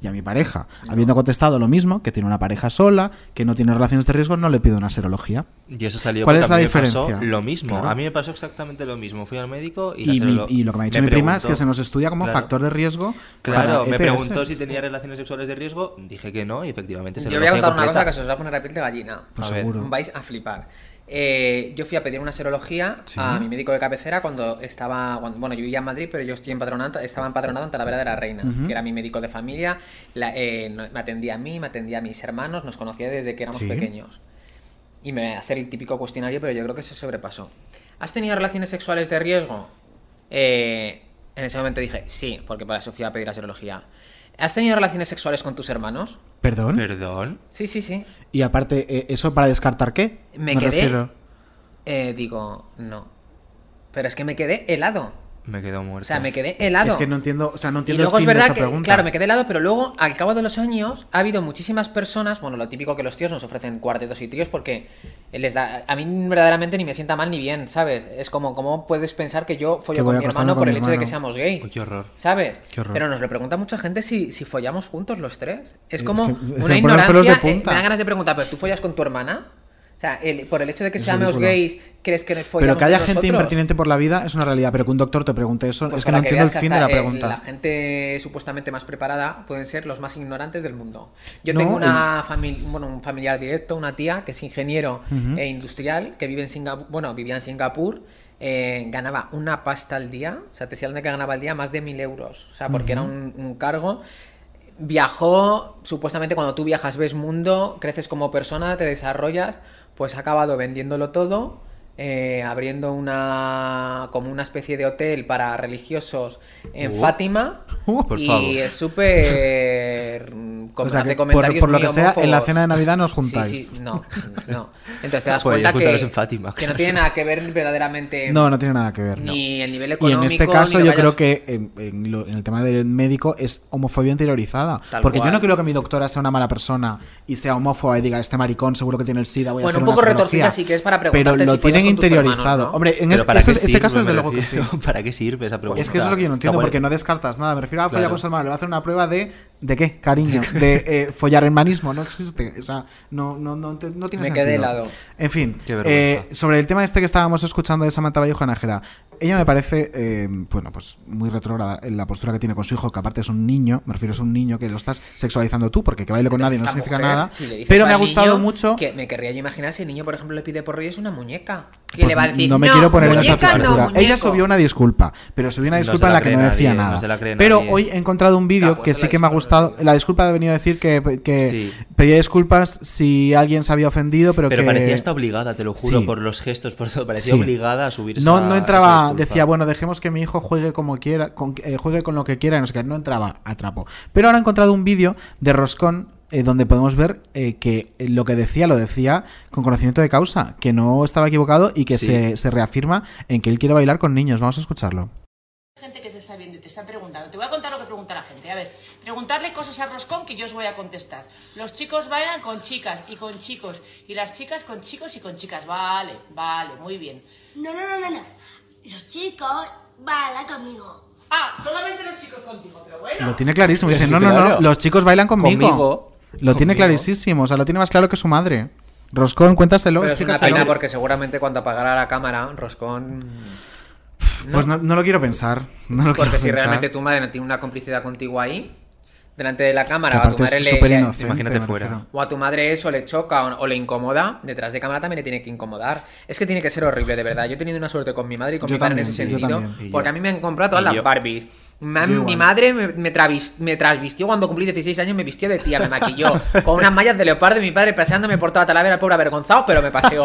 Y a mi pareja, habiendo contestado lo mismo, que tiene una pareja sola, que no tiene relaciones de riesgo, no le pido una serología. Y eso salió ¿Cuál es la pasó diferencia? lo mismo. Claro. A mí me pasó exactamente lo mismo. Fui al médico y, la Y, mi- serolo- y lo que me ha dicho me mi prima es que se nos estudia como Claro. factor de riesgo. Claro, para me ETS. preguntó si tenía relaciones sexuales de riesgo, dije que no y efectivamente se Yo voy a contar una cosa que se os va a poner la piel de gallina. Pues A ver. seguro. Vais a flipar. Eh, yo fui a pedir una serología Sí. a mi médico de cabecera cuando estaba. cuando- bueno, yo vivía en Madrid, pero yo estoy empadronado, estaba empadronado en Talavera de la Reina, que era mi médico de familia. la- eh, me atendía a mí, me atendía a mis hermanos, nos conocía desde que éramos Sí. pequeños. Y me hacer el típico cuestionario, pero yo creo que se sobrepasó. ¿Has tenido relaciones sexuales de riesgo? Eh, en ese momento dije, sí, porque para eso fui a pedir la serología. ¿Has tenido relaciones sexuales con tus hermanos? ¿Perdón? Perdón. Sí, sí, sí. Y aparte, eh, ¿eso para descartar qué? Me, quedé. refiero. eh, digo, no. Pero es que me quedé helado. Me quedo muerto. O sea, me quedé helado. Es que no entiendo, o sea, no Y entiendo el luego es fin de verdad esa que, pregunta. claro, me quedé helado, pero luego, al cabo de los años, ha habido muchísimas personas, bueno, lo típico que los tíos nos ofrecen cuartetos y tríos porque les da, a mí verdaderamente ni me sienta mal ni bien, ¿sabes? Es como, ¿cómo puedes pensar que yo Que follo voy con mi hermano con por mi el hecho de que seamos gays? Uy, qué horror. ¿Sabes? Qué horror. Pero nos lo pregunta mucha gente si, si follamos juntos los tres. Es Es como que una ignorancia. eh, me dan ganas de preguntar, ¿pero tú follas con tu hermana? O sea, el- por el hecho de que seamos gays, ¿crees que nos follamos Pero que haya nosotros? gente impertinente por la vida es una realidad, pero que un doctor te pregunte eso, Pues es que no entiendo el fin de la pregunta. la gente supuestamente más preparada pueden ser los más ignorantes del mundo. Yo No, tengo una familia, bueno, un familiar directo, una tía que es ingeniero e industrial, que vive en Singapur, bueno, vivía en Singapur, eh, ganaba una pasta al día, o sea, te decía de que ganaba al día más de mil euros, o sea, porque era un cargo. Viajó, supuestamente cuando tú viajas ves mundo, creces como persona, te desarrollas, pues ha acabado vendiéndolo todo, eh, abriendo una como una especie de hotel para religiosos en Uh. Fátima por y favor. es súper O sea, hace por, comentarios por lo que sea, en la cena de Navidad nos juntáis. sí, no, no. Entonces te das Podéis cuenta que, juntaros en Fátima, que no tiene nada que ver verdaderamente No, no tiene nada que ver. ni el nivel Y económico en este caso yo vayas- creo que en, en lo- en el tema del médico es homofobia interiorizada. Tal porque cual. yo no creo que mi doctora sea una mala persona y sea homófoba y diga, este maricón seguro que tiene el SIDA, voy a Bueno, hacer un poco serología". retorcida sí que es para Pero preguntarte lo si follas tienen interiorizado. hermanos, ¿no? Hombre, en ese, ¿para ese- caso desde luego que sí. ¿Para qué sirve esa pregunta? Es que eso es lo que yo no entiendo, O sea, porque no descartas nada. Me refiero a follar Claro. con su hermano. Le va a hacer una prueba de. ¿De qué? Cariño. De eh, follar hermanismo. No existe. O sea, no, no, no, no tiene Me sentido. quedé helado. En fin, eh, sobre el tema este que estábamos escuchando de Samantha Vallejo Nájera. Ella me parece, eh, bueno, pues muy retrógrada en la postura que tiene con su hijo, que aparte es un niño. Me refiero, es un niño que lo estás sexualizando tú, porque que baile con nadie no Entonces, significa mujer, nada. si pero me ha gustado niño mucho. Que me querría yo imaginar si el niño, por ejemplo, le pide por Reyes una muñeca. ¿Qué Pues le va a decir? no me quiero poner en esa muñeca, no, tesitura. Ella muñeco". subió una disculpa, pero subió una disculpa en la la que no decía nadie, no nada. se la cree pero nadie. hoy he encontrado un vídeo que sí que me ha gustado. La disculpa ha venido a decir que, que Sí. pedía disculpas si alguien se había ofendido, pero, Pero que parecía hasta obligada, te lo juro, Sí. por los gestos, por todo. Parecía Sí. obligada a subir no, esa- no entraba, decía, bueno, dejemos que mi hijo juegue como quiera, con, eh, juegue con lo que quiera, no sé qué, no entraba a trapo. Pero ahora he encontrado un vídeo de Roscón eh, donde podemos ver eh, que lo que decía lo decía con conocimiento de causa, que no estaba equivocado y que Sí. se, se reafirma en que él quiere bailar con niños. Vamos a escucharlo. gente que te está viendo y te está preguntando. Te voy a contar lo que pregunta la gente. A ver, preguntarle cosas a Roscón que yo os voy a contestar. Los chicos bailan con chicas y con chicos. Y las chicas con chicos y con chicas. Vale, vale, muy bien. No, no, no, no, no. Los chicos bailan conmigo. Ah, solamente los chicos contigo, pero bueno. Lo tiene clarísimo. Dice, no, no, no, los chicos bailan conmigo. Conmigo. Lo tiene clarísimo, o sea, lo tiene más claro que su madre. Roscón, cuéntaselo, Pero es una pena porque seguramente cuando apagara la cámara, Roscón. Pues no, no lo quiero pensar. No lo Porque quiero si pensar. realmente tu madre no tiene una complicidad contigo ahí, delante de la Que cámara, o a tu madre le, inocente, imagínate fuera. o a tu madre eso le choca o, o le incomoda, detrás de cámara también le tiene que incomodar. Es que tiene que ser horrible, de verdad. Yo he tenido una suerte con mi madre y con Yo mi padre también, en ese sentido. Porque a mí me han comprado todas las. Barbies. Mi madre me, me, travis- me trasvistió cuando cumplí 16 años, me vistió de tía, me maquilló con unas mallas de leopardo y mi padre paseándome por toda Talavera, el pobre avergonzado, pero me paseó.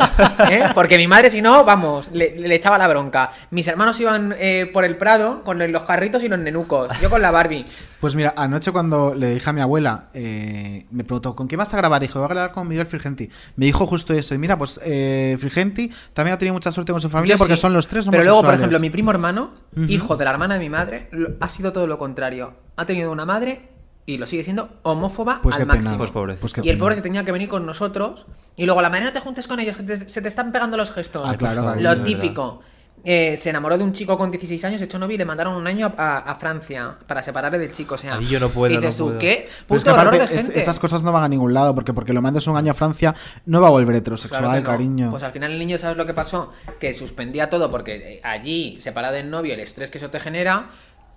¿eh? Porque mi madre, si no, vamos, le, le echaba la bronca. Mis hermanos iban eh, por el Prado con los carritos y los nenucos. Yo con la Barbie. Pues mira, anoche cuando le dije a mi abuela, eh, me preguntó, ¿con qué vas a grabar? Dije, voy a grabar con Miguel Frigenti. Me dijo justo eso. Y mira, pues eh, Frigenti también ha tenido mucha suerte con su familia Yo porque sí. son los tres Pero luego, por ejemplo, mi primo hermano, hijo de la hermana de mi madre, ha sido todo lo contrario. Ha tenido una madre y lo sigue siendo homófoba Pues al máximo. Pues pobre. Pues qué y el pobre se tenía que venir con nosotros. Y luego, la manera no te juntes con ellos, que te- se te están pegando los gestos. Ah, claro, claro, lo típico. Eh, se enamoró de un chico con 16 años, se echó novio y le mandaron un año a, Francia para separarle del chico. O sea, Ahí yo no puedo, dices no tú, puedo. ¿qué? Es que horror aparte de es- gente. esas cosas no van a ningún lado porque porque lo mandes un año a Francia no va a volver heterosexual, Claro no. cariño. Pues al final el niño, ¿sabes lo que pasó? Que suspendía todo porque eh, allí, separado del novio, el estrés que eso te genera,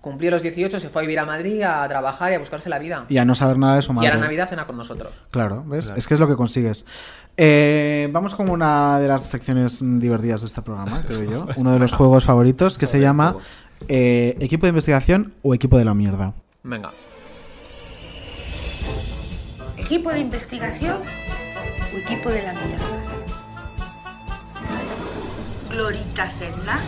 cumplió los 18, se fue a vivir a Madrid a trabajar y a buscarse la vida. Y a no saber nada de su Y madre. a la Navidad cena con nosotros. Claro, ¿ves? Es que es lo que consigues. Eh, vamos con una de las secciones divertidas de este programa, creo yo. Uno de los juegos favoritos que se llama eh, Equipo de Investigación o Equipo de la Mierda. Venga. ¿Equipo de investigación o equipo de la mierda? Glorita Serna.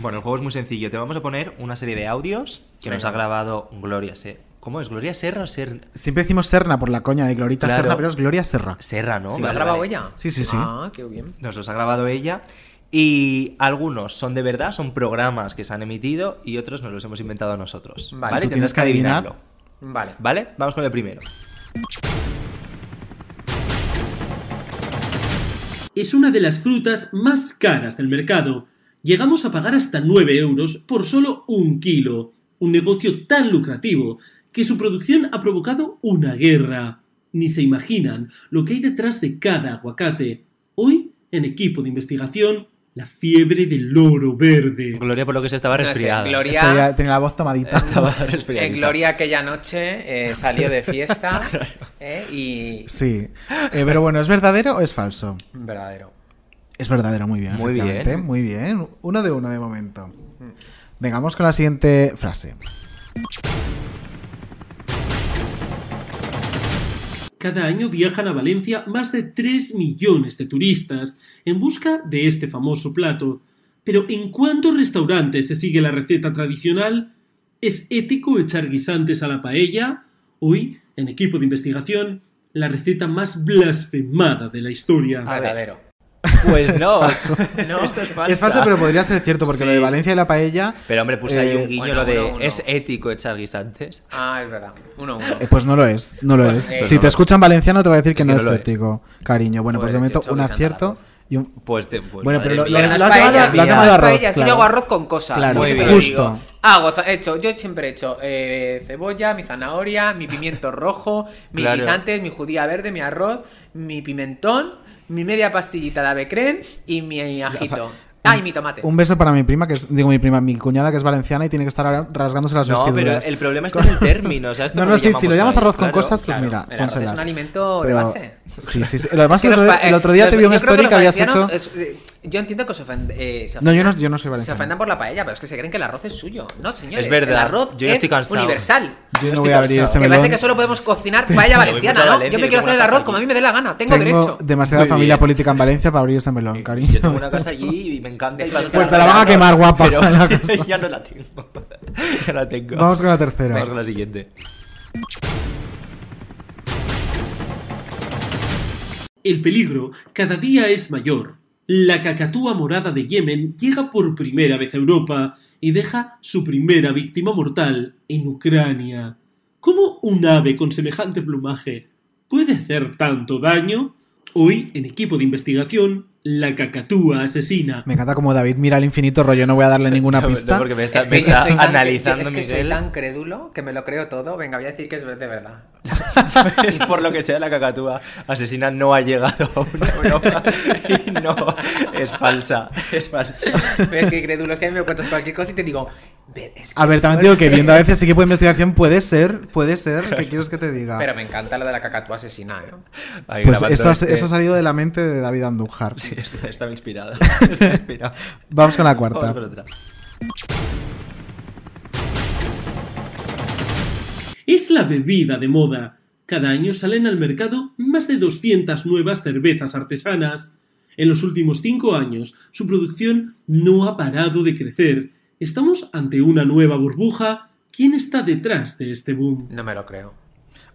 Bueno, el juego es muy sencillo. Te vamos a poner una serie de audios que nos ha grabado Gloria Serra. ¿Cómo es? ¿Gloria Serra o Serra? Siempre decimos Serna por la coña de Glorita Claro. Serna, pero es Gloria Serra. Serra, ¿no? ¿Sí lo ha Vale, grabado vale. ella? Sí, sí, sí. Ah, qué bien. Nos los ha grabado ella. Y algunos son de verdad, son programas que se han emitido y otros nos los hemos inventado nosotros. Vale. Vale, Tú tienes que adivinar. adivinarlo. Vale. ¿Vale? Vamos con el primero. Es una de las frutas más caras del mercado. Llegamos a pagar hasta 9 euros por solo un kilo. Un negocio tan lucrativo que su producción ha provocado una guerra. Ni se imaginan lo que hay detrás de cada aguacate. Hoy, en equipo de investigación, la fiebre del oro verde. Gloria, por lo que se estaba No sé, resfriada. Gloria- Esa ya tenía la voz tomadita. Estaba En resfriadita. Gloria aquella noche eh, salió de fiesta eh, y... Sí. Eh, pero bueno, ¿es verdadero o es falso? Verdadero. Es verdadero, muy bien. Muy bien. Muy bien. Uno de uno de momento. Venga, vamos con la siguiente frase. Cada año viajan a Valencia más de 3 millones de turistas en busca de este famoso plato. Pero ¿en cuántos restaurantes se sigue la receta tradicional? ¿Es ético echar guisantes a la paella? Hoy, en equipo de investigación, la receta más blasfemada de la historia. Verdadero. Pues no. No. Esto es falsa. Es falso, pero podría ser cierto, porque Sí. lo de Valencia y la paella. Pero hombre, puse ahí Eh, un guiño bueno, lo de uno, uno. ¿es ético echar guisantes? Ah, es verdad. Uno, uno. eh, pues no lo es, no lo Pues, es. eh, si no te escuchan valenciano, te va a decir que Es no que es no es. ético, cariño. Bueno, pues Pues de yo momento echo un acierto y un. Pues, te, pues Bueno, pero lo- lo- lo has paellas, llamado- lo has llamado arroz, Paellas, claro. Yo hago arroz con cosas. Claro, Yo siempre justo. Hago, he hecho, yo siempre he hecho eh, cebolla, mi zanahoria, mi pimiento rojo, mis Claro. guisantes, mi judía verde, mi arroz, mi pimentón, mi media pastillita de avecren y mi ajito. Ah, y mi tomate. Un beso para mi prima, que es, digo mi prima, mi cuñada que es valenciana y tiene que estar ahora rasgándose las No, pero vestiduras. el problema está en el término. O sea, esto No, no, no, lo sí, si lo llamas arroz con claro. cosas, pues Claro, mira, es un alimento de Pero- base. Sí, sí, sí. Lo demás, Es el otro, el otro día los- te vi una los que habías hecho. es- eh, yo entiendo que se ofenden. eh, se No, yo no- ofendan- yo no soy Se valenciano. ofendan por la paella, pero es que se creen que el arroz es suyo. No, señores. Es verdad, El arroz yo es estoy cansado. universal. Yo no voy a abrir ese melón. parece que solo podemos cocinar paella Me valenciana, ¿no? Valencia, Yo me quiero hacer el arroz como a mí me dé la gana. Tengo, Tengo derecho. demasiada Muy familia bien. política en Valencia para abrir ese melón, cariño. Yo tengo una casa allí y me encanta. Y Pues te la van a quemar, guapa, Pero la ya no la tengo. ya la tengo. Vamos con la tercera. Vamos con la siguiente. El peligro cada día es mayor. La cacatúa morada de Yemen llega por primera vez a Europa y deja su primera víctima mortal en Ucrania. ¿Cómo un ave con semejante plumaje puede hacer tanto daño? Hoy, en equipo de investigación, la cacatúa asesina. Me encanta como David mira al infinito rollo, no voy a darle ninguna No, no, pista. porque me está, Es me que yo está soy tan- analizando yo- es que soy Miguel. tan crédulo que me lo creo todo. Venga, voy a decir que es de verdad. es por lo que sea la cacatúa asesina no ha llegado a una Europa y no es falsa es falsa Pero es que crédulo es que a mí me cuentas cualquier cosa y te digo. "Ve, es que A ver, también fuerte". digo que viendo a veces equipo de investigación puede ser, puede ser, ¿qué quieres que te diga? Pero me encanta lo de la cacatúa asesina, ¿eh? Ahí Pues grabando eso, ha- este- eso ha salido de la mente de David Andújar. Sí, estaba inspirado. Vamos con la cuarta. Es la bebida de moda. Cada año salen al mercado más de 200 nuevas cervezas artesanas. En los últimos cinco años, su producción no ha parado de crecer. ¿Estamos ante una nueva burbuja? ¿Quién está detrás de este boom? No me lo creo.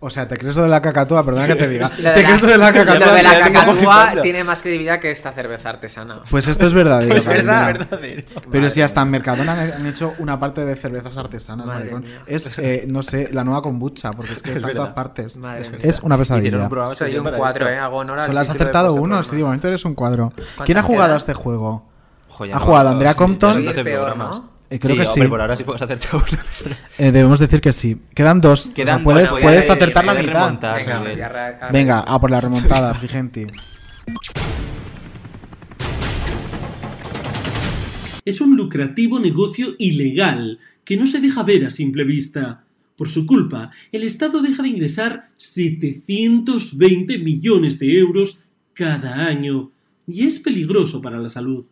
O sea, ¿te crees lo de la cacatúa? Perdona que te diga. ¿Te crees lo de la cacatúa? lo de la cacatúa tiene más credibilidad que esta cerveza artesana. Pues esto es verdadero. Pues verdad. verdadero. Pero si hasta en Mercadona han hecho una parte de cervezas artesanas, Madre maricón. mía. Es, eh, no sé, la nueva kombucha, porque es que Es está en todas partes. Madre mía. Es una Hicieron pesadilla. un programa Soy un cuadro, esto. ¿eh? Hago honor Solo has acertado uno, sí, de momento eres un cuadro. ¿Cuántas ¿Quién ha jugado a este juego? ¿Ha no, jugado Andrea Compton? Soy el 12 peor, programas. ¿no? Eh, creo que hombre, sí. por ahora sí puedes hacerte una Eh, debemos decir que sí. Quedan dos. O Quedan sea, puedes acertar la mitad. remontar, Venga, a re- a- Venga, a por la remontada, Frigenti. Es un lucrativo negocio ilegal que que no se deja ver a simple vista. Por su culpa, el Estado deja de ingresar 720 millones de euros cada año y es peligroso para la salud.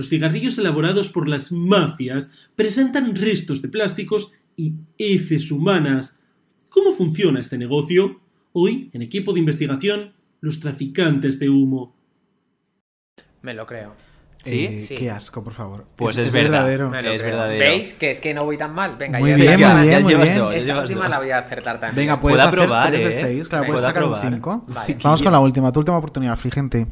Los cigarrillos elaborados por las mafias presentan restos de plásticos y heces humanas. ¿Cómo funciona este negocio? Hoy, en equipo de investigación, los traficantes de humo. Me lo creo. ¿Sí? Eh, Qué asco, por favor. Pues es verdad. verdadero. Es verdadero. ¿Veis? Que es que no voy tan mal. Venga, Muy ya- bien, ya- muy ya bien, muy llevas bien. dos, Esta Esta última la voy a acertar también. Venga, puedes hacer aprobar, 3 de ¿eh? 6, claro, Venga. puedes Puedo sacar un aprobar. 5. Vale. Vamos con la última, tu última oportunidad, Frigente.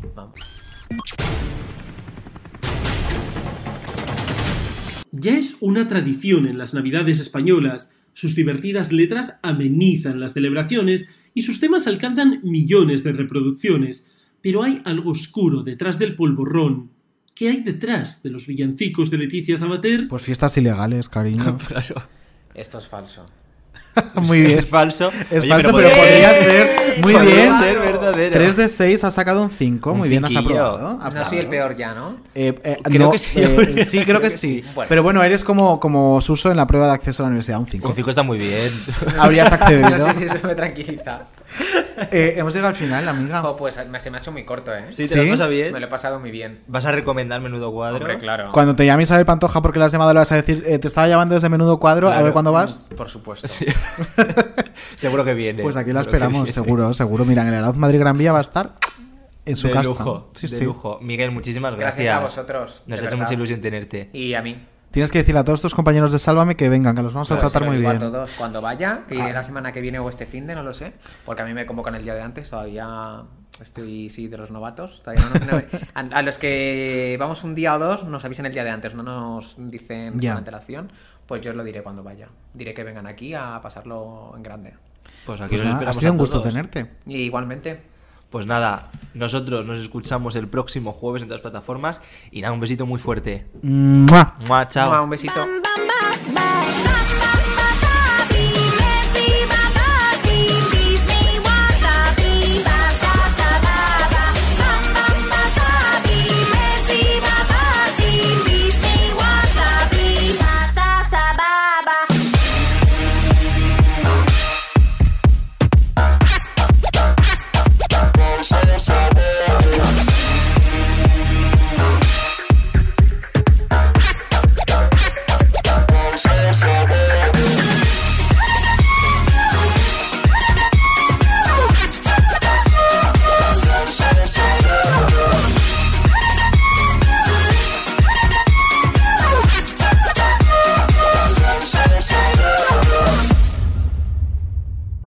Ya es una tradición en las Navidades españolas. Sus divertidas letras amenizan las celebraciones y sus temas alcanzan millones de reproducciones. Pero hay algo oscuro detrás del polvorrón. ¿Qué hay detrás de los villancicos de Leticia Sabater? Pues fiestas ilegales, cariño. Claro. Esto es falso. Muy bien. Es falso. Es Oye, falso, pero, podría- podría ser. Muy podría bien. ser verdadero. 3 de 6 has sacado un 5. Un Muy bien, has aprobado. Has No soy el peor ya, ¿no? Eh, eh, Creo no, que sí, eh, sí, creo que sí. Bueno. Pero bueno, eres como, como Suso en la prueba de acceso a la universidad, un 5. Un 5 está muy bien. Habrías accedido. No sé si eso me tranquiliza. Eh, hemos llegado al final, amiga. Jo, pues me- se me ha hecho muy corto, ¿eh? Sí, te lo ¿Sí? has pasado bien. Me lo he pasado muy bien. ¿Vas a recomendar menudo cuadro? Hombre, claro. Cuando te llame Isabel Pantoja porque la has llamado, le vas a decir, eh, te estaba llamando desde menudo cuadro, a ver cuándo vas. Por supuesto. Sí. Seguro que viene. Pues aquí la esperamos, seguro, seguro. Mira, en el Arauz Madrid Gran Vía va a estar en su de casa. lujo, Sí, de sí. lujo. Miguel, muchísimas gracias. Gracias a vosotros. Nos ha hecho mucha ilusión tenerte. Y a mí. Tienes que decirle a todos tus compañeros de Sálvame que vengan, que los vamos a tratar muy digo bien. A todos cuando vaya, que Ah. la semana que viene o este fin de, no lo sé, porque a mí me convocan el día de antes, todavía estoy sí de los novatos, todavía no, no- a, a los que vamos un día o dos nos avisan el día de antes, no nos dicen Ya. con antelación, pues yo os lo diré cuando vaya. Diré que vengan aquí a pasarlo en grande. Pues aquí Pues nada, ha esperamos sido un gusto tenerte. Y igualmente. Pues nada, nosotros nos escuchamos el próximo jueves en todas las plataformas. Y nada, un besito muy fuerte. ¡Mua! Chao. ¡Mua, un besito.